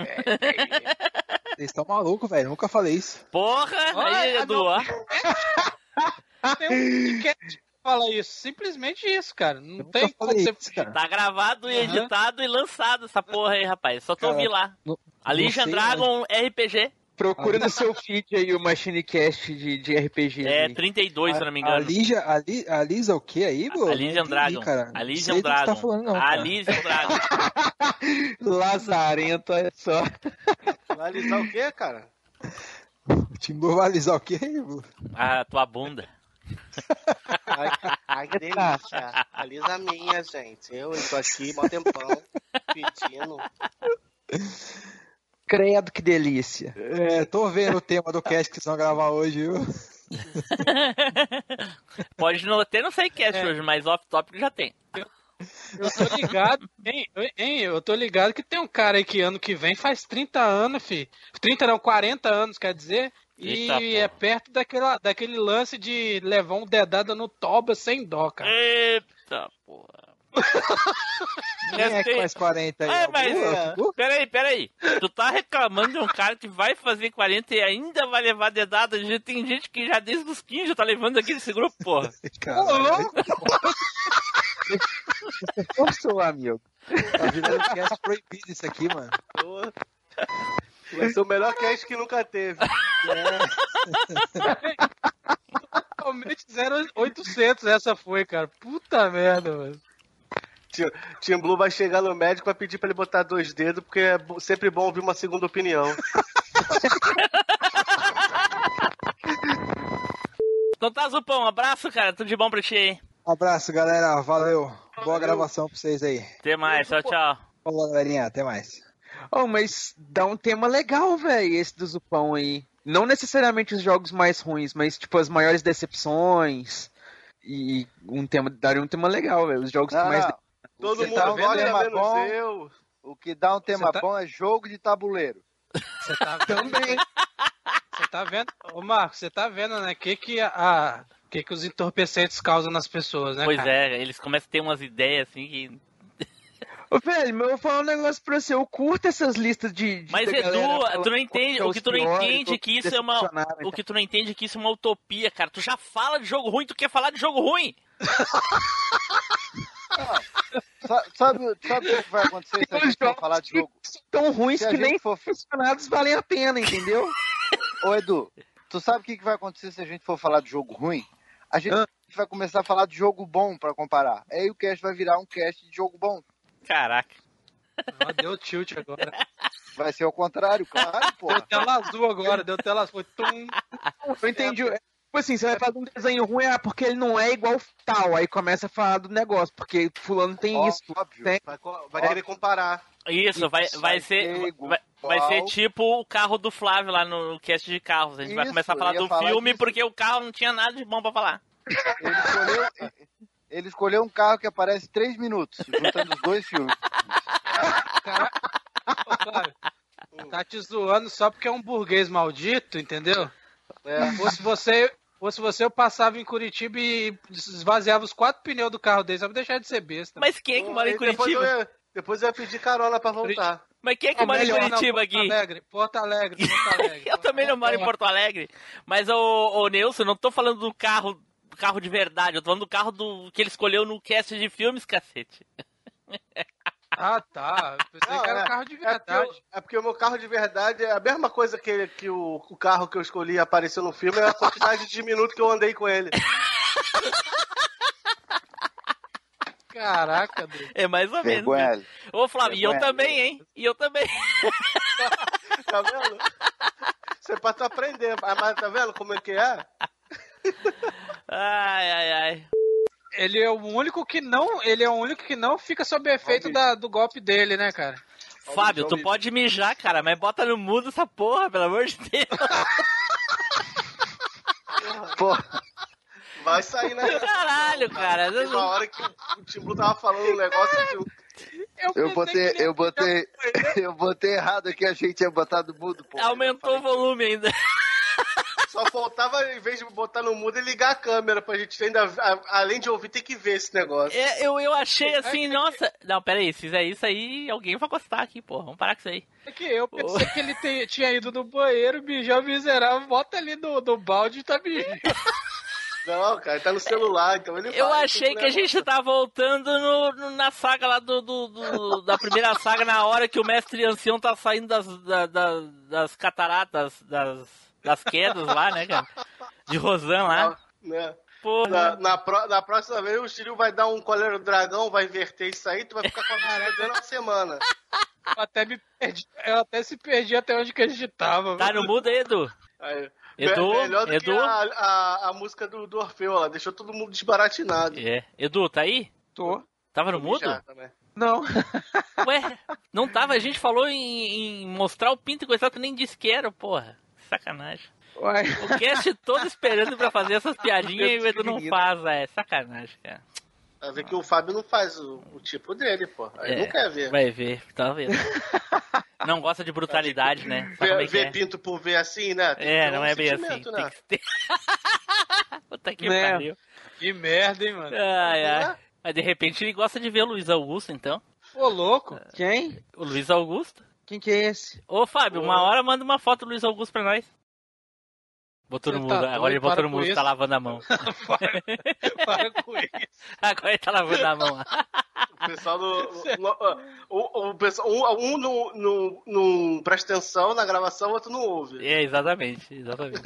Vocês estão malucos, velho. Nunca falei isso. Porra! Aí, Olha, Edu, ó. Tem um podcast que fala isso. Simplesmente isso, cara. Não Nunca tem como você. isso, cara. Tá gravado e editado e lançado essa porra aí, rapaz. Só tu Cara, ouvir lá. não- A Legion sei, Dragon RPG. Procura no seu feed aí o Machinecast de, de RPG. É aí. 32, se eu não me A engano. Lígia, a, Li, a Lisa o que aí, Blue? A Legion Dragon. Cara. A do que Dragon. tá falando, não. a. Legion Dragon. Lazarento, olha só. Vai alisar o quê, cara? Blue vai alisar o quê, Blue? A tua bunda. Ai, ai, que delícia. Alisa a minha, gente. Eu tô aqui, mó tempão, pedindo. Credo, que delícia. É, tô vendo o tema do cast que vocês vão gravar hoje, viu? Pode não ter, não sei cast É. hoje, mas off-topic já tem. Eu tô ligado, hein, hein, eu tô ligado que tem um cara aí que ano que vem faz 30 anos, fi. 30 não, 40 anos, quer dizer. E Eita, é porra. perto daquela, daquele lance de levar um dedada no toba sem dó, cara. Eita, porra. Quem é que faz 40 aí? É, É o mas. É? Peraí, peraí. Tu tá reclamando de um cara que vai fazer 40 e ainda vai levar dedada. Já Tem gente que já desde os 15 já tá levando aqui nesse grupo, porra. Caralho, Forçou, amigo. tá virando cast proibido isso aqui, mano. Pô. Vai ser o melhor cast que nunca teve. Totalmente 0800 essa foi, cara. Puta merda, mano. Tim- Tim Blue vai chegar no médico vai pedir pra ele botar dois dedos, porque é sempre bom ouvir uma segunda opinião. Então tá, Zupão, um abraço, cara. Tudo de bom pra ti aí. Abraço, galera. Valeu. Boa gravação pra vocês aí. Até mais, tchau, tchau. Falou, galerinha. Até mais. Oh, mas dá um tema legal, velho, esse do Zupão aí. Não necessariamente os jogos mais ruins, mas tipo as maiores decepções. E um tema, daria um tema legal, velho. Os jogos Não, que mais. não. Todo mundo dá um tema menos bom, eu. O que dá um tema tá- bom é jogo de tabuleiro. Você tá também. Você tá vendo? Ô, Marcos, você tá vendo, né? O que que a. a- que, que os entorpecentes causam nas pessoas, né? Pois cara? é, eles começam a ter umas ideias assim que. Ô, velho, mas eu vou falar um negócio pra você. Eu curto essas listas de. de Mas Edu, tu não entende, o é que tu não entende qual que isso é uma. O que tu não entende é que isso é uma utopia, cara. Tu já fala de jogo ruim, tu quer falar de jogo ruim. Sa- Sabe, sabe o que vai acontecer se a gente for falar de jogo? tão ruins que nem for- funcionados valem a pena, entendeu? Ô Edu, tu sabe o que que vai acontecer se a gente for falar de jogo ruim? A gente Ah. vai começar a falar de jogo bom pra comparar. Aí o cast vai virar um cast de jogo bom. Caraca. Ó, deu tilt agora. Vai ser o contrário, claro, pô. Deu tela azul agora, deu tela azul. Foi tum. Eu entendi. É, Tipo assim, você vai fazer um desenho ruim, ah, porque ele não é igual tal. Aí começa a falar do negócio, porque fulano tem Ó, isso. Óbvio. Tem. Vai, vai querer comparar. Isso, vai, vai ser. Vai, vai ser tipo o carro do Flávio lá no cast de carros. A gente vai Isso, começar a falar do falar filme disso. porque o carro não tinha nada de bom pra falar. Ele escolheu, ele escolheu um carro que aparece três minutos, juntando os dois filmes. Cara, tá te zoando só porque é um burguês maldito, entendeu? É. Fosse você, fosse você, eu passava em Curitiba e esvaziava os quatro pneus do carro dele, só pra deixar de ser besta. Mas quem é que mora em Aí Depois eu, Curitiba? ia, depois eu ia pedir carona pra voltar. Mas quem é que mora em melhor, não, Curitiba Porto aqui? Alegre, Porto Alegre, Porto Alegre. Eu também não moro em Porto Alegre. Mas, ô, ô Nilson, não tô falando do carro, carro de verdade. Eu tô falando do carro do, que ele escolheu no cast de filmes, cacete. Ah, tá. Eu pensei Não, que era é- carro de É porque, verdade. o- é porque o meu carro de verdade é a mesma coisa que, que o, o carro que eu escolhi apareceu no filme, é a quantidade de minutos que eu andei com ele. Caraca, Dudu. É mais ou menos. Vergonha. né? Ô, Flávio, e eu também, hein? E eu também. Tá vendo? Você é tu aprender, mas mas tá vendo como é que é? Ai, ai, ai. Ele é o único que não, ele é o único que não fica sob efeito da- do golpe dele, né, cara? Fábio, tu pode mijar, cara, mas bota no mudo essa porra, pelo amor de Deus. Porra, Vai sair na Caralho, cara. Teve uma hora que o Timbu tava falando um negócio que eu botei, eu botei, eu botei errado aqui, achei que tinha botado mudo, pô. Aumentou o volume ainda. Só faltava, em vez de botar no mudo, ele ligar a câmera pra gente ainda, a- além de ouvir, ter que ver esse negócio. É, eu, eu achei assim, nossa. Não, pera aí, se fizer isso aí, alguém vai gostar aqui, porra. Vamos parar com isso aí. É que eu pensei que ele te- tinha ido no banheiro, mijou miserável, bota ali no, no balde e tá mijando. Não, cara, tá no celular, então ele Eu vai, achei que a gente tá voltando no, no- na saga lá do, do- do- da primeira saga, na hora que o mestre ancião tá saindo das, da- da- das cataratas, das, das quedas lá, né, cara? De Rosan lá. Né? Porra. Na, na, pró- na próxima vez o Shiryu vai dar um colher do dragão, vai inverter isso aí, tu vai ficar com a cara dentro uma semana. Eu até me perdi, eu até se perdi até onde que a gente tava. Tá no mudo aí, Edu? Aí, Edu, me- melhor do Edu? que a, a, a música do, do Orfeu, ela deixou todo mundo desbaratinado. É. Edu, tá aí? Tô. Tava no mudo? Não. Ué, não tava. A gente falou em, em mostrar o pinto e coisa, tu nem disse que era, porra. Sacanagem. Ué. O cast todo esperando pra fazer essas piadinhas e o Edu não faz, é. Sacanagem, cara. Vai ver que o Fábio não faz o, o tipo dele, pô. Aí É, não quer ver. Vai ver, vendo. Não gosta de brutalidade, né? Como Ver, é que ver é? pinto por ver assim, né? Tem que É, ter não um é bem assim. sentimento, Tem né? que ter... Puta que Né? pariu. Que merda, hein, mano. Ai, ai. Mas de repente ele gosta de ver o Luiz Augusto, então. Ô, louco. Quem? O Luiz Augusto. Quem que é esse? Ô, Fábio, uma hora manda uma foto do Luiz Augusto pra nós. Botou no mundo, tá agora ele botou Para no isso. tá lavando a mão. Para com isso. Agora ele tá lavando a mão. O pessoal do. O, o, o um, um não, não, não presta atenção na gravação, o outro não ouve. É, exatamente, exatamente.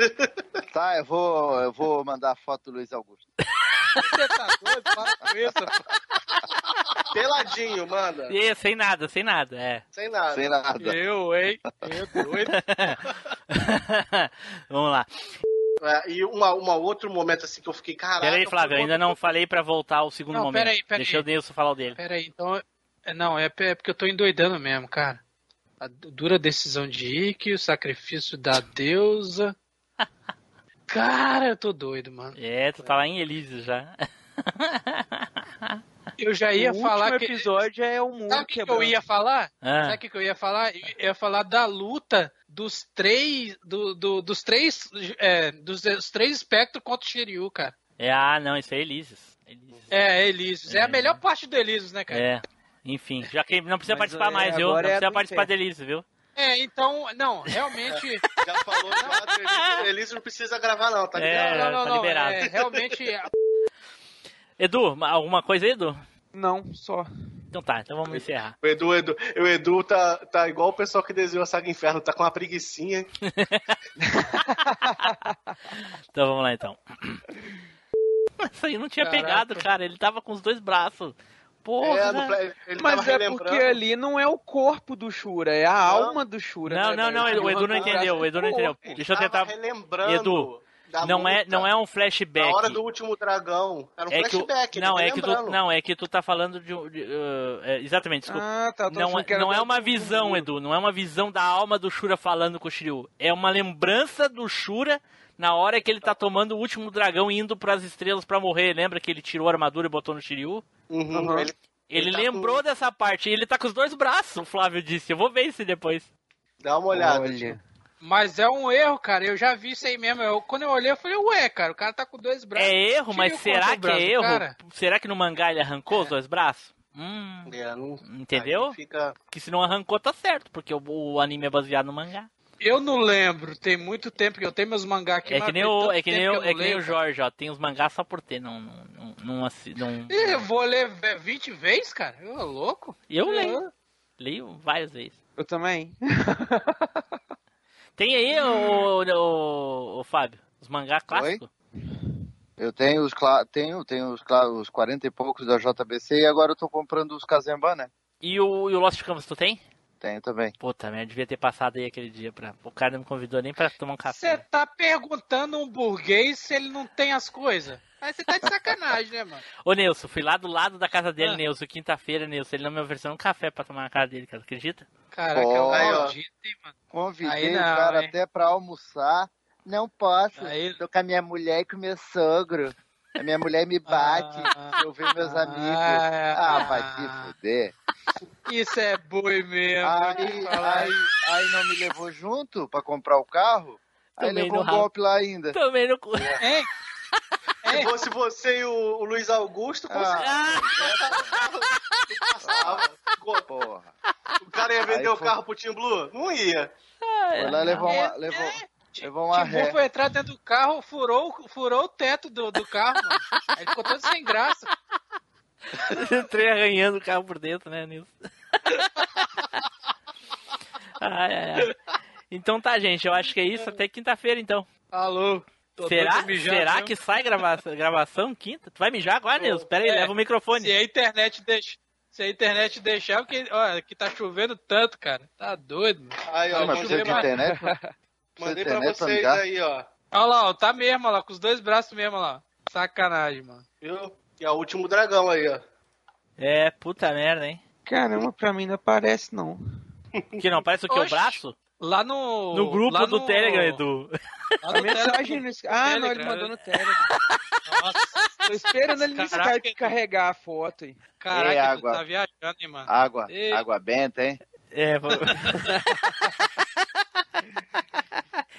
Tá, eu vou, eu vou mandar a foto do Luiz Augusto. Você tá doido? Para com isso. Peladinho, manda. E, sem nada, sem nada, é. Sem nada. Sem nada. Eu, hein? Eu doido. Vamos lá. É, e uma, uma outro momento assim que eu fiquei, caraca. Pera aí, Flávio, ainda não falei pra voltar ao segundo Não, momento. pera aí, pera Deixa aí. o Nilson falar o dele. Pera aí, então. é, Não, é é porque eu tô endoidando mesmo, cara. A du- dura decisão de Ikki, o sacrifício da deusa. Cara, eu tô doido, mano. É, tu tá lá em Elísio já. Eu já ia o falar último que. episódio é o mundo Sabe o que, eu ia falar? Ah. Sabe o que, eu ia falar? Eu ia falar da luta dos três. Do, do- dos três. É, dos, dos três espectros contra o Shiryu, cara. É, ah, não, isso é Elísios. Elísios. É, Elísios. É. a melhor parte do Elísios, né, cara? É. Enfim, já que não precisa Mas, participar é, mais, viu? Não é precisa do participar de Elísio, viu? É, então, não, realmente. Já falou, já. Elise- não precisa gravar, não, tá É. ligado? não, não, tá não. liberado. É, realmente. Edu, ma- alguma coisa aí, Edu? Não, só. Então tá, então vamos encerrar. O Edu, Edu, o Edu tá, tá igual o pessoal que desenhou a saga Inferno, tá com uma preguiçinha. Então vamos lá então. Isso aí não tinha Caraca. pegado, cara. Ele tava com os dois braços. Porra. É, Mas é porque ali não é o corpo do Shura, é a alma do Shura. Não, né, não, não, o Edu não entendeu, o Edu não entendeu. Deixa eu tentar. relembrando Edu, não é, não é um Na flashback. hora do último dragão. Era um É flashback. não, tá é que tu, não, é que tu tá falando de, um- de, uh, é, exatamente, desculpa. Ah, tá. não é, não é uma visão, do- Edu, não é uma visão da alma do Shura falando com o Shiryu. É uma lembrança do Shura na hora que ele tá tomando o último dragão e indo pras estrelas pra morrer. Lembra que ele tirou a armadura e botou no Shiryu? Uhum, Uhum. Ele, Ele, Ele tá lembrou dessa parte. E ele tá com os dois braços, o Flávio disse. Eu vou ver isso depois. dá uma olhada. Olha. Mas é um erro, cara. Eu já vi isso aí mesmo. Eu, quando eu olhei, eu falei, ué, cara, o cara tá com dois braços. É erro, mas será que é braço, erro? cara. Será que no mangá ele arrancou os dois braços? Hum, É, não- entendeu? fica- Que se não arrancou, tá certo, porque o, o anime é baseado no mangá. Eu não lembro, tem muito tempo que eu tenho meus mangá aqui. É que nem o, é que nem eu é que nem o. Jorge, ó. Tem os mangás só por ter, não. não, não, não, não- Ih, eu vou ler ve- 20 vezes, cara? Eu é louco? Eu É. leio. Leio várias vezes. Eu também. Tem aí, o, o, o Fábio, os mangás clássicos? Eu tenho os, tenho, tenho os, os 40 e poucos da JBC e agora eu tô comprando os Kazemba, né? E o, e o Lost Canvas, tu tem? Tenho também. Puta merda, devia ter passado aí aquele dia pra. O cara não me convidou nem pra tomar um café. Você tá perguntando um burguês se ele não tem as coisas? Aí você tá de sacanagem, né, mano? Ô Nilson, fui lá do lado da casa dele, Ah. Nilson, quinta-feira, Nilson. Ele não me ofereceu um café pra tomar na casa dele, cara. Acredita? Caraca, é Aí, ó. maldito, hein, mano? Convidei Aí o não, cara hein? até pra almoçar. Não posso. Aí- Tô com a minha mulher e com o meu sogro. A minha mulher me bate. se eu ver meus amigos. Ah, vai se fuder. Isso é boi mesmo. Aí, te aí, aí não me levou junto pra comprar o carro. Aí Tomei levou no um golpe lá ainda. Também no cu. Hein? Se fosse você e o, o Luiz Augusto, com Ah, porra. O cara ia vender Aí o foi- carro pro Tim Blue? Não ia. Foi lá levou uma, É, levou, levou uma Timbu ré. foi entrar dentro do carro, furou, furou o teto do, do carro, mano. Aí ficou todo sem graça. Entrei arranhando o carro por dentro, né, Nilson? ai, ai, ai. Então tá, gente. Eu acho que é isso. Até quinta-feira, então. Alô? Tô Será, será que sai gravação, gravação quinta? Tu vai mijar agora, Nilson? Pera aí, É, leva o microfone. Se a internet deixa. Se a internet deixar, porque, olha, aqui tá chovendo tanto, cara. Tá doido, mano. Aí, ó, mas mandei precisa de pra- internet? Precisa Mandei de pra internet pra vocês ligar? aí, ó. Olha lá, ó, tá mesmo, olha lá, com os dois braços mesmo, olha lá. Sacanagem, mano. Viu? E é o último dragão aí, ó. É, puta merda, hein? Caramba, pra mim não aparece, não. Que não, parece o que? O Oxi. braço? Lá no. No grupo lá do no- Telegram, Edu. Lá A no mensagem Telegram. nesse... Ah, não, ele mandou no Telegram. Nossa, Tô esperando ele no Caraca. Carregar a foto aí. caraca, Ei, tu água. tá viajando, hein, mano. Água, Ei. água benta, hein? É, vou...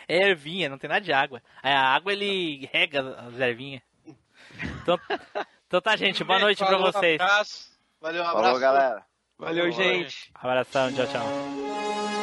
é ervinha, não tem nada de água. A água ele rega as ervinhas. Então, então tá, gente. Boa noite pra Falou, vocês. abraço. Valeu, um abraço. Falou, galera. Valeu, gente. Abração, tchau, tchau.